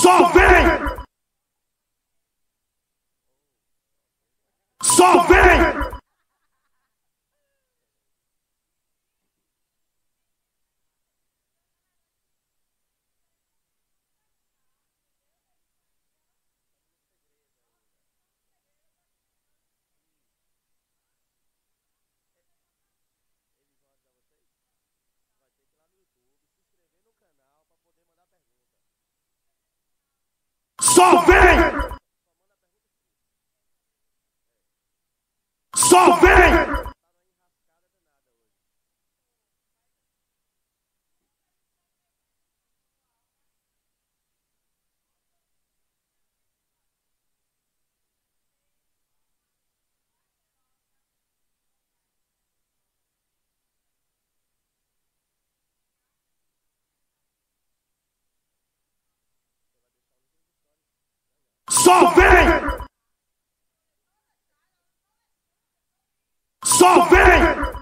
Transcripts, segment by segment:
Só vem! Só vem! Só vem! Só vem! Só vem! Só vem!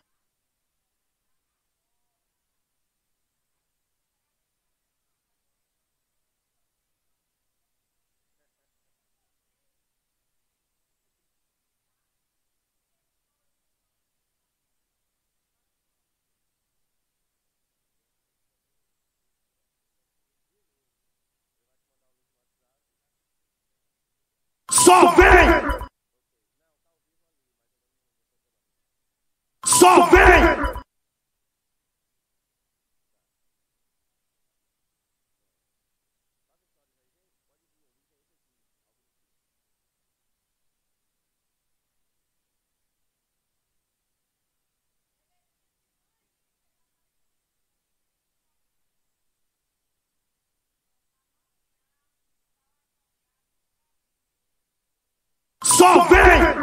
Só vem! Só vem! Só vem!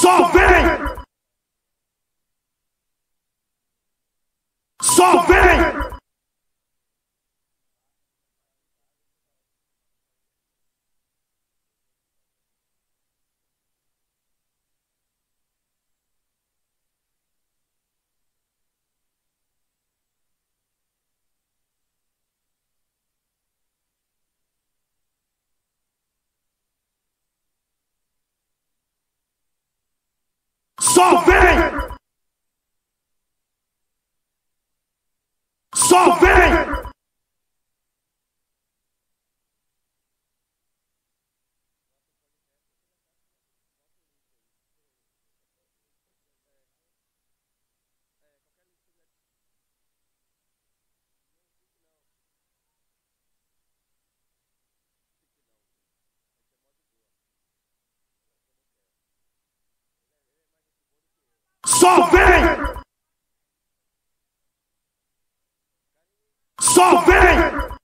Só vem! Só vem! Só vem! Só vem! Só vem! Só vem!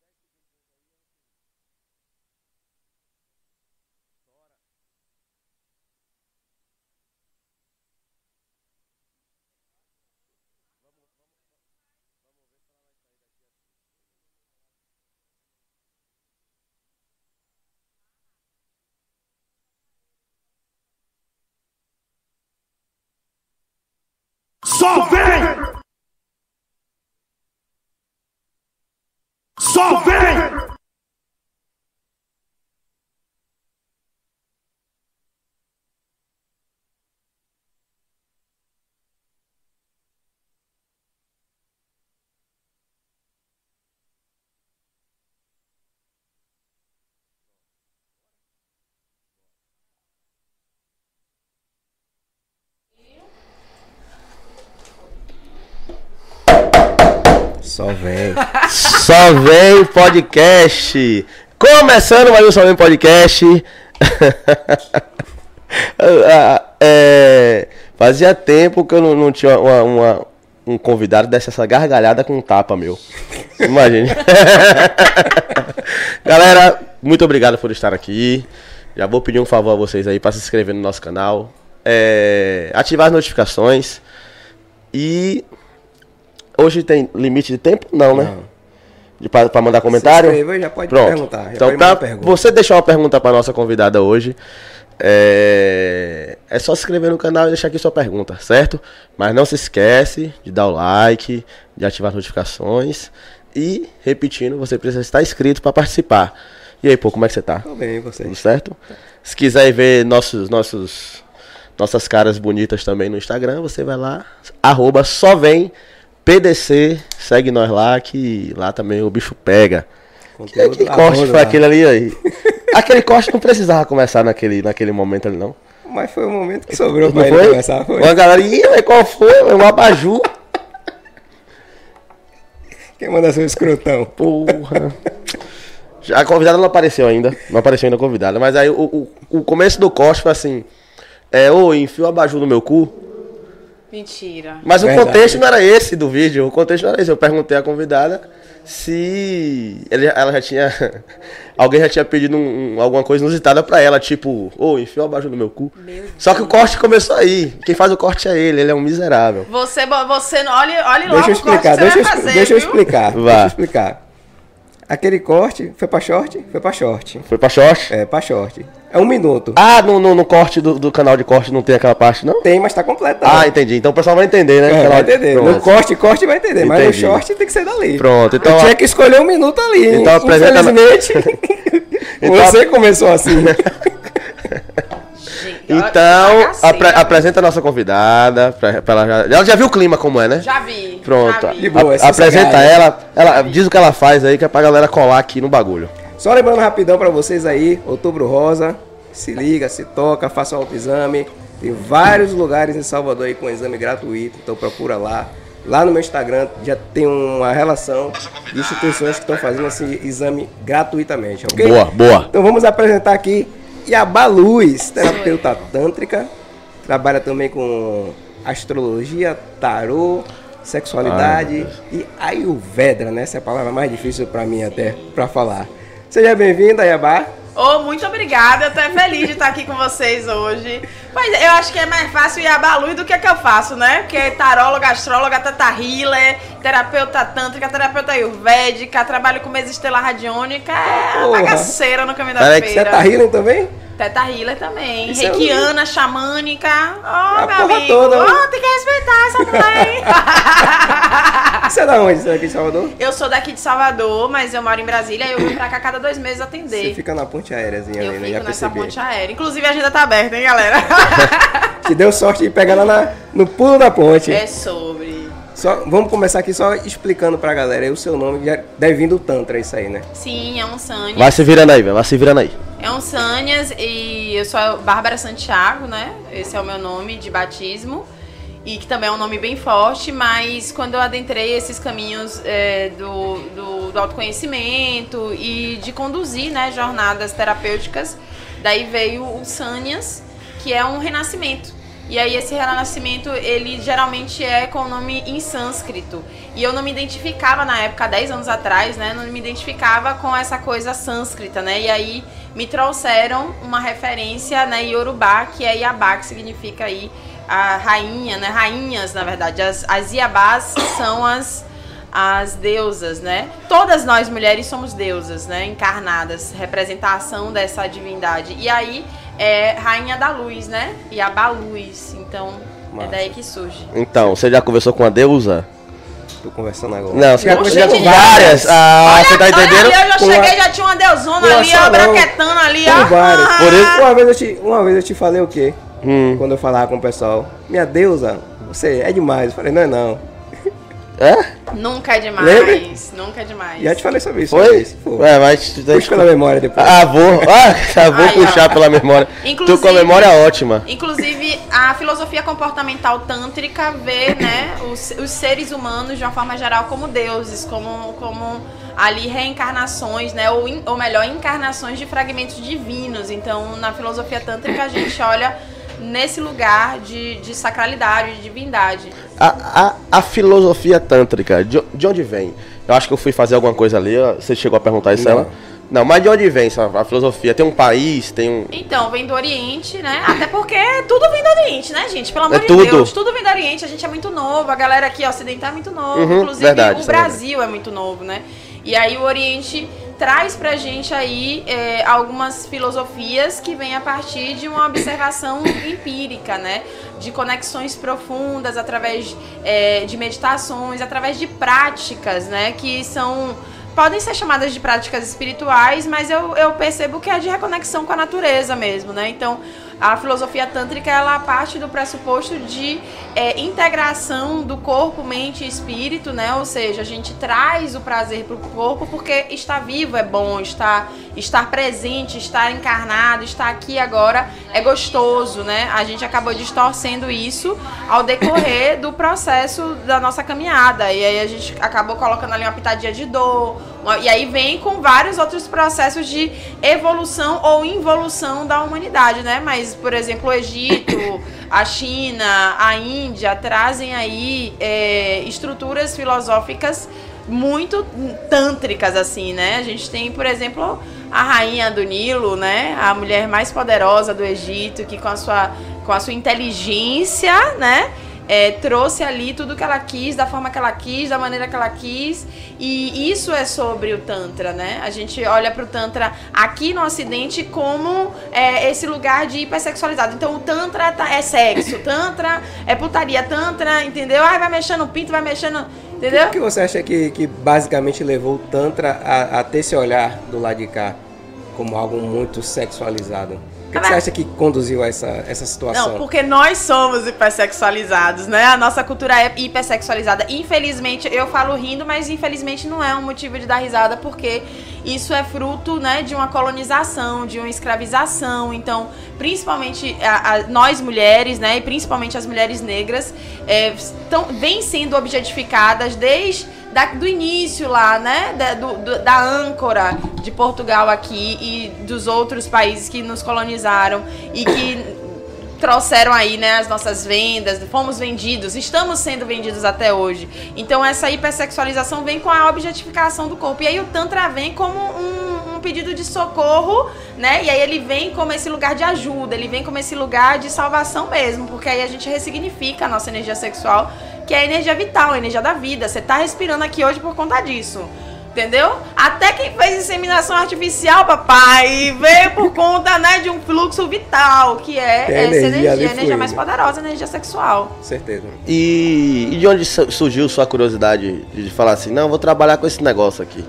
Só vem! Só vem! Só vem. Só vem podcast. Começando mais um Só vem podcast. Ah, é, fazia tempo que eu não, não tinha uma- uma- um convidado dessa essa gargalhada com um tapa, meu. Imagine. Galera, muito obrigado por estar aqui. Já vou pedir um favor a vocês aí para se inscrever no nosso canal, é, ativar as notificações e hoje tem limite de tempo? Não, né? Não. De, pra, pra mandar comentário? Se inscreva já pode Pronto. perguntar. Já então, pra mandar pergunta. você deixar uma pergunta pra nossa convidada hoje, é... é só se inscrever no canal e deixar aqui sua pergunta, certo? Mas não se esquece de dar o like, de ativar as notificações e, repetindo, você precisa estar inscrito para participar. E aí, pô, como é que você tá? Tô bem, e Tudo vocês? certo? Se quiser ver nossos, nossos, nossas caras bonitas também no Instagram, você vai lá, arroba só vem PDC, segue nós lá que lá também o bicho pega. Que, Conteúdo da corte foi lá. aquele ali aí? aquele corte não precisava começar naquele, naquele momento ali, não. Mas foi o momento que sobrou Não pra ele foi? começar. Foi. Uma galera, mas qual foi? Um abajur. Quem manda seu escrotão? Porra. A convidada não apareceu ainda. Não apareceu ainda a convidada. Mas aí o, o, o começo do corte foi assim. É, ô, enfia o abajur no meu cu. Mentira. Mas o Verdade. contexto não era esse do vídeo. O contexto não era esse. Eu perguntei à convidada se ele- ela já tinha. Alguém já tinha pedido um- um- alguma coisa inusitada pra ela, tipo, ô, enfia o abajur no meu cu. Meu Só que o corte começou aí. Quem faz o corte é ele, ele é um miserável. Você, você não- olhe, olhe logo Deixa eu o corte explicar, que deixa você eu, vai fazer, deixa eu explicar. Vá. Deixa eu explicar. Aquele corte foi pra short? Foi pra short. Foi pra short? É, pra short. É um minuto. Ah, no, no, no corte do, do canal de corte não tem aquela parte, não? Tem, mas tá completo. Ah, entendi. Então o pessoal vai entender, né? É, vai entender. Pronto. No corte, corte vai entender. Mas no Entendi. short tem que ser dali. Pronto, então, Eu tinha que escolher um minuto ali. Então Infelizmente, Então- você começou assim. Gente, Então, apre- apresenta a nossa convidada. Pra, pra ela, já, ela já viu o clima como é, né? Já vi. Pronto. Já vi. De boa, A- é apresenta ela, ela. Diz o que ela faz aí, que é pra galera colar aqui no bagulho. Só lembrando rapidão pra vocês aí, Outubro Rosa, se liga, se toca, faça um autoexame. Tem vários lugares em Salvador aí com exame gratuito, então procura lá. Lá no meu Instagram já tem uma relação de instituições que estão fazendo esse exame gratuitamente, ok? Boa, boa. Então vamos apresentar aqui Yaba Luz, terapeuta tântrica, trabalha também com astrologia, tarô, sexualidade e ayurveda, né? Essa é a palavra mais difícil pra mim até pra falar. Seja bem-vinda, Yaba. Ô, muito obrigada. Eu tô feliz de estar aqui com vocês hoje. Mas eu acho que é mais fácil ir a Balu do que o que eu faço, né? Porque é taróloga, astróloga, tata healer, terapeuta tântrica, terapeuta ayurvédica, trabalho com mesa estelar radiônica. É Porra. bagaceira no caminho da Peraí que Você feira. tá também? Teta healer também. Isso é Reikiana, xamânica. Ó, A meu porra amigo. toda? Ó, tem que respeitar essa mãe. Você é da onde? Você é aqui em Salvador? eu sou daqui de Salvador, mas eu moro em Brasília e eu vim pra cá cada dois meses Você atender. fica na ponte aéreazinha Eu ali, né? fico Já nessa percebi. ponte aérea. Inclusive a agenda tá aberta, hein, galera? Te deu sorte de pegar lá na- no pulo da ponte. é sobre. Só, vamos começar aqui só explicando pra galera aí o seu nome. Já deve vir do Tantra isso aí, né? Sim, é um Sânia. Vai se virando aí, velho. Vai se virando aí. É um Sânias e eu sou a Bárbara Santiago, né? Esse é o meu nome de batismo. E que também é um nome bem forte, mas quando eu adentrei esses caminhos é, do, do, do autoconhecimento e de conduzir né, jornadas terapêuticas, daí veio o Sânias, que é um renascimento. E aí esse renascimento, ele geralmente é com o nome em sânscrito. E eu não me identificava na época, há 10 anos atrás, né? Não me identificava com essa coisa sânscrita, né? E aí me trouxeram uma referência, né, Yorubá, que é Iabá, que significa aí a rainha, né? Rainhas, na verdade. As, as Iabás são as as deusas, né? Todas nós mulheres somos deusas, né? Encarnadas, representação dessa divindade. E aí é rainha da luz, né? Iabá luz. Então Massa. é daí que surge. Então, você já conversou com a deusa? Tô conversando agora. Não, você já conversou com gente, várias. Ah, você tá entendendo? Olha ali, eu já Com cheguei, a- já tinha uma deusona com a ali, ó, braquetando ali, ó. Várias. Ah, Por isso- Uma vez, eu te, uma vez eu te falei o quê? Hum. Quando eu falava com o pessoal. Minha deusa, você é demais. Eu falei, não é não. É? Nunca é demais. Lembra? Nunca é demais. Já te falei sobre isso. Foi? isso. Ué, mas. tu Puxa que- pela memória depois. Ah, vou. Ah, vou Aí, ó. puxar pela memória. Tu Inclusive- com a memória ótima. Inclusive, a filosofia comportamental tântrica vê né, os, os seres humanos, de uma forma geral, como deuses, como, como ali reencarnações, né, ou, in- ou melhor, encarnações de fragmentos divinos. Então, na filosofia tântrica, a gente olha nesse lugar de, de sacralidade, de divindade. A, a, a filosofia tântrica, de, de onde vem? Eu acho que eu fui fazer alguma coisa ali, ó, você chegou a perguntar isso Não. ela? Não, mas de onde vem essa, a filosofia? Tem um país, tem um. Então, vem do Oriente, né? Até porque tudo vem do Oriente, né, gente? Pelo amor É de tudo. Deus, tudo vem do Oriente. A gente é muito novo, a galera aqui ocidental é muito novo. Uhum, Inclusive, verdade, o é Brasil é muito novo, né? E aí o Oriente traz pra gente aí é, algumas filosofias que vêm a partir de uma observação empírica, né? De conexões profundas através é, de meditações, através de práticas, né? Que são podem ser chamadas de práticas espirituais, mas eu, eu percebo que é de reconexão com a natureza mesmo, né? Então, a filosofia tântrica, ela parte do pressuposto de é, integração do corpo, mente e espírito, né? Ou seja, a gente traz o prazer para o corpo porque estar vivo é bom, estar, estar presente, estar encarnado, estar aqui agora é gostoso, né? A gente acabou distorcendo isso ao decorrer do processo da nossa caminhada. E aí a gente acabou colocando ali uma pitadinha de dor, e aí vem com vários outros processos de evolução ou involução da humanidade, né? Mas, por exemplo, o Egito, a China, a Índia trazem aí é, estruturas filosóficas muito tântricas, assim, né? A gente tem, por exemplo, a rainha do Nilo, né? A mulher mais poderosa do Egito, que com a sua, com a sua inteligência, né? É, trouxe ali tudo que ela quis, da forma que ela quis, da maneira que ela quis. E isso é sobre o Tantra, né? A gente olha pro Tantra aqui no Ocidente como é, esse lugar de hipersexualizado. Então o Tantra tá- é sexo, Tantra é putaria, Tantra, entendeu? Ai, vai mexendo no pinto, vai mexendo. Entendeu? O que você acha que, que basicamente levou o Tantra a, a ter esse olhar do lado de cá como algo muito sexualizado? O que, que você acha que conduziu a essa, essa situação? Não, porque nós somos hipersexualizados, né? A nossa cultura é hipersexualizada. Infelizmente, eu falo rindo, mas infelizmente não é um motivo de dar risada, porque isso é fruto, né, de uma colonização, de uma escravização. Então, principalmente a- a- nós mulheres, né, e principalmente as mulheres negras, é, estão, vêm sendo objetificadas desde da- do início lá, né? Da, do- da âncora de Portugal aqui e dos outros países que nos colonizaram e que trouxeram aí, né, as nossas vendas, fomos vendidos, estamos sendo vendidos até hoje. Então essa hipersexualização vem com a objetificação do corpo. E aí o Tantra vem como um, um pedido de socorro, né? E aí ele vem como esse lugar de ajuda, ele vem como esse lugar de salvação mesmo, porque aí a gente ressignifica a nossa energia sexual, que é a energia vital, a energia da vida. Você tá respirando aqui hoje por conta disso. Entendeu? Até quem fez inseminação artificial, papai, veio por conta, né, de um fluxo vital, que é Tem essa energia energia, energia mais poderosa, a energia sexual. Certeza. E, e de onde su- surgiu sua curiosidade de falar assim, não, vou trabalhar com esse negócio aqui?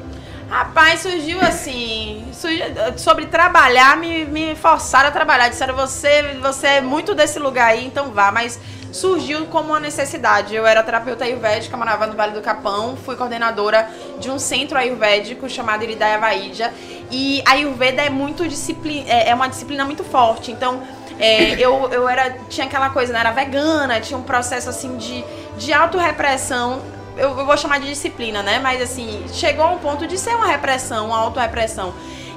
Rapaz, surgiu assim. Surgiu- sobre trabalhar, me, me forçaram a trabalhar. Disseram, você, você é muito desse lugar aí, então vá. Mas surgiu como uma necessidade. Eu era terapeuta ayurvédica, morava no Vale do Capão, fui coordenadora de um centro ayurvédico chamado Iridaya Vaidya. E a Ayurveda é muito disciplina, é é uma disciplina muito forte. Então, é, eu, eu era, tinha aquela coisa, né? Era vegana, tinha um processo assim de, de autorrepressão eu, eu vou chamar de disciplina, né? Mas assim, chegou a um ponto de ser uma repressão, uma autorrepressão.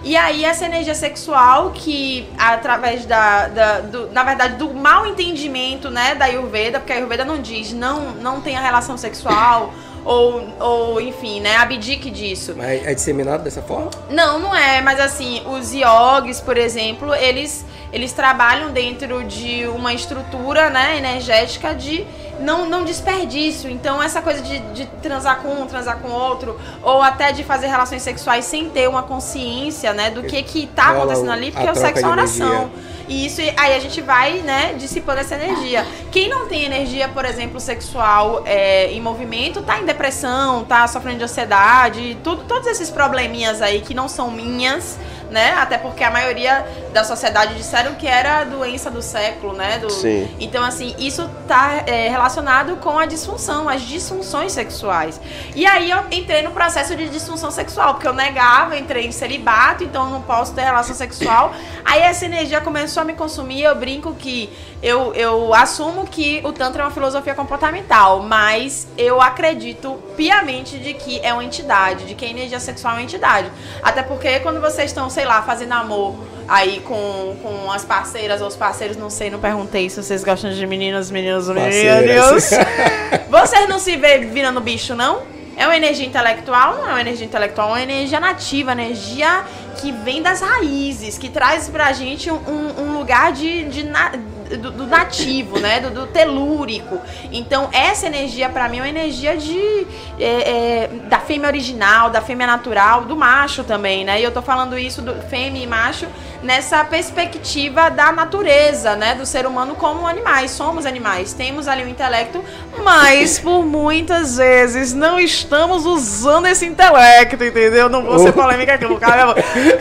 E aí essa energia sexual que através da, da- do, na verdade do mal entendimento, né, da Ayurveda, porque a Ayurveda não diz não não tenha relação sexual ou, ou enfim, né, abdique disso. Mas é disseminado dessa forma? Não, não é, mas assim, os yogis, por exemplo, eles, eles trabalham dentro de uma estrutura né, energética de não, não desperdício. Então, essa coisa de, de transar com um, transar com outro, ou até de fazer relações sexuais sem ter uma consciência né, do que, que tá acontecendo ali, porque o sexo é de oração. E isso, aí a gente vai, né, dissipando essa energia. Quem não tem energia, por exemplo, sexual é, em movimento, tá em depressão, tá sofrendo de ansiedade, tudo, todos esses probleminhas aí que não são minhas, né? Até porque a maioria da sociedade disseram que era a doença do século, né? Do, Sim. Então, assim, isso tá é, relacionado com a disfunção, as disfunções sexuais. E aí eu entrei no processo de disfunção sexual, porque eu negava, entrei em celibato, então eu não posso ter relação sexual. Aí essa energia começou a me consumir, eu brinco que eu, eu assumo que o Tantra é uma filosofia comportamental, mas eu acredito piamente de que é uma entidade, de que a energia sexual é uma entidade. Até porque quando vocês estão, sei lá, fazendo amor aí com, com as parceiras ou os parceiros, não sei, não perguntei se vocês gostam de meninos, meninos, meninos. Vocês não se vê virando bicho, não? É uma energia intelectual? Não é uma energia intelectual, é uma energia nativa, energia que vem das raízes, que traz pra gente um, um lugar de, de na, do, do, nativo, né? Do, do, telúrico. Então, essa energia, para mim, é uma energia de é, é, da fêmea original, da fêmea natural, do macho também, né? E eu tô falando isso do fêmea e macho nessa perspectiva da natureza, né? Do ser humano como animais. Somos animais, temos ali o intelecto, mas por muitas vezes não estamos usando esse intelecto, entendeu? Não vou ser polêmica aqui, no cara.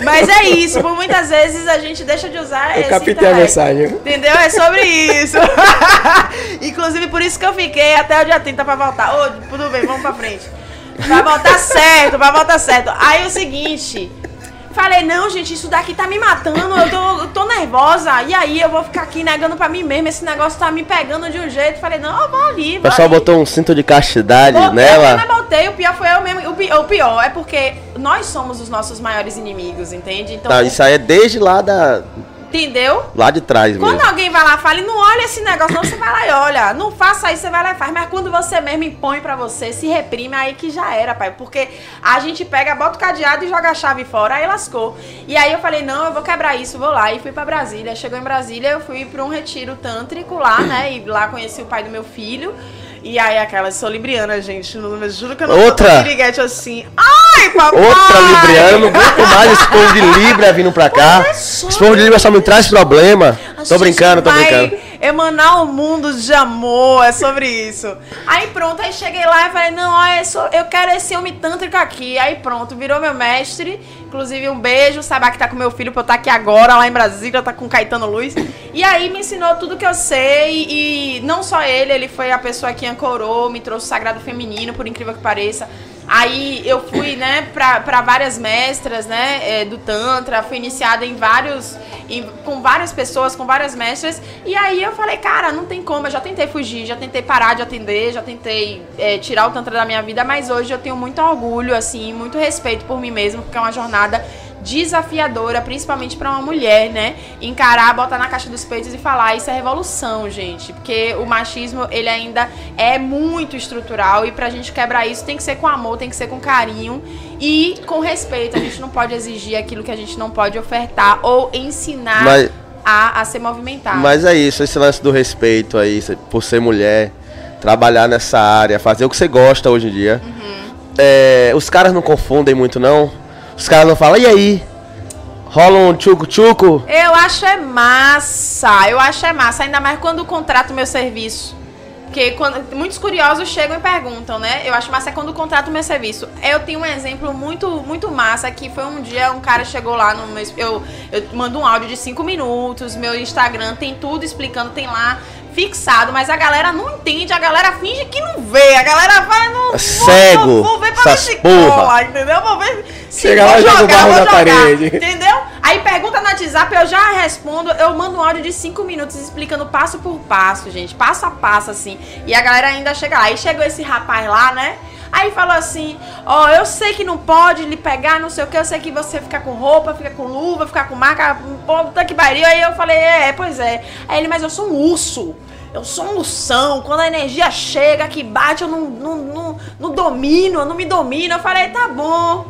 Mas é isso, por muitas vezes a gente deixa de usar eu esse captei intelecto. a mensagem. Entendeu? É sobre isso. Inclusive, por isso que eu fiquei até o dia 30 pra voltar. Ô, tudo bem, vamos pra frente. Vai voltar certo, vai voltar certo. Aí o seguinte. Falei, não, gente, isso daqui tá me matando, eu tô, eu tô nervosa. E aí eu vou ficar aqui negando pra mim mesmo, esse negócio tá me pegando de um jeito. Falei, não, eu vou ali. O pessoal ali. botou um cinto de castidade Botei, nela. Eu não botei, o pior foi eu mesmo. O pi- O pior é porque nós somos os nossos maiores inimigos, entende? Então, Tá, isso aí é desde lá da. Entendeu? Lá de trás Quando mesmo. alguém vai lá e fala, não olha esse negócio, não, você vai lá e olha. Não faça isso, você vai lá e faz. Mas quando você mesmo impõe pra você, se reprime, aí que já era, pai. Porque a gente pega, bota o cadeado e joga a chave fora, aí lascou. E aí eu falei, não, eu vou quebrar isso, vou lá. E fui pra Brasília. Chegou em Brasília, eu fui pra um retiro tântrico lá, né? E lá conheci o pai do meu filho. E aí aquela, sou libriana, gente. Eu juro que eu não Outra. piriguete assim. Ai, papai! Outra Libriana, não aguento mais esse povo de Libra vindo pra cá. Esse povo de Libra só me traz problema. Tô brincando, tô brincando. Emanar um mundo de amor, é sobre isso. Aí pronto, aí cheguei lá e falei, não, ó, eu, sou- eu quero esse homem tântrico aqui. Aí pronto, virou meu mestre. Inclusive, um beijo, Sabá que tá com meu filho pra eu estar aqui agora, lá em Brasília, tá com Caetano Luiz. E aí me ensinou tudo que eu sei. E não só ele, ele foi a pessoa que ancorou, me trouxe o sagrado feminino, por incrível que pareça. Aí eu fui, né, pra várias mestras, né, é, do Tantra, fui iniciada em vários, em- com várias pessoas, com várias mestras, e aí eu falei, cara, não tem como, eu já tentei fugir, já tentei parar de atender, já tentei é, tirar o Tantra da minha vida, mas hoje eu tenho muito orgulho, assim, muito respeito por mim mesmo, porque é uma jornada desafiadora, principalmente pra uma mulher, né? Encarar, botar na caixa dos peitos e falar, isso é revolução, gente. Porque o machismo, ele ainda é muito estrutural e pra gente quebrar isso tem que ser com amor, tem que ser com carinho e com respeito. A gente não pode exigir aquilo que a gente não pode ofertar ou ensinar Mas- a, a ser movimentado. Mas é isso, esse lance do respeito aí, por ser mulher, trabalhar nessa área, fazer o que você gosta hoje em dia. Uhum. É, os caras não confundem muito, não? Os caras não falam, e aí? Rola um tchuco-tchuco? Eu acho é massa, eu acho é massa, ainda mais quando contrato meu serviço. Porque quando, muitos curiosos chegam e perguntam, né? Eu acho massa é quando contrato meu serviço. Eu tenho um exemplo muito, muito massa que foi um dia um cara chegou lá no meu. Eu, eu mando um áudio de 5 minutos, meu Instagram tem tudo explicando, tem lá fixado, mas a galera não entende, a galera finge que não vê, a galera vai no. Cego, Vou, vou ver pra ver se cola, entendeu? Vou ver se Chega vou lá joga o jogar, barro vou jogar, parede. Entendeu? Aí pergunta no WhatsApp, eu já respondo, eu mando um áudio de 5 minutos explicando passo por passo, gente. Passo a passo, assim. E a galera ainda chega lá. Aí chegou esse rapaz lá, né? Aí falou assim, ó, eu sei que não pode lhe pegar, não sei o que, eu sei que você fica com roupa, fica com luva, fica com marca, pô, puta que pariu. Aí eu falei, é, pois é. Aí ele, mas eu sou um urso. Eu sou um ursão, quando a energia chega, que bate, eu não, não, não, não domino, eu não me domino. Eu falei, tá bom,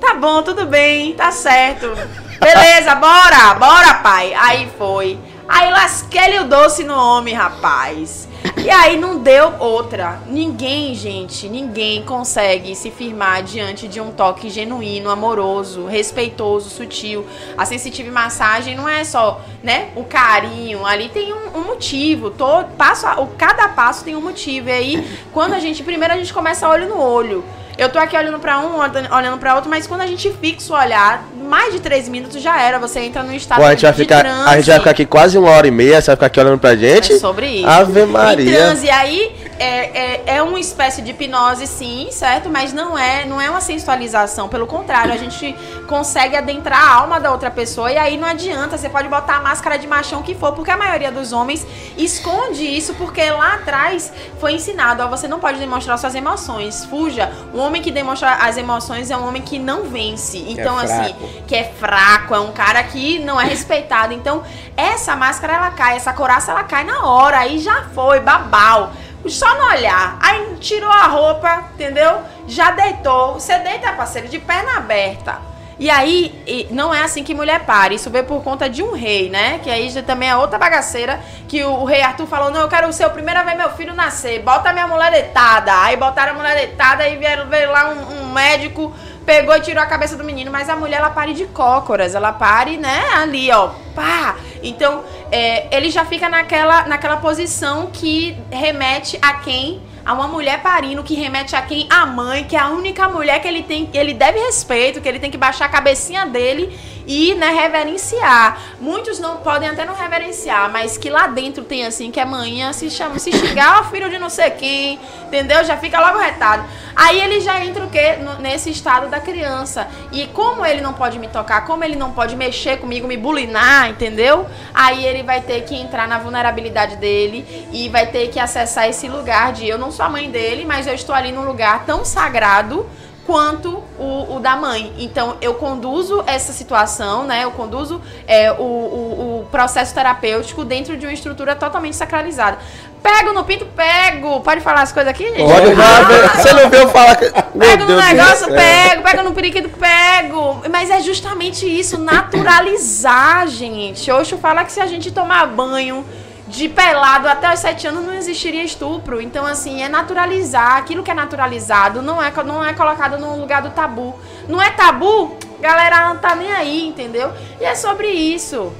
tá bom, tudo bem, tá certo. Beleza, bora, bora, pai. Aí foi. Aí lasquei o doce no homem, rapaz. E aí não deu outra. Ninguém, gente, ninguém consegue se firmar diante de um toque genuíno, amoroso, respeitoso, sutil. A sensitive massagem não é só, né, o carinho. Ali tem um, um motivo. Todo passo, o cada passo tem um motivo. E aí, quando a gente primeiro a gente começa olho no olho. Eu tô aqui olhando pra um, olhando pra outro, mas quando a gente fixa o olhar, mais de três minutos já era. Você entra num estado Pô, a gente vai ficar. transe. A gente vai ficar aqui quase uma hora e meia, você vai ficar aqui olhando pra gente. É sobre isso. Ave Em Maria. transe, aí é, é, é uma espécie de hipnose, sim, certo? Mas não é, não é uma sensualização. Pelo contrário, a gente consegue adentrar a alma da outra pessoa e aí não adianta. Você pode botar a máscara de machão que for, porque a maioria dos homens esconde isso porque lá atrás foi ensinado, ó, você não pode demonstrar suas emoções. Fuja. O homem que demonstra as emoções é um homem que não vence. Então, assim, fraco. Que é fraco, é um cara que não é respeitado. Então, essa máscara ela cai, essa coraça ela cai na hora, aí já foi, babau. Só no olhar. Aí tirou a roupa, entendeu? Já deitou. Você deita, parceiro, de perna aberta. E aí, não é assim que mulher pare. Isso veio por conta de um rei, né? Que aí também é outra bagaceira. Que o, rei Arthur falou: Não, eu quero ser o primeiro a ver meu filho nascer. Bota minha mulher deitada. Aí botaram a mulher deitada e vieram ver lá um, um médico pegou e tirou a cabeça do menino, mas a mulher ela pare de cócoras, ela pare, né, ali, ó, pá. Então, é, ele já fica naquela, naquela posição que remete a quem a uma mulher parindo que remete a quem a mãe, que é a única mulher que ele tem, ele deve respeito, que ele tem que baixar a cabecinha dele e, né, reverenciar. Muitos não podem até não reverenciar, mas que lá dentro tem assim, que é manhã, se chama, se xingar, ó, filho de não sei quem, entendeu? Já fica logo retado. Aí ele já entra o quê? Nesse estado da criança. E como ele não pode me tocar, como ele não pode mexer comigo, me bulinar, entendeu? Aí ele vai ter que entrar na vulnerabilidade dele e vai ter que acessar esse lugar de eu não sou a mãe dele, mas eu estou ali num lugar tão sagrado quanto o, o, da mãe. Então, eu conduzo essa situação, né? Eu conduzo é, o, o, o, processo terapêutico dentro de uma estrutura totalmente sacralizada. Pego no pinto, pego. Pode falar as coisas aqui, gente? Pode falar. Você não viu falar. Que... Pego no negócio, pego. Pego no periquito, pego. Mas é justamente isso, naturalizar, gente. Oxo fala que se a gente tomar banho de pelado até os sete anos não existiria estupro. Então, assim, é naturalizar. Aquilo que é naturalizado não é, não é colocado no lugar do tabu. Não é tabu, galera não tá nem aí, entendeu? E é sobre isso.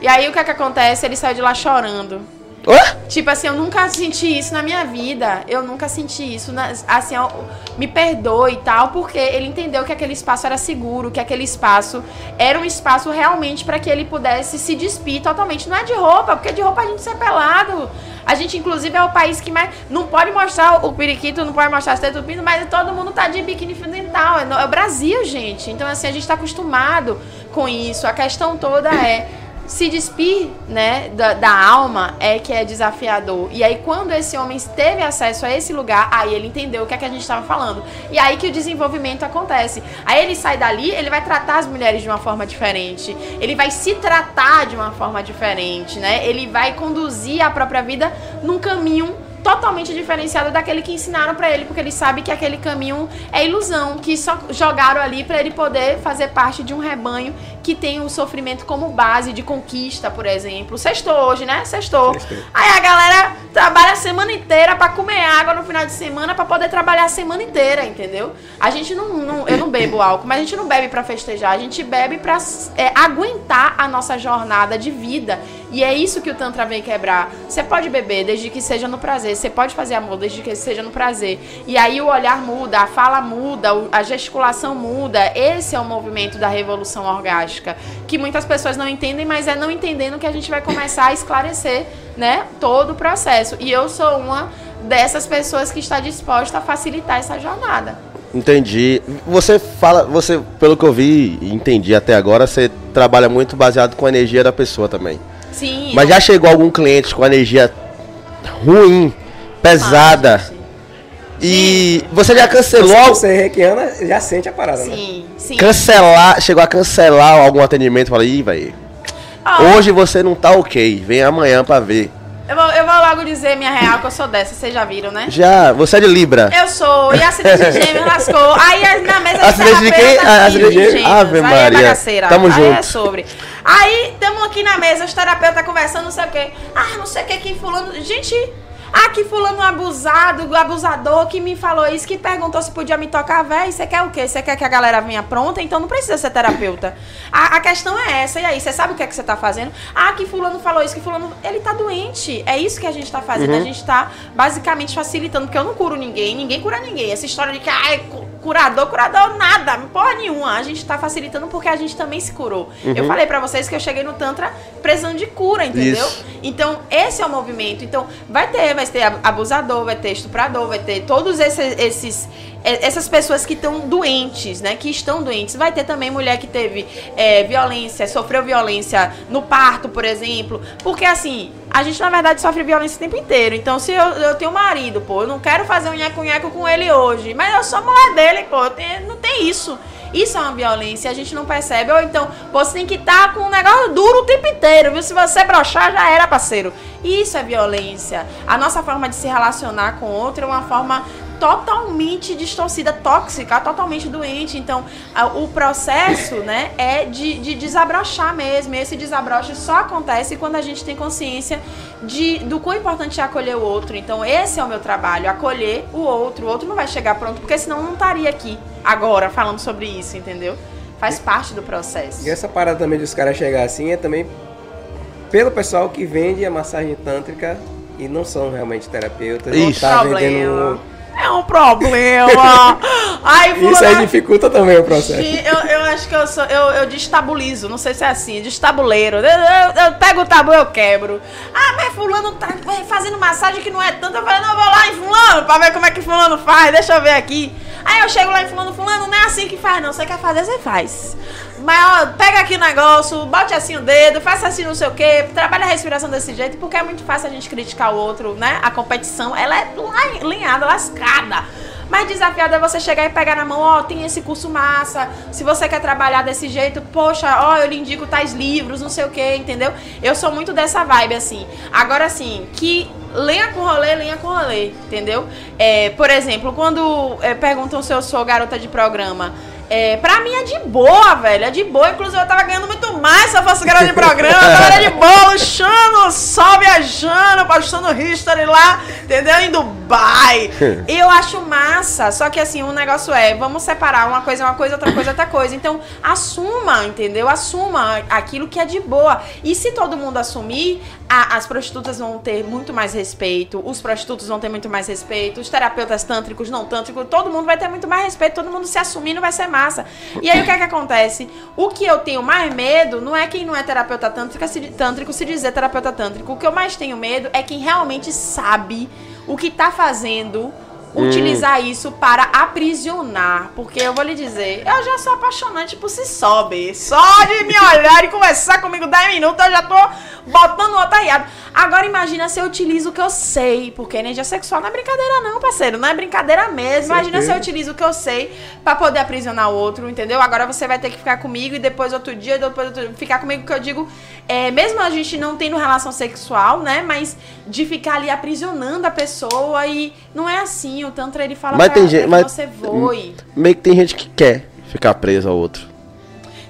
E aí o que é que acontece? Ele saiu de lá chorando. Tipo assim, eu nunca senti isso na minha vida. Eu nunca senti isso. Na, assim, eu, me perdoe e tal, porque ele entendeu que aquele espaço era seguro, que aquele espaço era um espaço realmente para que ele pudesse se despir totalmente. Não é de roupa, porque de roupa a gente sai pelado. A gente, inclusive, é o país que mais. Não pode mostrar o periquito, não pode mostrar as tetas mas todo mundo tá de biquíni fundamental. É, é o Brasil, gente. Então, assim, a gente tá acostumado com isso. A questão toda é se despir né, da, da, alma é que é desafiador. E aí, quando esse homem teve acesso a esse lugar, aí ele entendeu o que, é que a gente estava falando. E aí que o desenvolvimento acontece. Aí ele sai dali, ele vai tratar as mulheres de uma forma diferente. Ele vai se tratar de uma forma diferente, né? Ele vai conduzir a própria vida num caminho totalmente diferenciado daquele que ensinaram para ele, porque ele sabe que aquele caminho é ilusão, que só jogaram ali para ele poder fazer parte de um rebanho que tem o sofrimento como base de conquista, por exemplo. Sextou hoje, né? Sextou. Aí a galera trabalha a semana inteira para comer água no final de semana para poder trabalhar a semana inteira, entendeu? A gente não, não, eu não bebo álcool, mas a gente não bebe para festejar, a gente bebe para é, aguentar a nossa jornada de vida. E é isso que o Tantra vem quebrar. Você pode beber desde que seja no prazer, você pode fazer amor desde que seja no prazer. E aí o olhar muda, a fala muda, a gesticulação muda. Esse é o movimento da revolução orgástica, que muitas pessoas não entendem, mas é não entendendo que a gente vai começar a esclarecer, né, todo o processo. E eu sou uma dessas pessoas que está disposta a facilitar essa jornada. Entendi. Você fala, você, pelo que eu vi e entendi até agora, você trabalha muito baseado com a energia da pessoa também. Sim. Mas já chegou algum cliente com energia ruim, pesada? Ah, e você já cancelou. Se você é reikiana, já sente a parada, né? Sim, sim. Cancelar, chegou a cancelar algum atendimento, fala, ih, velho. Ó, Hoje você não tá ok, vem amanhã pra ver. Eu, vou, eu vou logo dizer minha real, que eu sou dessa, vocês já viram, né? Já, você é de Libra. Eu sou, e acidente de gêmeos lascou. Aí na mesa Acidente de quem? terapeuta, Ah, de- gêmeos. Ave Aí Maria. É bagaceira. Tamo aí junto. é sobre. Aí, estamos aqui na mesa, os terapeutas conversando, não sei o quê. Ah, não sei o que, que fulano... Gente, ah, que fulano abusado, abusador, que me falou isso, que perguntou se podia me tocar, véi, você quer o quê? Você quer que a galera venha pronta? Então não precisa ser terapeuta. A, a questão é essa, e aí, você sabe o que é que você tá fazendo? Ah, que fulano falou isso, que fulano... Ele tá doente. É isso que a gente tá fazendo. A gente tá basicamente facilitando, porque eu não curo ninguém, ninguém cura ninguém. Essa história de que, cu- curador, curador, nada, porra nenhuma. A gente tá facilitando porque a gente também se curou. Eu falei pra vocês que eu cheguei no Tantra precisando de cura, entendeu? Isso. Então, esse é o movimento. Então, vai ter, vai ter abusador, vai ter estuprador, vai ter todos esses, esses essas pessoas que estão doentes, né? Que estão doentes. Vai ter também mulher que teve é, violência, sofreu violência no parto, por exemplo. Porque assim, a gente na verdade sofre violência o tempo inteiro. Então, se eu, eu tenho um marido, pô, eu não quero fazer um nheco-nheco com ele hoje, mas eu sou mulher dele, pô, não tem isso. Isso é uma violência, a gente não percebe. Ou então, você tem que estar com um negócio duro o tempo inteiro, viu? Se você brochar, já era, parceiro. Isso é violência. A nossa forma de se relacionar com o outro é uma forma totalmente distorcida, tóxica, totalmente doente. Então, o processo, né, é de, de desabrochar mesmo. E esse desabroche só acontece quando a gente tem consciência de, do quão importante é acolher o outro. Então, esse é o meu trabalho, acolher o outro. O outro não vai chegar pronto, porque senão eu não estaria aqui agora falando sobre isso, entendeu? Faz parte do processo. E essa parada também dos caras chegar assim é também pelo pessoal que vende a massagem tântrica e não são realmente terapeutas. Isso. Tá Problema. vendendo. É um problema. Ai, Isso aí fulano- dificulta também o processo. Eu, eu acho que eu sou. Eu, eu destabulizo, não sei se é assim, destabuleiro. Eu, eu- eu pego o tabu eu quebro. Ah, mas fulano tá fazendo massagem que não é tanto. Eu falei, não, eu vou lá em fulano pra ver como é que fulano faz, deixa eu ver aqui. Aí eu chego lá em fulano, fulano, não é assim que faz, não. Você quer fazer, você faz. Mas ó, pega aqui o negócio, bote assim o dedo, faça assim não sei o que, trabalha a respiração desse jeito, porque é muito fácil a gente criticar o outro, né? A competição, ela é linhada, lascada. Mas desafiado é você chegar e pegar na mão, ó, tem esse curso massa. Se você quer trabalhar desse jeito, poxa, ó, eu lhe indico tais livros, não sei o que, entendeu? Eu sou muito dessa vibe, assim. Agora, assim, que lenha com rolê, lenha com rolê, entendeu? É, por exemplo, quando é, perguntam se eu sou garota de programa. É, pra mim é de boa, velho. É de boa. Inclusive, eu tava ganhando muito mais se eu fosse garota de programa. Eu tava de boa, luxando, só viajando, postando history lá, entendeu? Em Dubai. Eu acho massa. Só que assim, o negócio é, vamos separar uma coisa é uma coisa, outra coisa é outra coisa. Então, assuma, entendeu? Assuma aquilo que é de boa. E se todo mundo assumir, a- as prostitutas vão ter muito mais respeito, os prostitutos vão ter muito mais respeito, os terapeutas tântricos, não tântricos, todo mundo vai ter muito mais respeito, todo mundo se assumindo vai ser massa. E aí o que é que acontece? O que eu tenho mais medo não é quem não é terapeuta tântrica, se, tântrico se dizer terapeuta tântrico. O que eu mais tenho medo é quem realmente sabe o que tá fazendo. Utilizar isso para aprisionar. Porque eu vou lhe dizer, eu já sou apaixonante por si só, B. Só de me olhar e conversar comigo 10 minutos, eu já tô botando outro arriado. Agora imagina se eu utilizo o que eu sei. Porque energia sexual não é brincadeira, não, parceiro. Não é brincadeira mesmo. Imagina se eu utilizo o que eu sei pra poder aprisionar o outro, entendeu? Agora você vai ter que ficar comigo e depois outro dia, depois outro ficar comigo, que eu digo, é, mesmo a gente não tendo relação sexual, né? Mas de ficar ali aprisionando a pessoa e não é assim. O Tantra ele fala Mas pra, tem gente- que mas- você voe. Meio que tem gente que quer ficar preso ao outro.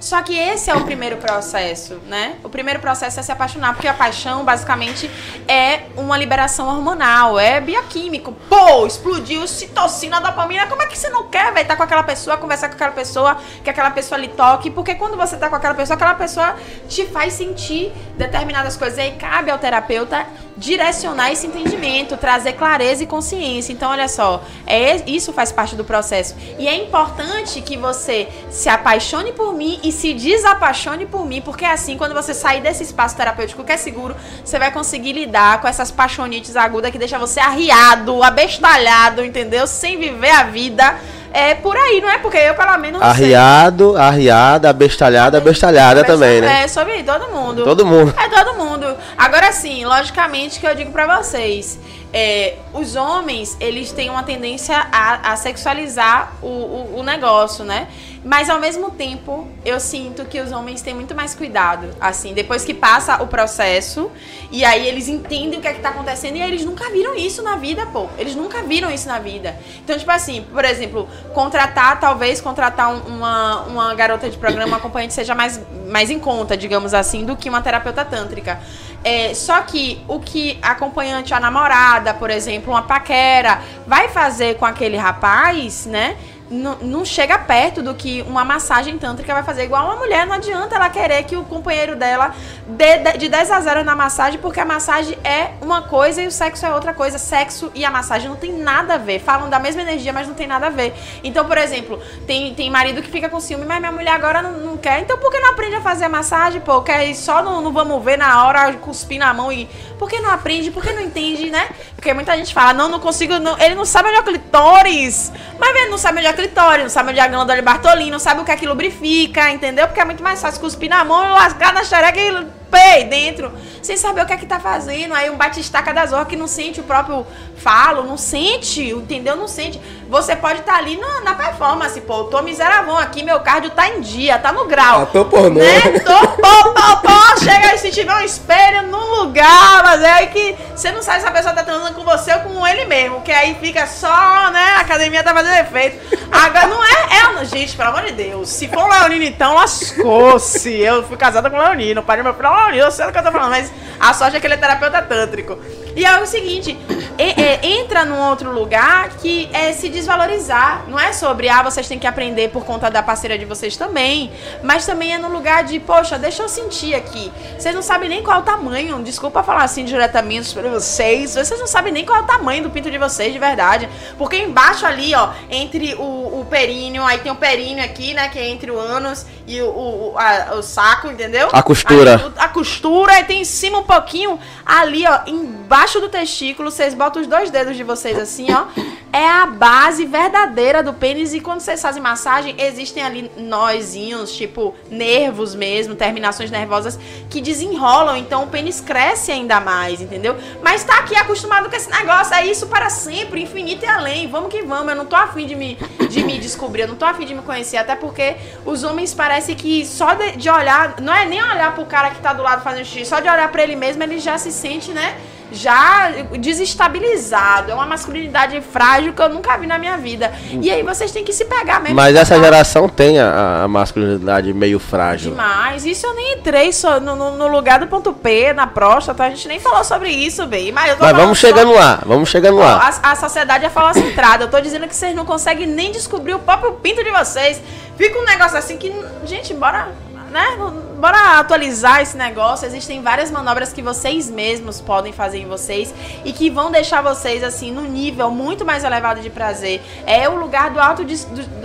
Só que esse é o primeiro processo, né? O primeiro processo é se apaixonar, porque a paixão, basicamente, é uma liberação hormonal, é bioquímico. Pô, explodiu citocina, dopamina. Como é que você não quer, velho, estar com aquela pessoa, conversar com aquela pessoa, que aquela pessoa lhe toque? Porque quando você tá com aquela pessoa, aquela pessoa te faz sentir determinadas coisas. E aí cabe ao terapeuta direcionar esse entendimento, trazer clareza e consciência. Então, olha só, é, isso faz parte do processo. E é importante que você se apaixone por mim e se desapaixone por mim, porque assim, quando você sair desse espaço terapêutico que é seguro, você vai conseguir lidar com essas paixonites agudas que deixa você arriado, abestalhado, entendeu? Sem viver a vida. É por aí, não é? Porque eu, pelo menos, não sei. Arriado, arriada, abestalhada, abestalhada também, né? É, sobre todo mundo. Todo mundo. É todo mundo. Agora sim, logicamente que eu digo pra vocês, é, os homens, eles têm uma tendência a, a sexualizar o, o, o negócio, né? Mas ao mesmo tempo, eu sinto que os homens têm muito mais cuidado. Assim, depois que passa o processo, e aí eles entendem o que é que tá acontecendo, e aí eles nunca viram isso na vida, pô. Eles nunca viram isso na vida. Então, tipo assim, por exemplo, contratar, talvez contratar um- uma, uma garota de programa, uma acompanhante seja mais, mais em conta, digamos assim, do que uma terapeuta tântrica. É, só que o que a acompanhante, a namorada, por exemplo, uma paquera, vai fazer com aquele rapaz, né? Não, chega perto do que uma massagem tântrica vai fazer. Igual uma mulher, não adianta ela querer que o companheiro dela dê de, de 10 a 0 na massagem, porque a massagem é uma coisa e o sexo é outra coisa. Sexo e a massagem não tem nada a ver. Falam da mesma energia, mas não tem nada a ver. Então, por exemplo, tem, tem marido que fica com ciúme, mas minha mulher agora não, não quer. Então, por que não aprende a fazer a massagem, pô? Quer ir só no, no vamos ver na hora, cuspir na mão e. Por que não aprende? Por que não entende, né? Porque muita gente fala, não, não consigo. Não, ele não sabe onde é o clitóris. Mas ele não sabe onde é o clitóris, não sabe onde é a glândula de Bartolini, não sabe o que é que lubrifica, entendeu? Porque é muito mais fácil cuspir na mão e lascar na xereca e pei dentro, sem saber o que é que tá fazendo. Aí um batistaca das horas que não sente o próprio falo, não sente, entendeu? Não sente. Você pode estar tá ali na, na, performance, pô, eu tô miseravão aqui, meu cardio tá em dia, tá no grau. Ah, tô pornô. Né? Tô pô, pô, pô, chega se tiver um espelho num lugar, mas é que você não sabe se a pessoa tá transando com você ou com ele mesmo, que aí fica só, né, a academia tá fazendo efeito. Agora não é, é, gente, pelo amor de Deus, se for um Leonino então, lascou-se. Eu fui casada com o Leonino, o pai do meu filho é Leonino, eu sei do que eu tô falando, mas a sorte é que ele é terapeuta tântrico. E é o seguinte, é, é, entra num outro lugar que é se desvalorizar. Não é sobre, ah, vocês têm que aprender por conta da parceira de vocês também. Mas também é no lugar de, poxa, deixa eu sentir aqui. Vocês não sabem nem qual é o tamanho. Desculpa falar assim diretamente para vocês. Vocês não sabem nem qual é o tamanho do pinto de vocês, de verdade. Porque embaixo ali, ó, entre o, o períneo, aí tem o períneo aqui, né? Que é entre o ânus e o, o, a, o saco, entendeu? A costura. Aí, a costura, e tem em cima um pouquinho, ali, ó, embaixo do testículo, vocês botam os dois dedos de vocês assim, ó. É a base verdadeira do pênis. E quando vocês fazem massagem, existem ali nózinhos, tipo nervos mesmo, terminações nervosas que desenrolam. Então o pênis cresce ainda mais, entendeu? Mas tá aqui acostumado com esse negócio. É isso para sempre, infinito e além. Vamos que vamos. Eu não tô afim de me, de me descobrir, eu não tô afim de me conhecer. Até porque os homens parece que só de, de olhar, não é nem olhar pro cara que tá do lado fazendo xixi, só de olhar para ele mesmo, ele já se sente, né? Já desestabilizado. É uma masculinidade frágil que eu nunca vi na minha vida. E aí vocês têm que se pegar mesmo. Mas essa geração tem a, a, masculinidade meio frágil. Demais. Isso eu nem entrei só no, no, no, lugar do ponto P, na próstata. A gente nem falou sobre isso, bem. Mas, Mas vamos chegando só... lá. Vamos chegando lá. A, a sociedade é falacentrada. Eu tô dizendo que vocês não conseguem nem descobrir o próprio pinto de vocês. Fica um negócio assim que. Gente, bora né? Bora atualizar esse negócio. Existem várias manobras que vocês mesmos podem fazer em vocês e que vão deixar vocês assim no nível muito mais elevado de prazer. É o lugar do auto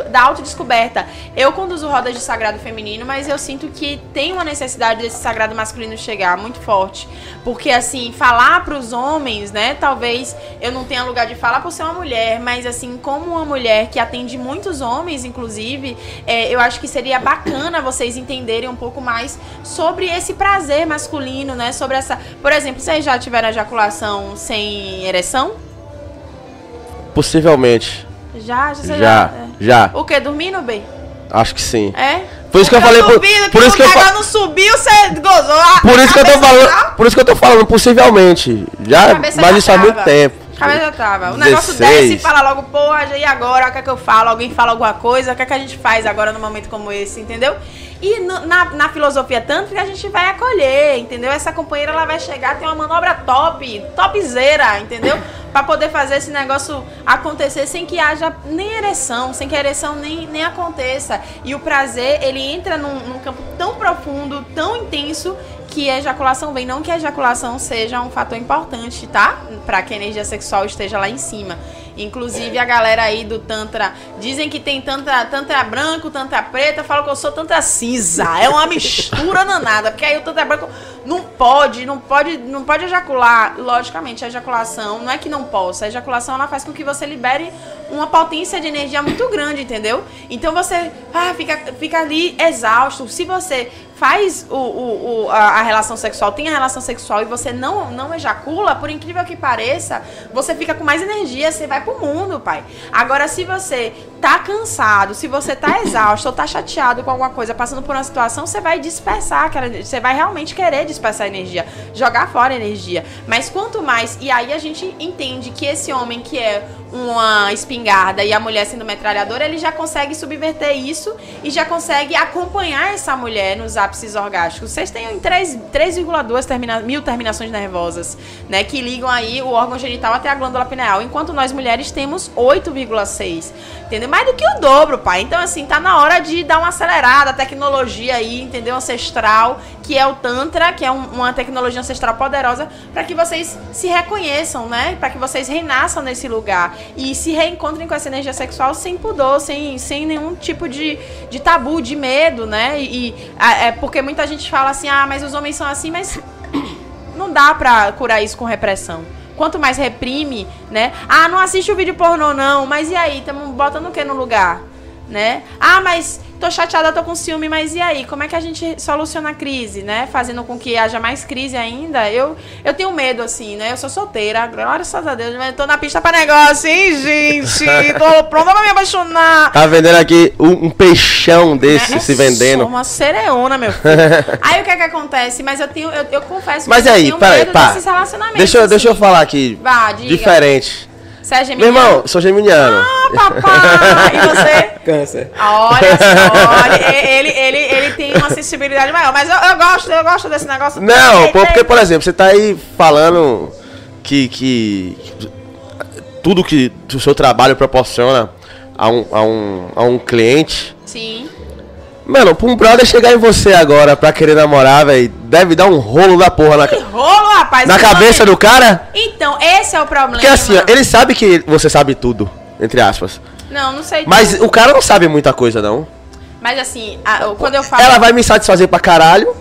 da autodescoberta. Eu conduzo rodas de sagrado feminino, mas eu sinto que tem uma necessidade desse sagrado masculino chegar muito forte, porque assim falar para os homens, né? Talvez eu não tenha lugar de falar por ser uma mulher, mas assim como uma mulher que atende muitos homens, inclusive, é, eu acho que seria bacana vocês entenderem um pouco mais sobre esse prazer masculino, né? Sobre essa. Por exemplo, vocês já tiveram ejaculação sem ereção? Possivelmente. Já? Já. Já. Já. já. O que? Dormindo, bem? Acho que sim. É? Por isso que eu falei por, por isso que eu fa... não subiu, você gozou. A, por isso que eu tô falando, por isso que eu tô falando possivelmente. Já, mas isso há muito tempo. A cabeça tava. O negócio 16. desce e fala logo, pô, e agora? O que é que eu falo? Alguém fala alguma coisa? O que é que a gente faz agora num momento como esse, entendeu? E no, na, na filosofia tântrica a gente vai acolher, entendeu? Essa companheira ela vai chegar, tem uma manobra top, topzera, entendeu? para poder fazer esse negócio acontecer sem que haja nem ereção, sem que a ereção nem, nem aconteça. E o prazer, ele entra num, num campo tão profundo, tão intenso, que a ejaculação vem. Não que a ejaculação seja um fator importante, tá? Para que a energia sexual esteja lá em cima. Inclusive a galera aí do Tantra dizem que tem tantra, tantra branco, tantra preta, falam que eu sou tantra cinza. É uma mistura danada, porque aí o tantra branco não pode, não pode, não pode ejacular. Logicamente, a ejaculação não é que não possa, a ejaculação ela faz com que você libere uma potência de energia muito grande, entendeu? Então você ah, fica, fica ali exausto. Se você faz o, o, o a, relação sexual, tem a relação sexual e você não, não ejacula, por incrível que pareça, você fica com mais energia, você vai pro mundo, pai. Agora, se você tá cansado, se você tá exausto ou tá chateado com alguma coisa, passando por uma situação, você vai dispersar aquela, você vai realmente querer dispersar energia, jogar fora energia. Mas quanto mais, e aí a gente entende que esse homem que é uma espingarda e a mulher sendo metralhadora, ele já consegue subverter isso e já consegue acompanhar essa mulher nos ápices orgásticos. Vocês têm 3,2 termina mil terminações nervosas, né, que ligam aí o órgão genital até a glândula pineal, enquanto nós mulheres temos 8,6, entendeu? Mais do que o dobro, pai. Então, assim, tá na hora de dar uma acelerada, tecnologia aí, entendeu? Ancestral, que é o Tantra, que é um, uma tecnologia ancestral poderosa, para que vocês se reconheçam, né? Para que vocês renasçam nesse lugar e se reencontrem com essa energia sexual sem pudor, sem, sem nenhum tipo de, de tabu, de medo, né? E, e é porque muita gente fala assim, ah, mas os homens são assim, mas não dá pra curar isso com repressão. Quanto mais reprime, né? Ah, não assiste o vídeo pornô, não. Mas e aí? Estamos botando o que no lugar? Né? Ah, mas tô chateada, tô com ciúme, mas e aí? Como é que a gente soluciona a crise, né? Fazendo com que haja mais crise ainda. Eu, eu tenho medo, assim, né? Eu sou solteira, graças a Deus, mas tô na pista pra negócio, hein, gente? Tô pronta pra me apaixonar. Tá vendendo aqui um, um peixão desse É, se vendendo. Sou uma sereona, meu filho. aí o que é que acontece? Mas eu tenho, eu, eu confesso Mas que eu aí, tenho peraí, medo pá. desses relacionamentos. Deixa, eu- deixa eu assim. falar aqui. Vá, diga. Diferente. Você é Meu geminiano? irmão, sou geminiano. Ah, papai! E você? Câncer. Olha só, olha, ele, ele, ele tem uma sensibilidade maior. Mas eu, eu gosto, eu gosto desse negócio. Não, porque, por exemplo, você tá aí falando que, que tudo que o seu trabalho proporciona a um, a um, a um cliente. Sim. Mano, pra um brother chegar em você agora pra querer namorar, velho, deve dar um rolo da porra na, Que ca- rolo, rapaz. na cabeça nome- do cara. Então, esse é o problema. Porque assim, ó, ele sabe que você sabe tudo, entre aspas. Não, não sei. Mas tudo. o cara não sabe muita coisa, não. Mas assim, a- quando eu falo. Ela vai me satisfazer pra caralho.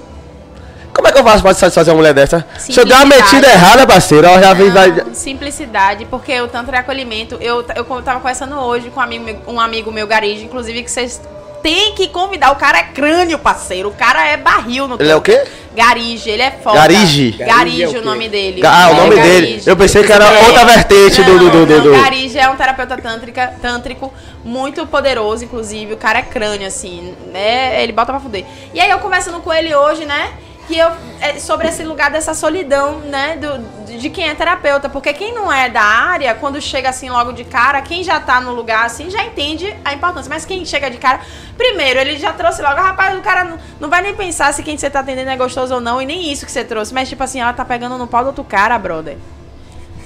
Como é que eu faço pra satisfazer uma mulher dessa? Se eu der uma metida errada, parceiro, ela já vem. Vai... Simplicidade, porque o Tantra é acolhimento. Eu, eu tava conversando hoje com um amigo, meu- um amigo meu, Garige, inclusive, que vocês têm que convidar. O cara é crânio, parceiro. O cara é barril no Ele é o quê? Garige, ele é foda. Garige? Garige é o o quê? nome dele. Ah, o É, nome Garige. dele. Eu pensei que era É. outra vertente do. do, do, do, Não, do- Garige é um terapeuta tântrica, tântrico muito poderoso, inclusive. O cara é crânio, assim, né? Ele bota pra fuder. E aí eu conversando com ele hoje, né? Que eu, é, sobre esse lugar dessa solidão, né? Do, de quem é terapeuta. Porque quem não é da área, quando chega assim logo de cara, quem já tá no lugar assim, já entende a importância. Mas quem chega de cara, primeiro, ele já trouxe logo, rapaz, o cara não, não vai nem pensar se quem você tá atendendo é gostoso ou não, e nem isso que você trouxe. Mas, tipo assim, ela tá pegando no pau do outro cara, brother.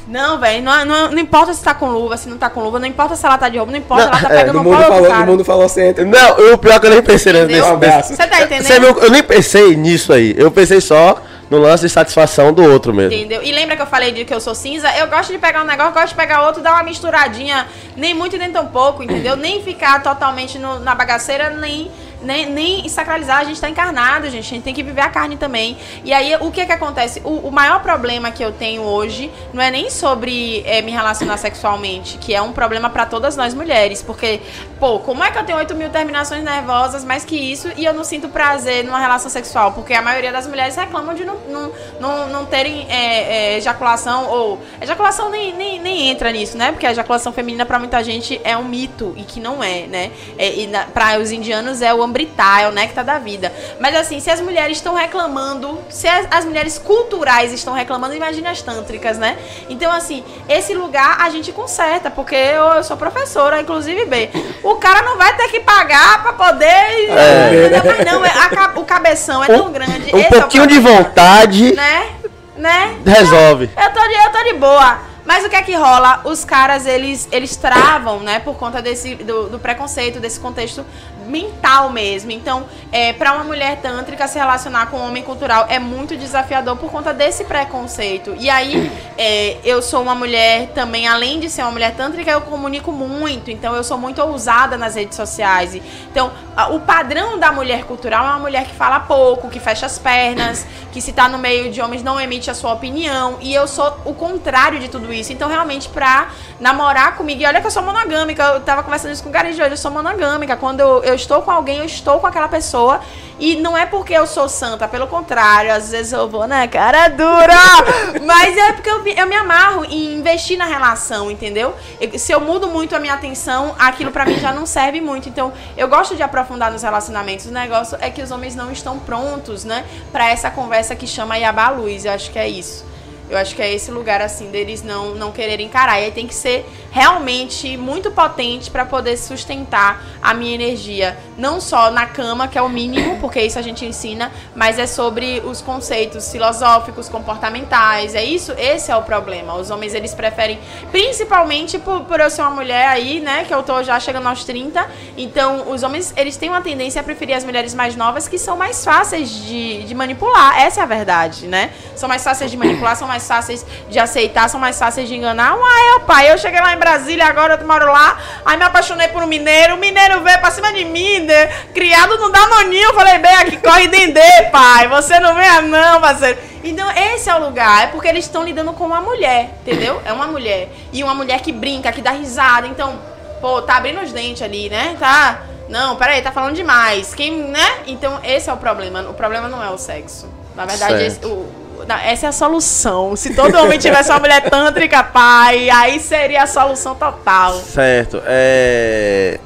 Não, velho, não, não, não importa se tá com luva, se não tá com luva, não importa se ela tá de roupa, não importa, Não, ela tá é, pegando Do no mundo falou, cara. do mundo falou centro. Não, o pior é que eu nem pensei. Entendeu? Um abraço. Você tá entendendo? Você viu, eu nem pensei nisso aí. Eu pensei só no lance de satisfação do outro mesmo. Entendeu? E lembra que eu falei de que eu sou cinza? Eu gosto de pegar um negócio, gosto de pegar outro, dar uma misturadinha, nem muito nem tão pouco, entendeu? Nem ficar totalmente no- na bagaceira, nem, nem, nem sacralizar. A gente tá encarnado, gente. A gente tem que viver a carne também. E aí, o que que acontece? O, o maior problema que eu tenho hoje não é nem sobre eh, me relacionar sexualmente, que é um problema pra todas nós mulheres. Porque, pô, como é que eu tenho 8 mil terminações nervosas, mais que isso, e eu não sinto prazer numa relação sexual? Porque a maioria das mulheres reclamam de não, não, não, não terem é, é, ejaculação, ou. Ejaculação nem, nem, nem entra nisso, né? Porque a ejaculação feminina pra muita gente é um mito, e que não é, né? É, e na, pra os indianos é o ambritar, é o néctar da vida. Mas assim, se as mulheres estão reclamando, se as, as mulheres culturais estão reclamando, imagine as tântricas, né? Então, assim, esse lugar a gente conserta, porque eu, eu sou professora, inclusive, B. O cara não vai ter que pagar pra poder. É. Não, mas não, é- a o cabeção é tão grande. Um é pouquinho de problema, vontade Né? Né? resolve. Eu tô, de, eu tô de boa. Mas o que é que rola? Os caras, eles, eles travam, né? Por conta desse, do, do preconceito, desse contexto mental mesmo. Então, é, para uma mulher tântrica se relacionar com um homem cultural é muito desafiador por conta desse preconceito. E aí, é, eu sou uma mulher também, além de ser uma mulher tântrica, eu comunico muito. Então, eu sou muito ousada nas redes sociais. Então, o padrão da mulher cultural é uma mulher que fala pouco, que fecha as pernas, que se tá no meio de homens não emite a sua opinião. E eu sou o contrário de tudo isso. Então, realmente, pra namorar comigo, e olha que eu sou monogâmica, eu tava conversando isso com o Gary de hoje, eu sou monogâmica. Quando eu, eu estou com alguém, eu estou com aquela pessoa. E não é porque eu sou santa, pelo contrário, às vezes eu vou na cara dura. Mas é porque eu, me- eu me amarro em investir na relação, entendeu? Eu- se eu mudo muito a minha atenção, aquilo pra mim já não serve muito. Então, eu gosto de aprofundar nos relacionamentos. O negócio é que os homens não estão prontos, né, Pra essa conversa que chama Yabá Luz. Eu acho que é isso. Eu acho que é esse lugar, assim, deles não, não quererem encarar. E aí tem que ser realmente muito potente pra poder sustentar a minha energia. Não só na cama, que é o mínimo, porque isso a gente ensina, mas é sobre os conceitos filosóficos, comportamentais. É isso? Esse é o problema. Os homens, eles preferem, principalmente por, por eu ser uma mulher aí, né, que eu tô já chegando aos 30. Então, os homens, eles têm uma tendência a preferir as mulheres mais novas, que são mais fáceis de, de manipular. Essa é a verdade, né? São mais fáceis de manipular, são mais fáceis de aceitar, são mais fáceis de enganar. Uai, eu, pai, eu cheguei lá em Brasília agora, eu moro lá, aí me apaixonei por um mineiro, o mineiro veio pra cima de mim, né? criado no Danoninho, eu falei, bem, aqui corre Dendê, pai, você não venha não, parceiro. Então, esse é o lugar, é porque eles estão lidando com uma mulher, entendeu? É uma mulher. E uma mulher que brinca, que dá risada, então, pô, tá abrindo os dentes ali, né? Tá Não, peraí, tá falando demais. Quem, né? Então, esse é o problema. O problema não é o sexo. Na verdade, esse- o- na- essa é a solução. Se todo homem tivesse uma mulher tântrica, pai, aí seria a solução total. Certo, é.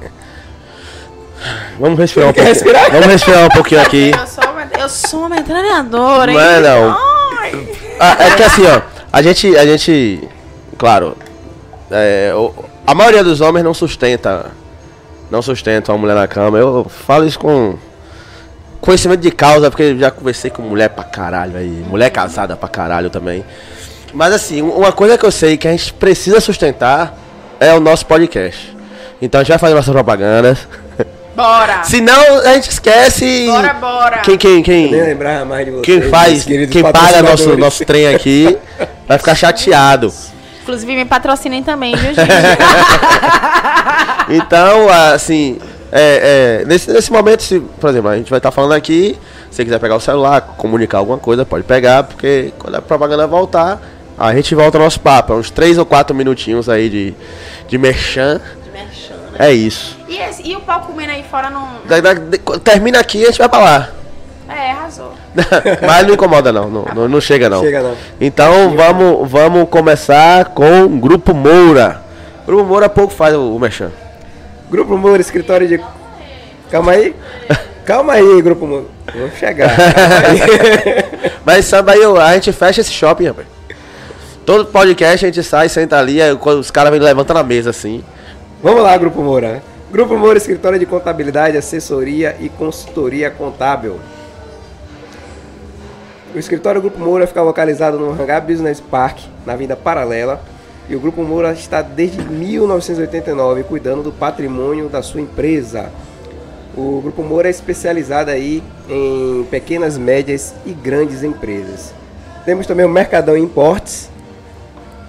Vamos respirar um pouquinho. respirar? Vamos respirar um pouquinho aqui. Eu sou uma, eu sou uma hein? Não é, não. Ah, é que assim, ó, a gente, a gente, claro, é, o- a maioria dos homens não sustenta, não sustenta uma mulher na cama. Eu falo isso com conhecimento de causa, porque já conversei com mulher pra caralho aí, mulher casada pra caralho também. Mas assim, um- uma coisa que eu sei que a gente precisa sustentar é o nosso podcast. Então a gente vai fazer nossas propagandas. Bora. Senão a gente esquece. Bora, bora. Quem, quem, quem? Nem lembrava mais de vocês. Quem faz, quem paga nosso, nosso trem aqui vai ficar chateado. Inclusive, me patrocinem também, viu, gente? Então, assim, é, é, nesse, nesse momento, se, por exemplo, a gente vai estar falando aqui, se você quiser pegar o celular, comunicar alguma coisa, pode pegar, porque quando a propaganda voltar, a gente volta ao nosso papo. É uns 3 ou 4 minutinhos aí de, de merchan. Merchan, né? É isso. E, esse- e o pau comendo aí fora não. Da- da- de- termina aqui, a gente vai pra lá. É, arrasou. Mas não incomoda não, não, não, não chega não. Chega não. Então vamos, vamos começar com o Grupo Moura. O Grupo Moura pouco faz o, o merchan. Grupo Moura, escritório de. Calma aí. Calma aí, Grupo Moura. Vou chegar. Mas sabe aí, a gente fecha esse shopping, rapaz. Todo podcast a gente sai, senta ali, aí os caras vêm levantando a mesa assim. Vamos lá, Grupo Moura. Grupo Moura, escritório de contabilidade, assessoria e consultoria contábil. O escritório Grupo Moura fica localizado no Hangar Business Park, na Vinda Paralela. E o Grupo Moura está desde 1989 cuidando do patrimônio da sua empresa. O Grupo Moura é especializado aí em pequenas, médias e grandes empresas. Temos também o Mercadão Importes,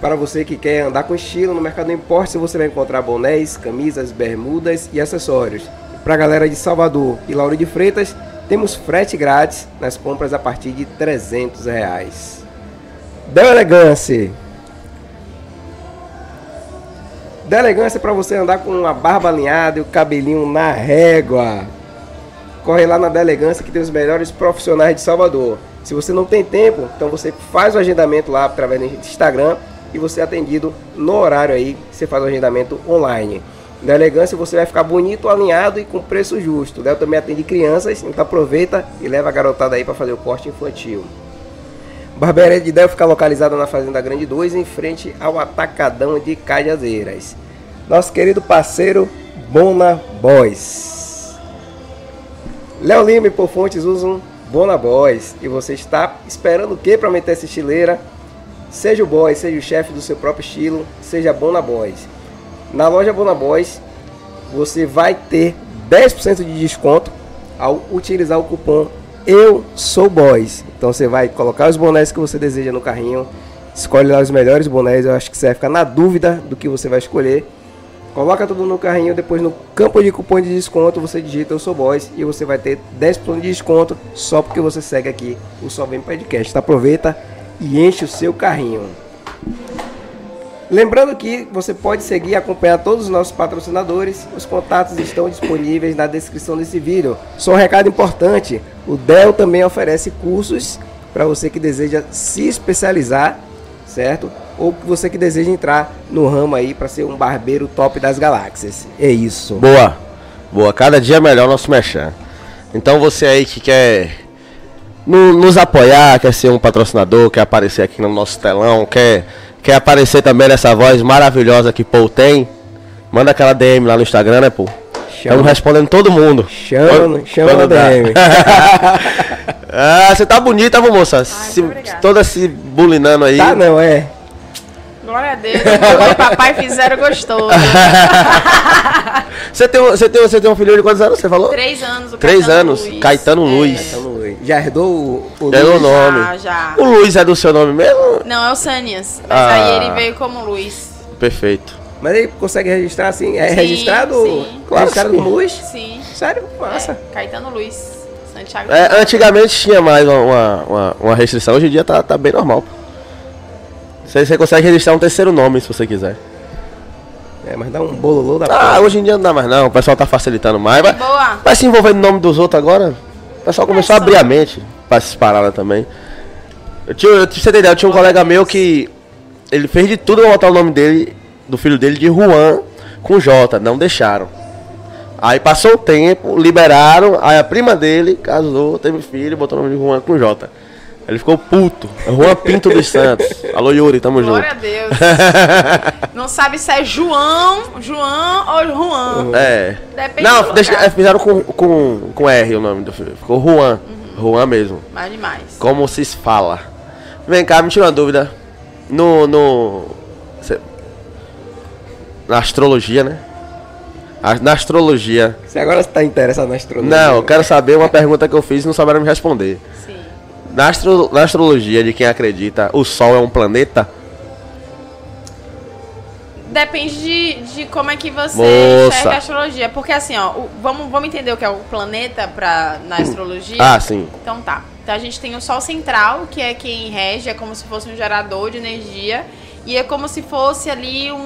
para você que quer andar com estilo no Mercado Importes, você vai encontrar bonés, camisas, bermudas e acessórios. Para a galera de Salvador e Lauro de Freitas, temos frete grátis nas compras a partir de 300 reais. Del Elegance. Del Elegance é para você andar com a barba alinhada e o cabelinho na régua. Corre lá na Da Elegância que tem os melhores profissionais de Salvador. Se você não tem tempo, então você faz o agendamento lá através do Instagram e você é atendido no horário aí, você faz o agendamento online. Da Elegância você vai ficar bonito, alinhado e com preço justo. Léo também atende crianças, então aproveita e leva a garotada aí para fazer o corte infantil. Barbearia de Del fica localizada na Fazenda Grande 2, em frente ao Atacadão de Cajazeiras. Nosso querido parceiro Bona Boys. Léo Lima e Por Fontes usam Bona Boys. E você está esperando o que para meter essa estileira? Seja o boy, seja o chefe do seu próprio estilo, seja Bona Boys. Na loja Bona Boys, você vai ter 10% de desconto ao utilizar o cupom Eu Sou Boys. Então você vai colocar os bonés que você deseja no carrinho, escolhe lá os melhores bonés. Eu acho que você vai ficar na dúvida do que você vai escolher. Coloca tudo no carrinho, depois no campo de cupom de desconto você digita Eu Sou Boys e você vai ter 10% de desconto só porque você segue aqui o Só Vem Podcast. Aproveita e enche o seu carrinho. Lembrando que você pode seguir e acompanhar todos os nossos patrocinadores. Os contatos estão disponíveis na descrição desse vídeo. Só um recado importante: o Dell também oferece cursos para você que deseja se especializar, certo? Ou você que deseja entrar no ramo aí para ser um barbeiro top das galáxias. É isso. Boa, boa. Cada dia melhor o nosso merchan. Então você aí que quer no- nos apoiar, quer ser um patrocinador, quer aparecer aqui no nosso telão, quer, quer aparecer também nessa voz maravilhosa que Paul tem, manda aquela DM lá no Instagram, né, Paul? Chama. Estamos respondendo todo mundo. Chama, Quando- chama quando. DM. ah, você tá bonita, viu, moça? Se- muito obrigada. toda se bulinando aí. Tá não, é. Glória a Deus. Mamãe e papai fizeram gostoso. Você tem, um- você, tem, você tem um filho de quantos anos? Você falou? Três anos. o Três Caetano anos. Luiz. Caetano É. Luiz. Luiz. Já herdou o, o Deu o Luiz? nome. Já, já. O Luiz é do seu nome mesmo? Não, é o Sanias. Mas Ah. aí ele veio como Luiz. Perfeito. Mas ele consegue registrar assim? É Sim, registrado? sim. Claro registrado sim. Luiz? Sim. Sério? Massa. É, Caetano Luiz. Santiago. É, antigamente tinha mais uma, uma, uma- restrição, hoje em dia tá, tá bem normal. Você, você consegue registrar um terceiro nome se você quiser. É, mas dá um bololô da Ah, porra. hoje em dia não dá mais não, o pessoal tá facilitando mais. Vai, boa. vai se envolver no nome dos outros agora. O pessoal começou a É abrir a mente pra essas paradas também. Eu tinha, eu, você eu tinha um colega meu que ele fez de tudo pra botar o nome dele, do filho dele, de Juan com J, não deixaram. Aí passou o tempo, liberaram, aí a prima dele casou, teve filho, botou o nome de Juan com J. Ele ficou puto. Juan Pinto dos Santos. Alô Yuri, tamo Glória a junto. Deus. Não sabe se é João, João ou Juan. É. Depende Não, do deixa, é, fizeram com, com, com R o nome do filho. Ficou Juan. Uhum. Juan mesmo. Mas demais. Como se fala. Vem cá, me tira uma dúvida. No. no cê- na astrologia, né? A- Na astrologia. Você agora está interessado na astronomia? Não, eu quero saber uma pergunta que eu fiz e não souberam me responder. Sim. Na, astro- na astrologia, de quem acredita, o Sol é um planeta? Depende de, de como é que você Moça. enxerga a astrologia. Porque assim, ó, o- vamos, vamos entender o que é o planeta pra, na astrologia. Ah, sim. Então tá. Então a gente tem o Sol central, que é quem rege, é como se fosse um gerador de energia. E é como se fosse ali um,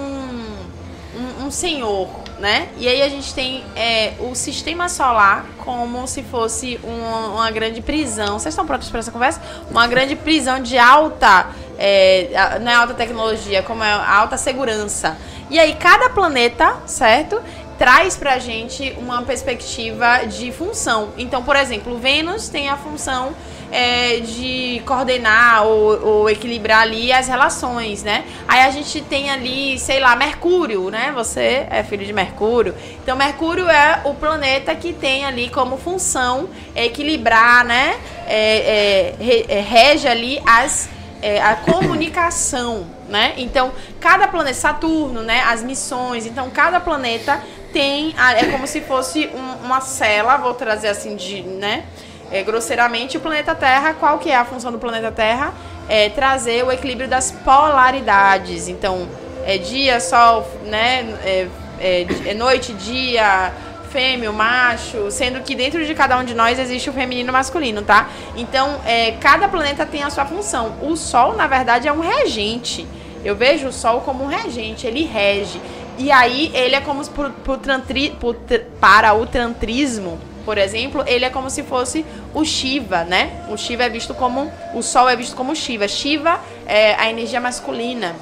um, um senhor, né? E aí a gente tem é, o sistema solar como se fosse um- uma grande prisão. Vocês estão prontos para essa conversa? Uma grande prisão de alta. é, não é alta tecnologia, como é alta segurança. E aí cada planeta, certo? traz pra gente uma perspectiva de função. Então, por exemplo, Vênus tem a função é, de coordenar ou, ou equilibrar ali as relações, né? Aí a gente tem ali, sei lá, Mercúrio, né? Você é filho de Mercúrio. Então, Mercúrio é o planeta que tem ali como função equilibrar, né? É, é, é, rege ali as é, a comunicação, né? Então, cada planeta, Saturno, né? As missões, então cada planeta tem, é como se fosse um- uma cela, vou trazer assim de, né? É, grosseiramente, o planeta Terra, qual que é a função do planeta Terra? É trazer o equilíbrio das polaridades. Então, é dia, sol, né? É, é, é noite, dia, fêmeo, macho, sendo que dentro de cada um de nós existe o feminino e o masculino, tá? Então, é, cada planeta tem a sua função. O Sol, na verdade, é um regente. Eu vejo o Sol como um regente, ele rege. E aí, ele é como pro- pro pro para o tantrismo, por exemplo, ele é como se fosse o Shiva, né? O Shiva é visto como. O Sol é visto como Shiva. Shiva é a energia masculina.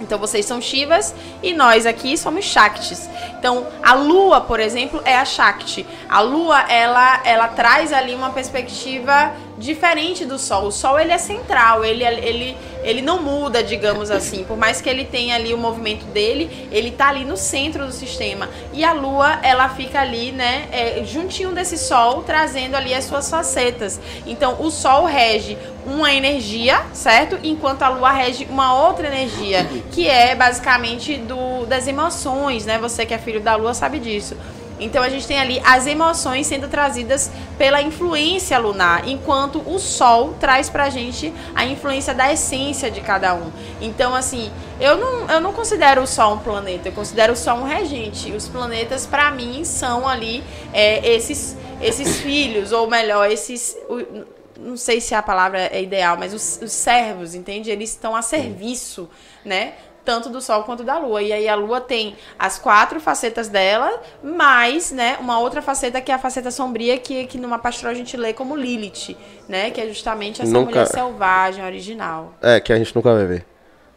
Então vocês são Shivas e nós aqui somos Shaktis. Então a Lua, por exemplo, é a Shakti. A Lua, ela, ela traz ali uma perspectiva diferente do Sol. O Sol ele é central, ele, ele, ele não muda, digamos assim. Por mais que ele tenha ali o movimento dele, ele tá ali no centro do sistema. E a Lua, ela fica ali, né, é, juntinho desse Sol, trazendo ali as suas facetas. Então o Sol rege uma energia, certo? Enquanto a Lua rege uma outra energia, que é basicamente do das emoções, né? Você que é filho da Lua sabe disso. Então a gente tem ali as emoções sendo trazidas pela influência lunar, enquanto o Sol traz pra gente a influência da essência de cada um. Então, assim, eu não, eu não considero o Sol um planeta, eu considero o Sol um regente. Os planetas, pra mim, são ali é, esses, esses filhos, ou melhor, esses. o- não sei se a palavra é ideal, mas os, os servos, entende? Eles estão a serviço, né? Tanto do Sol quanto da Lua. E aí a Lua tem as quatro facetas dela, mais, né, uma outra faceta que é a faceta sombria, que, que numa pastoral a gente lê como Lilith, né? Que é justamente essa Nunca- mulher selvagem, original. É, que a gente nunca vai ver.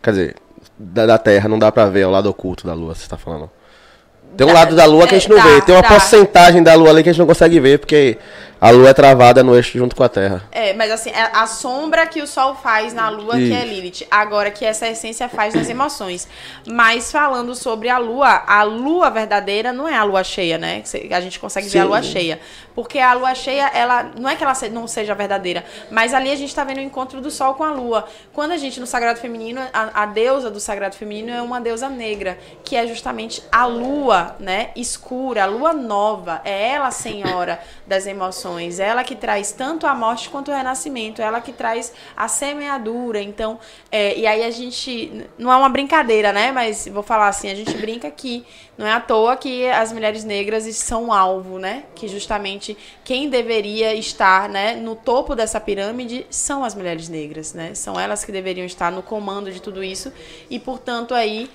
Quer dizer, da, da Terra não dá pra ver, é o lado oculto da Lua, você tá falando. Tem um lado da Lua que a gente não é, vê, tem uma dá. porcentagem da Lua ali que a gente não consegue ver, porque a Lua é travada no eixo junto com a Terra. É, mas assim, é a sombra que o sol faz na lua, que é Isso. Lilith. Agora que essa essência faz nas emoções. Mas falando sobre a lua, a lua verdadeira não é a lua cheia, né? A gente consegue ver a Sim. lua cheia. Porque a lua cheia, ela não é que ela não seja verdadeira, mas ali a gente tá vendo o encontro do sol com a lua. Quando a gente, no Sagrado Feminino, a, a deusa do Sagrado Feminino é uma deusa negra, que é justamente a lua, né? Escura, a lua nova. É ela a senhora das emoções. Gerações, ela que traz tanto a morte quanto o renascimento, ela que traz a semeadura. Então, é, e aí a gente. Não é uma brincadeira, né? Mas vou falar assim: a gente brinca que não é à toa que as mulheres negras são alvo, né? Que justamente quem deveria estar né, no topo dessa pirâmide são as mulheres negras, né? São elas que deveriam estar no comando de tudo isso. E, portanto, aí,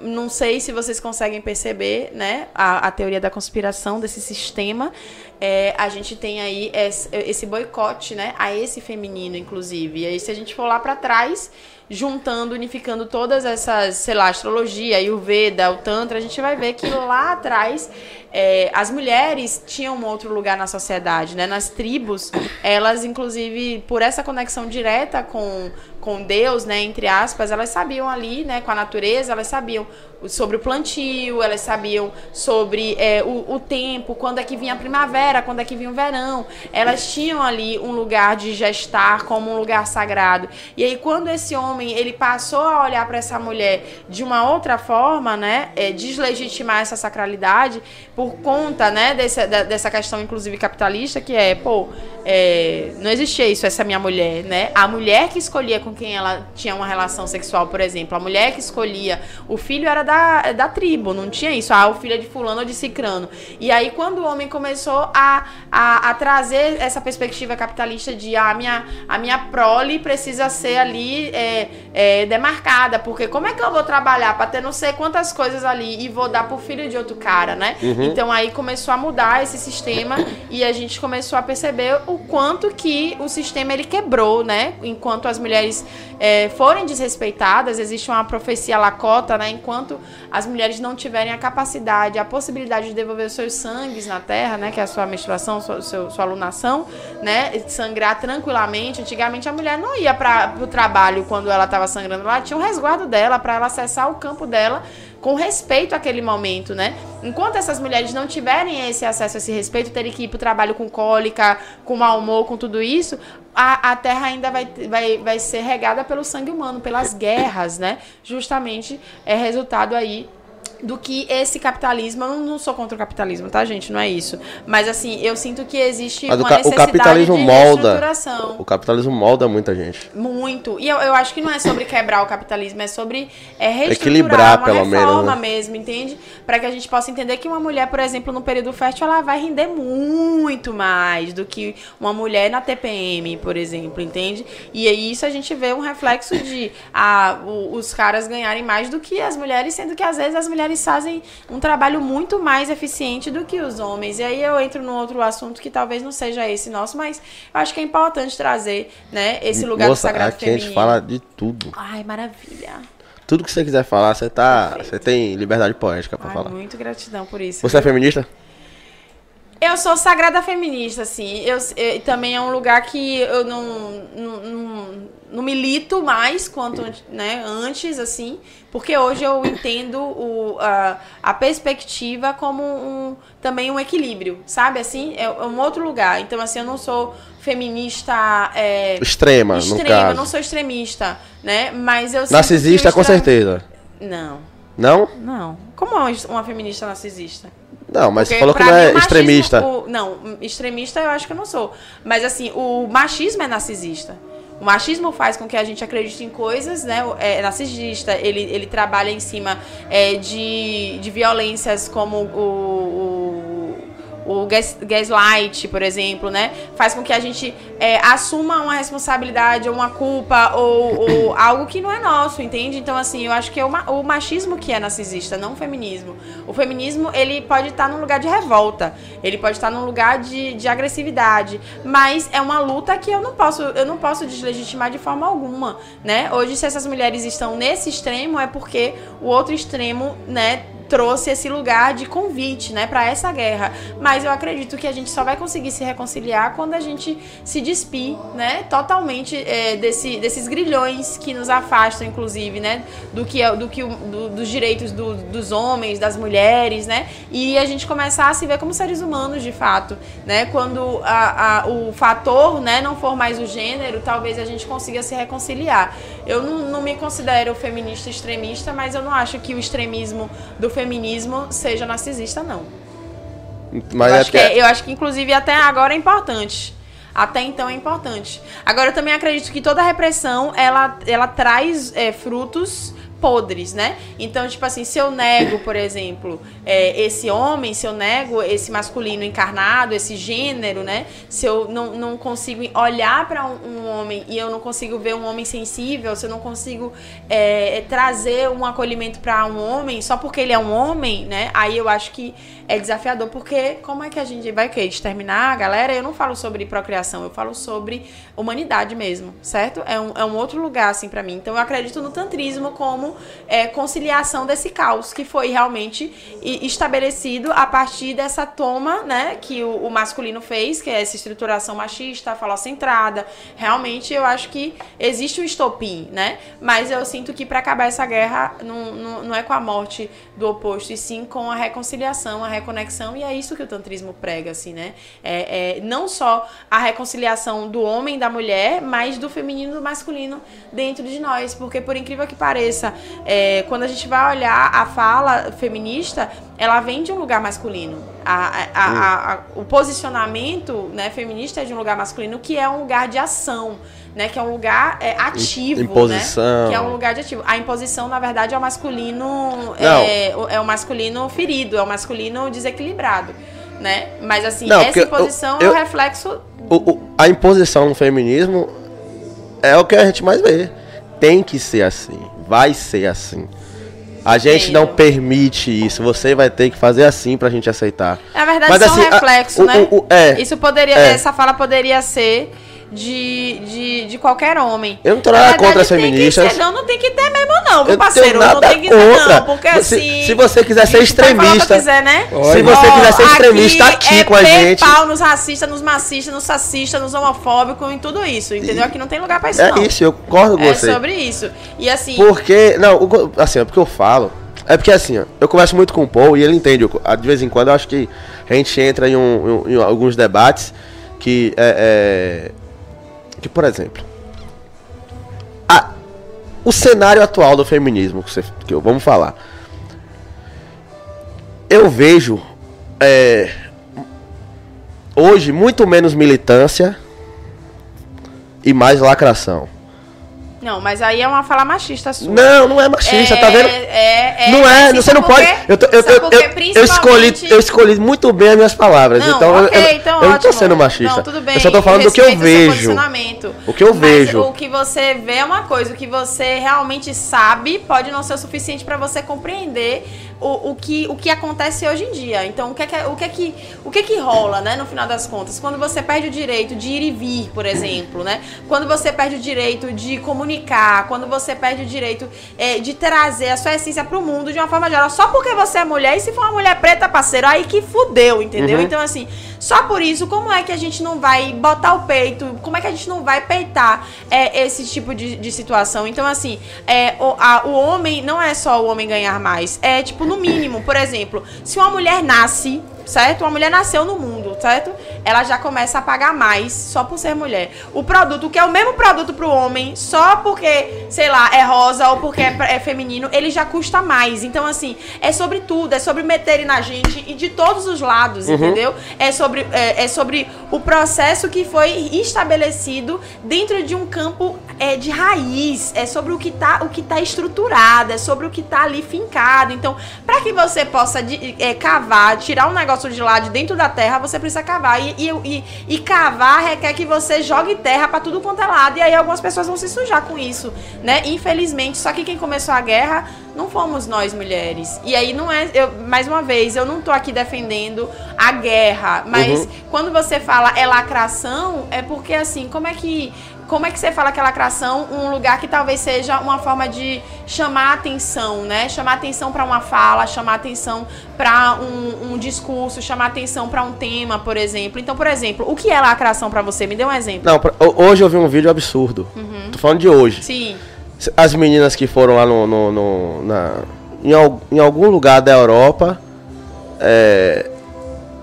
não sei se vocês conseguem perceber né, a, a teoria da conspiração desse sistema. É, a gente tem aí esse, esse boicote né, a esse feminino, inclusive. E aí, se a gente for lá para trás juntando, unificando todas essas, sei lá, astrologia, o Veda, o Tantra, a gente vai ver que lá atrás é, as mulheres tinham um outro lugar na sociedade, né? Nas tribos, elas, inclusive, por essa conexão direta com, com Deus, né, entre aspas, elas sabiam ali, né, com a natureza, elas sabiam sobre o plantio, elas sabiam sobre é, o, o, tempo, quando é que vinha a primavera, quando é que vinha o verão. Elas tinham ali um lugar de gestar como um lugar sagrado. E aí, quando esse homem ele passou a olhar para essa mulher de uma outra forma, né, é, deslegitimar essa sacralidade por conta, né, desse, dessa questão, inclusive capitalista, que é, pô, é, não existia isso, essa minha mulher, né? A mulher que escolhia com quem ela tinha uma relação sexual, por exemplo, a mulher que escolhia, o filho era da, da tribo, não tinha isso, ah, o filho é de fulano ou de cicrano. E aí, quando o homem começou a, a, a trazer essa perspectiva capitalista de ah, a, minha, a minha prole precisa ser ali é, é, demarcada, porque como é que eu vou trabalhar para ter não sei quantas coisas ali e vou dar pro filho de outro cara, né? Uhum. Então aí começou a mudar esse sistema e a gente começou a perceber o quanto que o sistema ele quebrou, né? Enquanto as mulheres é, forem desrespeitadas, existe uma profecia lacota, né? Enquanto as mulheres não tiverem a capacidade, a possibilidade de devolver os seus sangues na terra, né? Que é a sua menstruação, sua, sua, alunação, né? Sangrar tranquilamente. Antigamente a mulher não ia para o trabalho quando ela estava sangrando, ela tinha um resguardo dela para ela acessar o campo dela com respeito àquele momento, né? Enquanto essas mulheres não tiverem esse acesso esse respeito, terem que ir para o trabalho com cólica, com mau humor, com tudo isso, a, a terra ainda vai, vai, vai ser regada pelo sangue humano, pelas guerras, né? Justamente é resultado aí do que esse capitalismo. Eu não sou contra o capitalismo, tá, gente? Não é isso. Mas assim, eu sinto que existe Mas uma necessidade o capitalismo de molda, O capitalismo molda muita gente. Muito. E eu, eu acho que não é sobre quebrar o capitalismo, é sobre é, uma pelo reforma menos, né? mesmo, entende? Para que a gente possa entender que uma mulher, por exemplo, no período fértil, ela vai render muito mais do que uma mulher na TPM, por exemplo, entende? E aí isso a gente vê um reflexo de ah, os caras ganharem mais do que as mulheres, sendo que às vezes as mulheres mulheres fazem um trabalho muito mais eficiente do que os homens. E aí eu entro num outro assunto que talvez não seja esse nosso, mas eu acho que é importante trazer, né, esse lugar Moça, do sagrado aqui feminino. a gente fala de tudo. Ai, maravilha. Tudo que você quiser falar, você tá, você tem liberdade poética para falar. Muito gratidão por isso. Você é feminista? Eu sou sagrada feminista, assim. Eu, eu, também é um lugar que eu não, não, não, não milito mais quanto né, antes, assim, porque hoje eu entendo o, a, a perspectiva como um, também um equilíbrio, sabe? Assim, é, é um outro lugar. Então, assim, eu não sou feminista é, extrema, extrema, no caso. não sou extremista, né? Mas eu narcisista com certeza. Não. Não? Não. Como é uma feminista narcisista? Não, mas Porque, você falou que não é extremista. O, não, extremista eu acho que eu não sou. Mas assim, o machismo é narcisista. O machismo faz com que a gente acredite em coisas, né? É narcisista, ele, ele trabalha em cima é, de, de violências como o, o o gas, gaslight, por exemplo, né? Faz com que a gente é, assuma uma responsabilidade ou uma culpa ou, ou, algo que não é nosso, entende? Então, assim, eu acho que é o, o machismo que é narcisista, não o feminismo. O feminismo, ele pode estar num lugar de revolta, ele pode estar num lugar de, de agressividade, mas é uma luta que eu não posso, eu não posso deslegitimar de forma alguma, né? Hoje, se essas mulheres estão nesse extremo, é porque o outro extremo, né, trouxe esse lugar de convite, né, para essa guerra. Mas eu acredito que a gente só vai conseguir se reconciliar quando a gente se despir, né, totalmente é, desse, desses grilhões que nos afastam, inclusive, né, do que é, do que do, dos direitos do, dos homens, das mulheres, né, e a gente começar a se ver como seres humanos de fato, né, quando a, a, o fator, né, não for mais o gênero, talvez a gente consiga se reconciliar. Eu não, não me considero feminista extremista, mas eu não acho que o extremismo do feminismo seja narcisista, não. Mas eu, é acho que é- eu acho que, inclusive, até agora é importante. Até então é importante. Agora, eu também acredito que toda repressão, ela, ela traz é, frutos podres, né? Então, tipo assim, se eu nego, por exemplo, é, esse homem, se eu nego esse masculino encarnado, esse gênero, né? Se eu não, não consigo olhar para um, um homem e eu não consigo ver um homem sensível, se eu não consigo é, trazer um acolhimento para um homem só porque ele é um homem, né? Aí eu acho que é desafiador, porque como é que a gente vai o quê? exterminar, galera? Eu não falo sobre procriação, eu falo sobre humanidade mesmo, certo? É um, é um outro lugar, assim, pra mim. Então eu acredito no tantrismo como é, conciliação desse caos, que foi realmente estabelecido a partir dessa toma, né, que o, o masculino fez, que é essa estruturação machista, falocentrada. Realmente eu acho que existe um estopim, né? Mas eu sinto que pra acabar essa guerra não, não, não é com a morte do oposto, e sim com a reconciliação, a reconexão, e é isso que o tantrismo prega, assim, né? É, é não só a reconciliação do homem e da mulher, mas do feminino e do masculino dentro de nós, porque por incrível que pareça, é, quando a gente vai olhar a fala feminista, ela vem de um lugar masculino. A- a- a- a- o posicionamento né, feminista é de um lugar masculino, que é um lugar de ação, né? Que é um lugar é, ativo, Imposição. né? Que é um lugar de ativo. A imposição, na verdade, é o masculino é, é o masculino ferido, é o masculino desequilibrado, né? Mas assim, Não, essa porque eu- imposição eu- é o reflexo O- o- a imposição no feminismo é o que a gente mais vê. Tem que ser assim. Vai ser assim. A gente não permite isso. Você vai ter que fazer assim pra gente aceitar. Na verdade, Mas, só assim, um a- reflexo, o- né? o- o- é. Isso poderia, É. essa fala poderia ser de, de, de qualquer homem. Eu não tô Na nada contra as feministas. ser- não, não tem que ter mesmo, não, viu, Eu parceiro? tenho nada não tem que ter, contra. não, porque Se- assim. se você quiser ser extremista- quiser, né? Se você quiser ser extremista aqui é com a gente. pau nos racistas, nos macistas, nos sacistas, nos homofóbicos, em tudo isso, entendeu? Aqui não tem lugar pra isso, É não. isso, eu concordo com É você. sobre isso. E assim, Porque, não, assim, é porque eu falo. É porque assim, ó, eu converso muito com o Paul e ele entende. eu- De vez em quando eu acho que a gente entra em, um- em- em alguns debates que é, é- Que, por exemplo. a- o cenário atual do feminismo, que, você, que eu, vamos falar. Eu vejo. é, hoje muito menos militância e mais lacração. Não, mas aí é uma fala machista sua. Não, não é machista, é, tá vendo? É, é, não é, você não pode. Eu, tô- eu, eu, eu, eu escolhi, eu escolhi muito bem as minhas palavras. Não, então eu- ok, eu, então eu não tô sendo machista. Não, tudo bem. eu só tô falando do que eu vejo. O que eu Mas vejo. o que você vê é uma coisa, o que você realmente sabe pode não ser o suficiente pra você compreender o, o, que, o que acontece hoje em dia. Então, o que é que, o que, é que, o que, é que rola, né, no final das contas? Quando você perde o direito de ir e vir, por exemplo, né? Quando você perde o direito de comunicar, quando você perde o direito é, de trazer a sua essência pro mundo de uma forma geral, só porque você é mulher, e se for uma mulher preta, parceiro, aí que fudeu, entendeu? Uhum. Então, assim, só por isso, como é que a gente não vai botar o peito? Como é que a gente não vai peitar é, esse tipo de, de situação? Então, assim, é, o, a- o homem não é só o homem ganhar mais. É, tipo, no mínimo, por exemplo, se uma mulher nasce, certo? Uma mulher nasceu no mundo, certo? Ela já começa a pagar mais só por ser mulher. O produto, que é o mesmo produto pro homem, só porque, sei lá, é rosa ou porque é, é feminino, ele já custa mais. Então, assim, é sobre tudo, é sobre meterem na gente e de todos os lados, entendeu? É sobre, é, é sobre o processo que foi estabelecido dentro de um campo é, de raiz, é sobre o que tá, o que tá estruturado, é sobre o que tá ali fincado. Então, para que você possa de- é, cavar, tirar um negócio de lá de dentro da terra, você precisa cavar. E, e, e, e cavar requer que você jogue terra para tudo quanto é lado. E aí algumas pessoas vão se sujar com isso, né? Infelizmente. Só que quem começou a guerra não fomos nós mulheres. E aí não é. Eu, mais uma vez, eu não tô aqui defendendo a guerra. Mas Uhum. quando você fala é lacração, é porque assim, como é que. Como é que você fala que é lacração? Um lugar que talvez seja uma forma de chamar atenção, né? Chamar atenção para uma fala, chamar atenção para um, um discurso, chamar atenção para um tema, por exemplo. Então, por exemplo, o que é lacração para você? Me dê um exemplo. Não, pra- ho- hoje eu vi um vídeo absurdo. Uhum. Tô falando de hoje. Sim. As meninas que foram lá no. no- no- na, em, em algum lugar da Europa. é,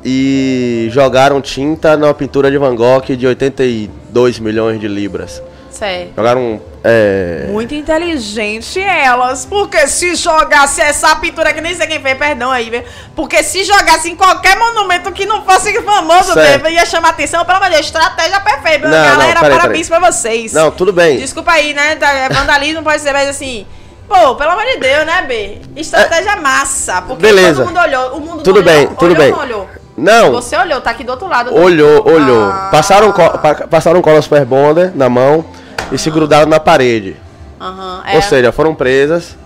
e jogaram tinta na pintura de Van Gogh de 82 milhões de libras. Certo. Jogaram É, Muito inteligente elas, porque se jogasse essa pintura que nem sei quem fez, perdão aí, viu? Porque se jogasse em qualquer monumento que não fosse famoso, né, ia chamar atenção, pelo amor de Deus, estratégia perfeita. Não, Galera, não, peraí, parabéns pra vocês. Não, tudo bem. Desculpa aí, né? é Vandalismo pode ser, mas assim. Pô, pelo amor de Deus, né, B? Estratégia massa. Porque Beleza. todo mundo olhou. O mundo Tudo não olhou, bem, tudo olhou bem. olhou? Não, Você olhou, tá aqui do outro lado. do- olhou, olhou. Ah. Passaram, co pa- passaram cola super bonder na mão e se grudaram na parede. Aham, é. Ou seja, foram presas.